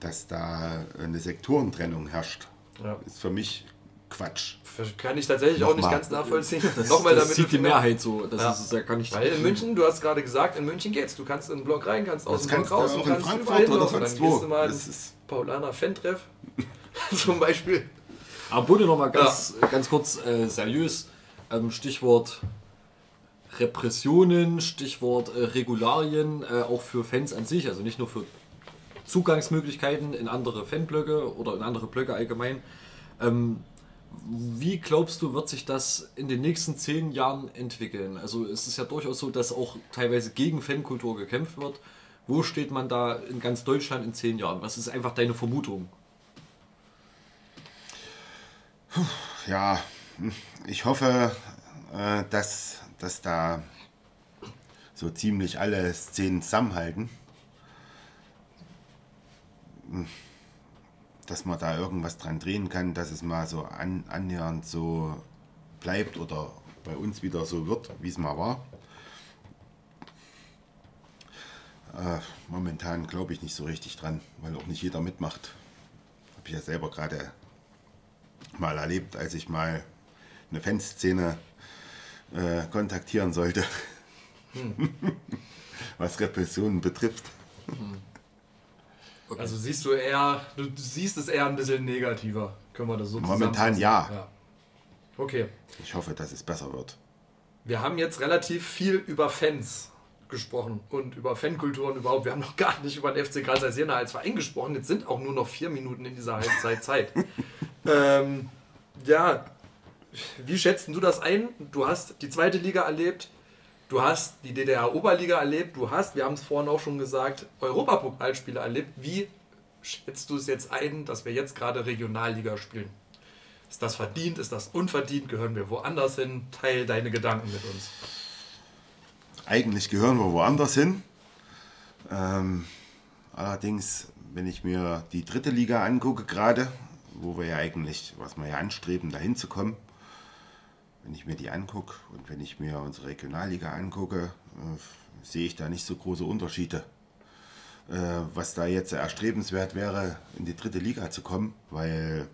dass da eine Sektorentrennung herrscht. Ja. Ist für mich Quatsch. Kann ich tatsächlich auch nicht Nochmal. ganz nachvollziehen. Das- Nochmal das damit sieht die Mehrheit so. Das ist- da kann ich- Weil in München, du hast gerade gesagt, in München geht's. Du kannst in den Block rein, kannst aus Das dem Block raus auch und in kannst Frankfurt überall hin oder sonst wo. gehst du mal Das ins Paulaner Fan-Treff zum Beispiel. Aber Bude noch mal ganz, ganz kurz äh, seriös. Ähm, Stichwort Repressionen, Stichwort äh, Regularien, äh, auch für Fans an sich, also nicht nur für Zugangsmöglichkeiten in andere Fanblöcke oder in andere Blöcke allgemein. Ähm, wie glaubst du, wird sich das in den nächsten zehn Jahren entwickeln? Also es ist ja durchaus so, dass auch teilweise gegen Fankultur gekämpft wird. Wo steht man da in ganz Deutschland in zehn Jahren? Was ist einfach deine Vermutung? Ja, ich hoffe, äh, dass, dass da so ziemlich alle Szenen zusammenhalten. Hm. Dass man da irgendwas dran drehen kann, dass es mal so an, annähernd so bleibt oder bei uns wieder so wird, wie es mal war. Äh, momentan glaube ich nicht so richtig dran, weil auch nicht jeder mitmacht. Habe ich ja selber gerade mal erlebt, als ich mal eine Fanszene äh, kontaktieren sollte, Hm. was Repressionen betrifft. Also siehst du eher, du siehst es eher ein bisschen negativer, können wir das so Momentan zusammenfassen? ja. Okay. Ich hoffe, dass es besser wird. Wir haben jetzt relativ viel über Fans gesprochen und über Fankultur und überhaupt. Wir haben noch gar nicht über den FC Karl Zeiss Jena als Verein gesprochen. Jetzt sind auch nur noch vier Minuten in dieser Halbzeit Zeit. ähm, ja, wie schätzt du das ein? Du hast die zweite Liga erlebt, du hast die DDR-Oberliga erlebt, du hast, wir haben es vorhin auch schon gesagt, Europapokalspiele erlebt. Wie schätzt du es jetzt ein, dass wir jetzt gerade Regionalliga spielen? Ist das verdient? Ist das unverdient? Gehören wir woanders hin? Teil deine Gedanken mit uns. Eigentlich gehören wir woanders hin. Ähm, allerdings, wenn ich mir die dritte Liga angucke, gerade, wo wir ja eigentlich, was wir ja anstreben, dahin zu kommen, wenn ich mir die angucke und wenn ich mir unsere Regionalliga angucke, äh, sehe ich da nicht so große Unterschiede. Äh, was da jetzt erstrebenswert wäre, in die dritte Liga zu kommen, weil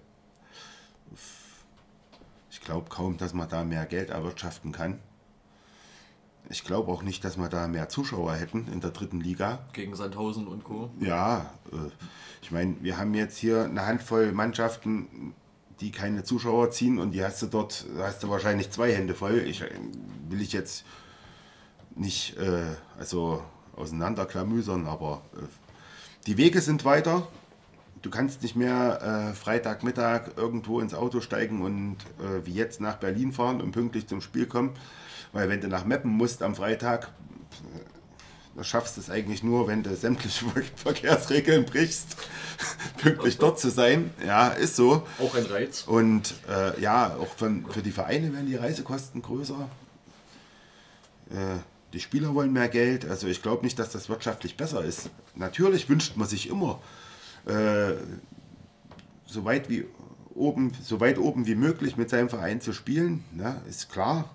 ich glaube kaum, dass man da mehr Geld erwirtschaften kann. Ich glaube auch nicht, dass wir da mehr Zuschauer hätten in der dritten Liga. Gegen Sandhausen und Co. Ja, äh, ich meine, wir haben jetzt hier eine Handvoll Mannschaften, die keine Zuschauer ziehen und die hast du dort, hast du wahrscheinlich zwei Hände voll. Ich äh, will ich jetzt nicht äh, also auseinanderklamüsern, aber äh, die Wege sind weiter. Du kannst nicht mehr äh, Freitagmittag irgendwo ins Auto steigen und äh, wie jetzt nach Berlin fahren und pünktlich zum Spiel kommen. Weil wenn du nach Meppen musst am Freitag, da schaffst du es eigentlich nur, wenn du sämtliche Verkehrsregeln brichst, pünktlich dort zu sein. Ja, ist so. Auch ein Reiz. Und äh, ja, auch von, für die Vereine werden die Reisekosten größer. Äh, die Spieler wollen mehr Geld. Also ich glaube nicht, dass das wirtschaftlich besser ist. Natürlich wünscht man sich immer äh, so weit wie oben, so weit oben wie möglich mit seinem Verein zu spielen. Ne? Ist klar.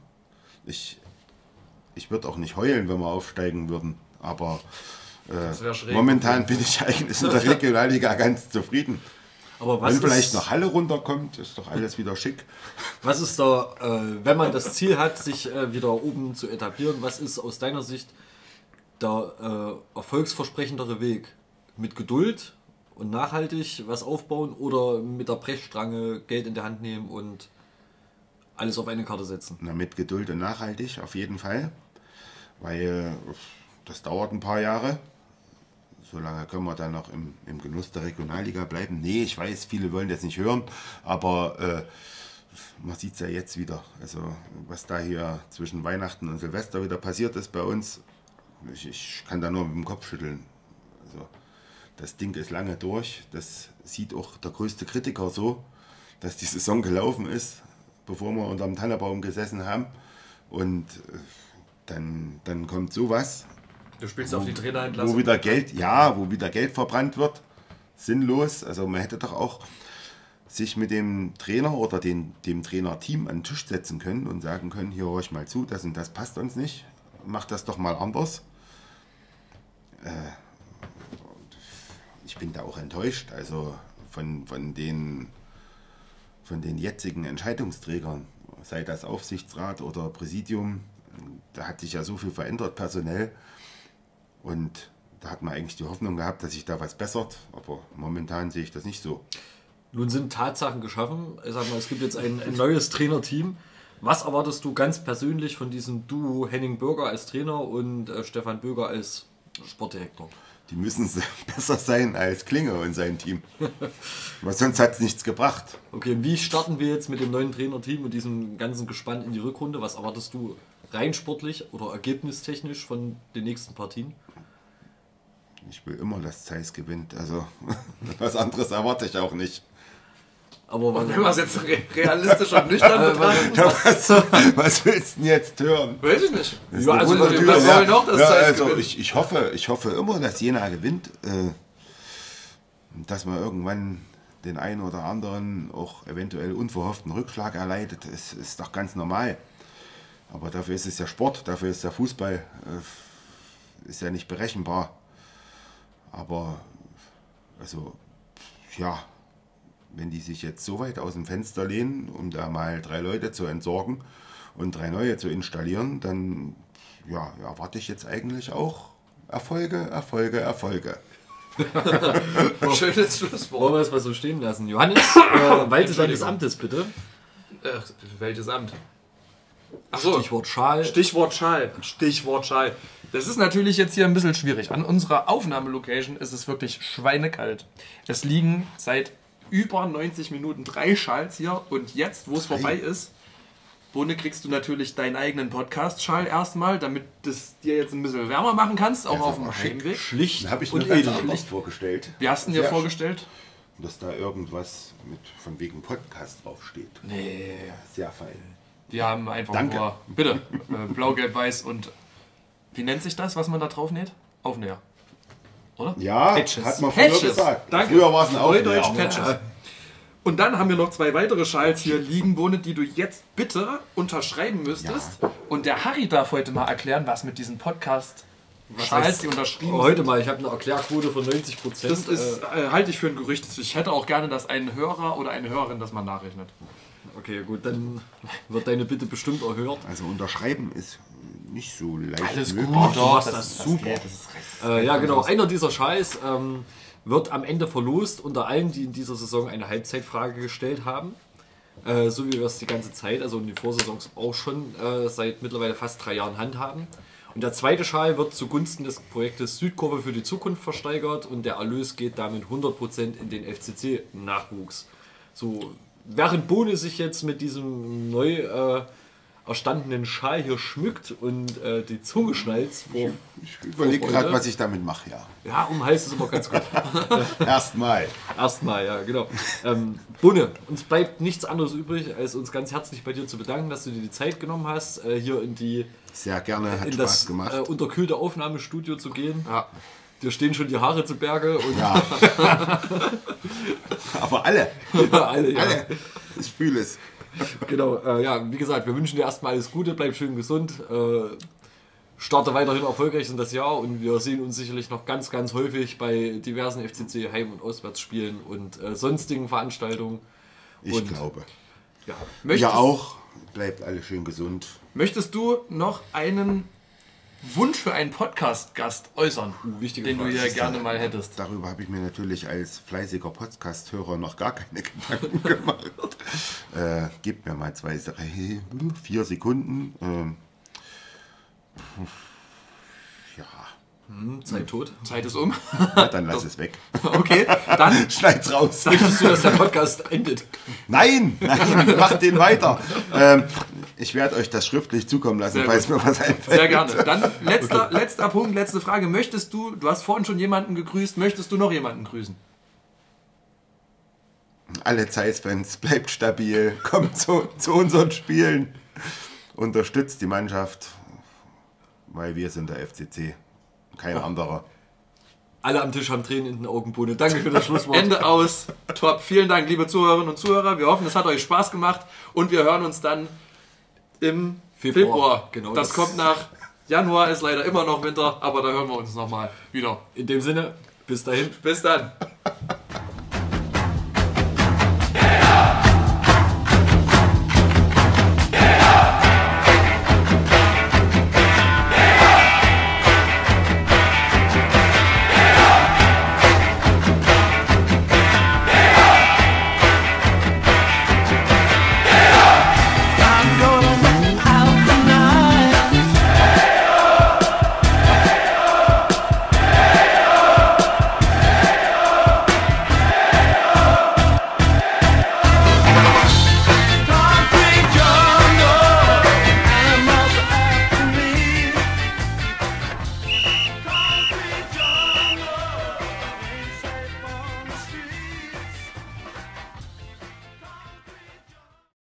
Ich, ich würde auch nicht heulen, wenn wir aufsteigen würden. Aber äh, momentan bin ich eigentlich in der Regionalliga ganz zufrieden. Aber was Wenn vielleicht noch Halle runterkommt, ist doch alles wieder schick. Was ist da, äh, wenn man das Ziel hat, sich äh, wieder oben zu etablieren, was ist aus deiner Sicht der äh, erfolgsversprechendere Weg? Mit Geduld und nachhaltig was aufbauen oder mit der Brechstange Geld in der Hand nehmen und alles auf eine Karte setzen? Na, mit Geduld und nachhaltig auf jeden Fall, weil das dauert ein paar Jahre. Solange können wir dann noch im, im Genuss der Regionalliga bleiben. Nee, ich weiß, viele wollen das nicht hören, aber äh, man sieht es ja jetzt wieder. Also, was da hier zwischen Weihnachten und Silvester wieder passiert ist bei uns, ich, ich kann da nur mit dem Kopf schütteln. Also, das Ding ist lange durch. Das sieht auch der größte Kritiker so, dass die Saison gelaufen ist, bevor wir unter dem Tannebaum gesessen haben. Und äh, dann, dann kommt sowas. Du spielst auf die Trainerentlassung. Wo wieder Geld, ja, wo wieder Geld verbrannt wird. Sinnlos. Also man hätte doch auch sich mit dem Trainer oder den, dem Trainerteam an den Tisch setzen können und sagen können, hier hör ich mal zu, das und das passt uns nicht. Macht das doch mal anders. Äh, ich bin da auch enttäuscht. Also von, von, den, von den jetzigen Entscheidungsträgern, sei das Aufsichtsrat oder Präsidium, da hat sich ja so viel verändert personell. Und da hat man eigentlich die Hoffnung gehabt, dass sich da was bessert. Aber momentan sehe ich das nicht so. Nun sind Tatsachen geschaffen. Ich sag mal, es gibt jetzt ein, ein neues Trainerteam. Was erwartest du ganz persönlich von diesem Duo Henning Bürger als Trainer und äh, Stefan Böger als Sportdirektor? Die müssen besser sein als Klinge und sein Team. Weil sonst hat es nichts gebracht. Okay, wie starten wir jetzt mit dem neuen Trainerteam und diesem ganzen Gespann in die Rückrunde? Was erwartest du rein sportlich oder ergebnistechnisch von den nächsten Partien? Ich will immer, dass Zeiss gewinnt. Also was anderes erwarte ich auch nicht. Aber wenn man es jetzt re realistisch und nüchtern betrachtet, was, was willst du denn jetzt hören? Weiß ich nicht. Das Ja, also, wir wollen auch, dass ja, Zeiss also gewinnt. ich, ich, hoffe, ich hoffe immer, dass Jena gewinnt. Äh, dass man irgendwann den einen oder anderen auch eventuell unverhofften Rückschlag erleidet, ist, ist doch ganz normal. Aber dafür ist es ja Sport, dafür ist der Fußball äh, ist ja nicht berechenbar. Aber also ja, wenn die sich jetzt so weit aus dem Fenster lehnen, um da mal drei Leute zu entsorgen und drei neue zu installieren, dann ja, erwarte ich jetzt eigentlich auch Erfolge, Erfolge, Erfolge. Schönes Schlusswort. Wollen wir es mal so stehen lassen? Johannes, äh, walte deines Amtes bitte. Äh, welches Amt? Ach so. Stichwort Schal. Stichwort Schal. Stichwort Schal. Das ist natürlich jetzt hier ein bisschen schwierig. An unserer Aufnahmelocation ist es wirklich schweinekalt. Es liegen seit über 90 Minuten drei Schals hier und jetzt, wo es vorbei ist, Bohne, kriegst du natürlich deinen eigenen Podcast-Schal erstmal, damit das dir jetzt ein bisschen wärmer machen kannst, auch Ja, auf dem. Heimweg. Schlicht habe ich und mir ganz anders vorgestellt. Wie hast du dir vorgestellt? Dass da irgendwas mit von wegen Podcast draufsteht. Nee. Sehr fein. Wir haben einfach Danke. nur, bitte, äh, blau, gelb, weiß und wie nennt sich das, was man da drauf näht? Aufnäher. Oder? Ja, Patches. hat man früher Patches. gesagt. Danke. Früher war es ein Aufnäher. Neudeutsch Patches. Und dann haben wir noch zwei weitere Schals hier liegen, Bohne, die du jetzt bitte unterschreiben müsstest. Und der Harry darf heute mal erklären, was mit diesen Podcast Schals, die unterschrieben Heute sind. mal, ich habe eine Erklärquote von 90 Prozent. Das ist, äh, halte ich für ein Gerücht. Ich hätte auch gerne, dass ein Hörer oder eine Hörerin das mal nachrechnet. Okay, gut, dann wird deine Bitte bestimmt erhört. Also unterschreiben ist nicht so leicht. Alles möglich. gut, doch, das- das, das super. das ist äh, ja, genau. Einer dieser Schals ähm, wird am Ende verlost unter allen, die in dieser Saison eine Halbzeitfrage gestellt haben. Äh, so wie wir es die ganze Zeit, also in den Vorsaisons auch schon äh, seit mittlerweile fast drei Jahren handhaben. Und der zweite Schal wird zugunsten des Projektes Südkurve für die Zukunft versteigert und der Erlös geht damit 100% in den FCC-Nachwuchs. So, während Bohne sich jetzt mit diesem neu äh, erstandenen Schal hier schmückt und äh, die Zunge schnalzt vor, Ich überlege gerade, was ich damit mache, ja. Ja, um Hals ist immer ganz gut. Erstmal. Erstmal, ja, genau. Ähm, Bunne, uns bleibt nichts anderes übrig, als uns ganz herzlich bei dir zu bedanken, dass du dir die Zeit genommen hast, äh, hier in die Sehr gerne, hat in Spaß das gemacht. äh, unterkühlte Aufnahmestudio zu gehen. Dir stehen schon die Haare zu Berge und Ja. Aber alle. Ja, alle, ja. Alle. Ich fühle es. Genau, äh, ja, wie gesagt, wir wünschen dir erstmal alles Gute, bleib schön gesund, äh, starte weiterhin erfolgreich in das Jahr und wir sehen uns sicherlich noch ganz, ganz häufig bei diversen FCC Heim- und Auswärtsspielen und äh, sonstigen Veranstaltungen. Ich und, glaube. Ja. Ja auch. Bleibt alle schön gesund. Möchtest du noch einen Wunsch für einen Podcast-Gast äußern, den du hier gerne mal hättest? Darüber habe ich mir natürlich als fleißiger Podcast-Hörer noch gar keine Gedanken gemacht. äh, gebt mir mal zwei, drei, vier Sekunden. Ähm, ja. Hm, Zeit tot. Zeit ist um. Ja, dann lass es weg. Okay, dann schneid's raus. Möchtest du, dass der Podcast endet? Nein, nein, mach den weiter. Ähm, Ich werde euch das schriftlich zukommen lassen, Sehr falls gut. mir was einfällt. Sehr gerne. Dann letzter, letzter Punkt, letzte Frage. Möchtest du, du hast vorhin schon jemanden gegrüßt, möchtest du noch jemanden grüßen? Alle Zeiss-Fans, bleibt stabil, kommt zu, zu unseren Spielen, unterstützt die Mannschaft, weil wir sind der FCC, kein anderer. Alle am Tisch haben Tränen in den Augen. Danke für das Schlusswort. Ende aus. Top. Vielen Dank, liebe Zuhörerinnen und Zuhörer. Wir hoffen, es hat euch Spaß gemacht und wir hören uns dann im Februar. Februar, genau, Das, das- kommt nach Januar, ist leider immer noch Winter, aber da hören wir uns nochmal wieder. In dem Sinne, bis dahin. Bis dann.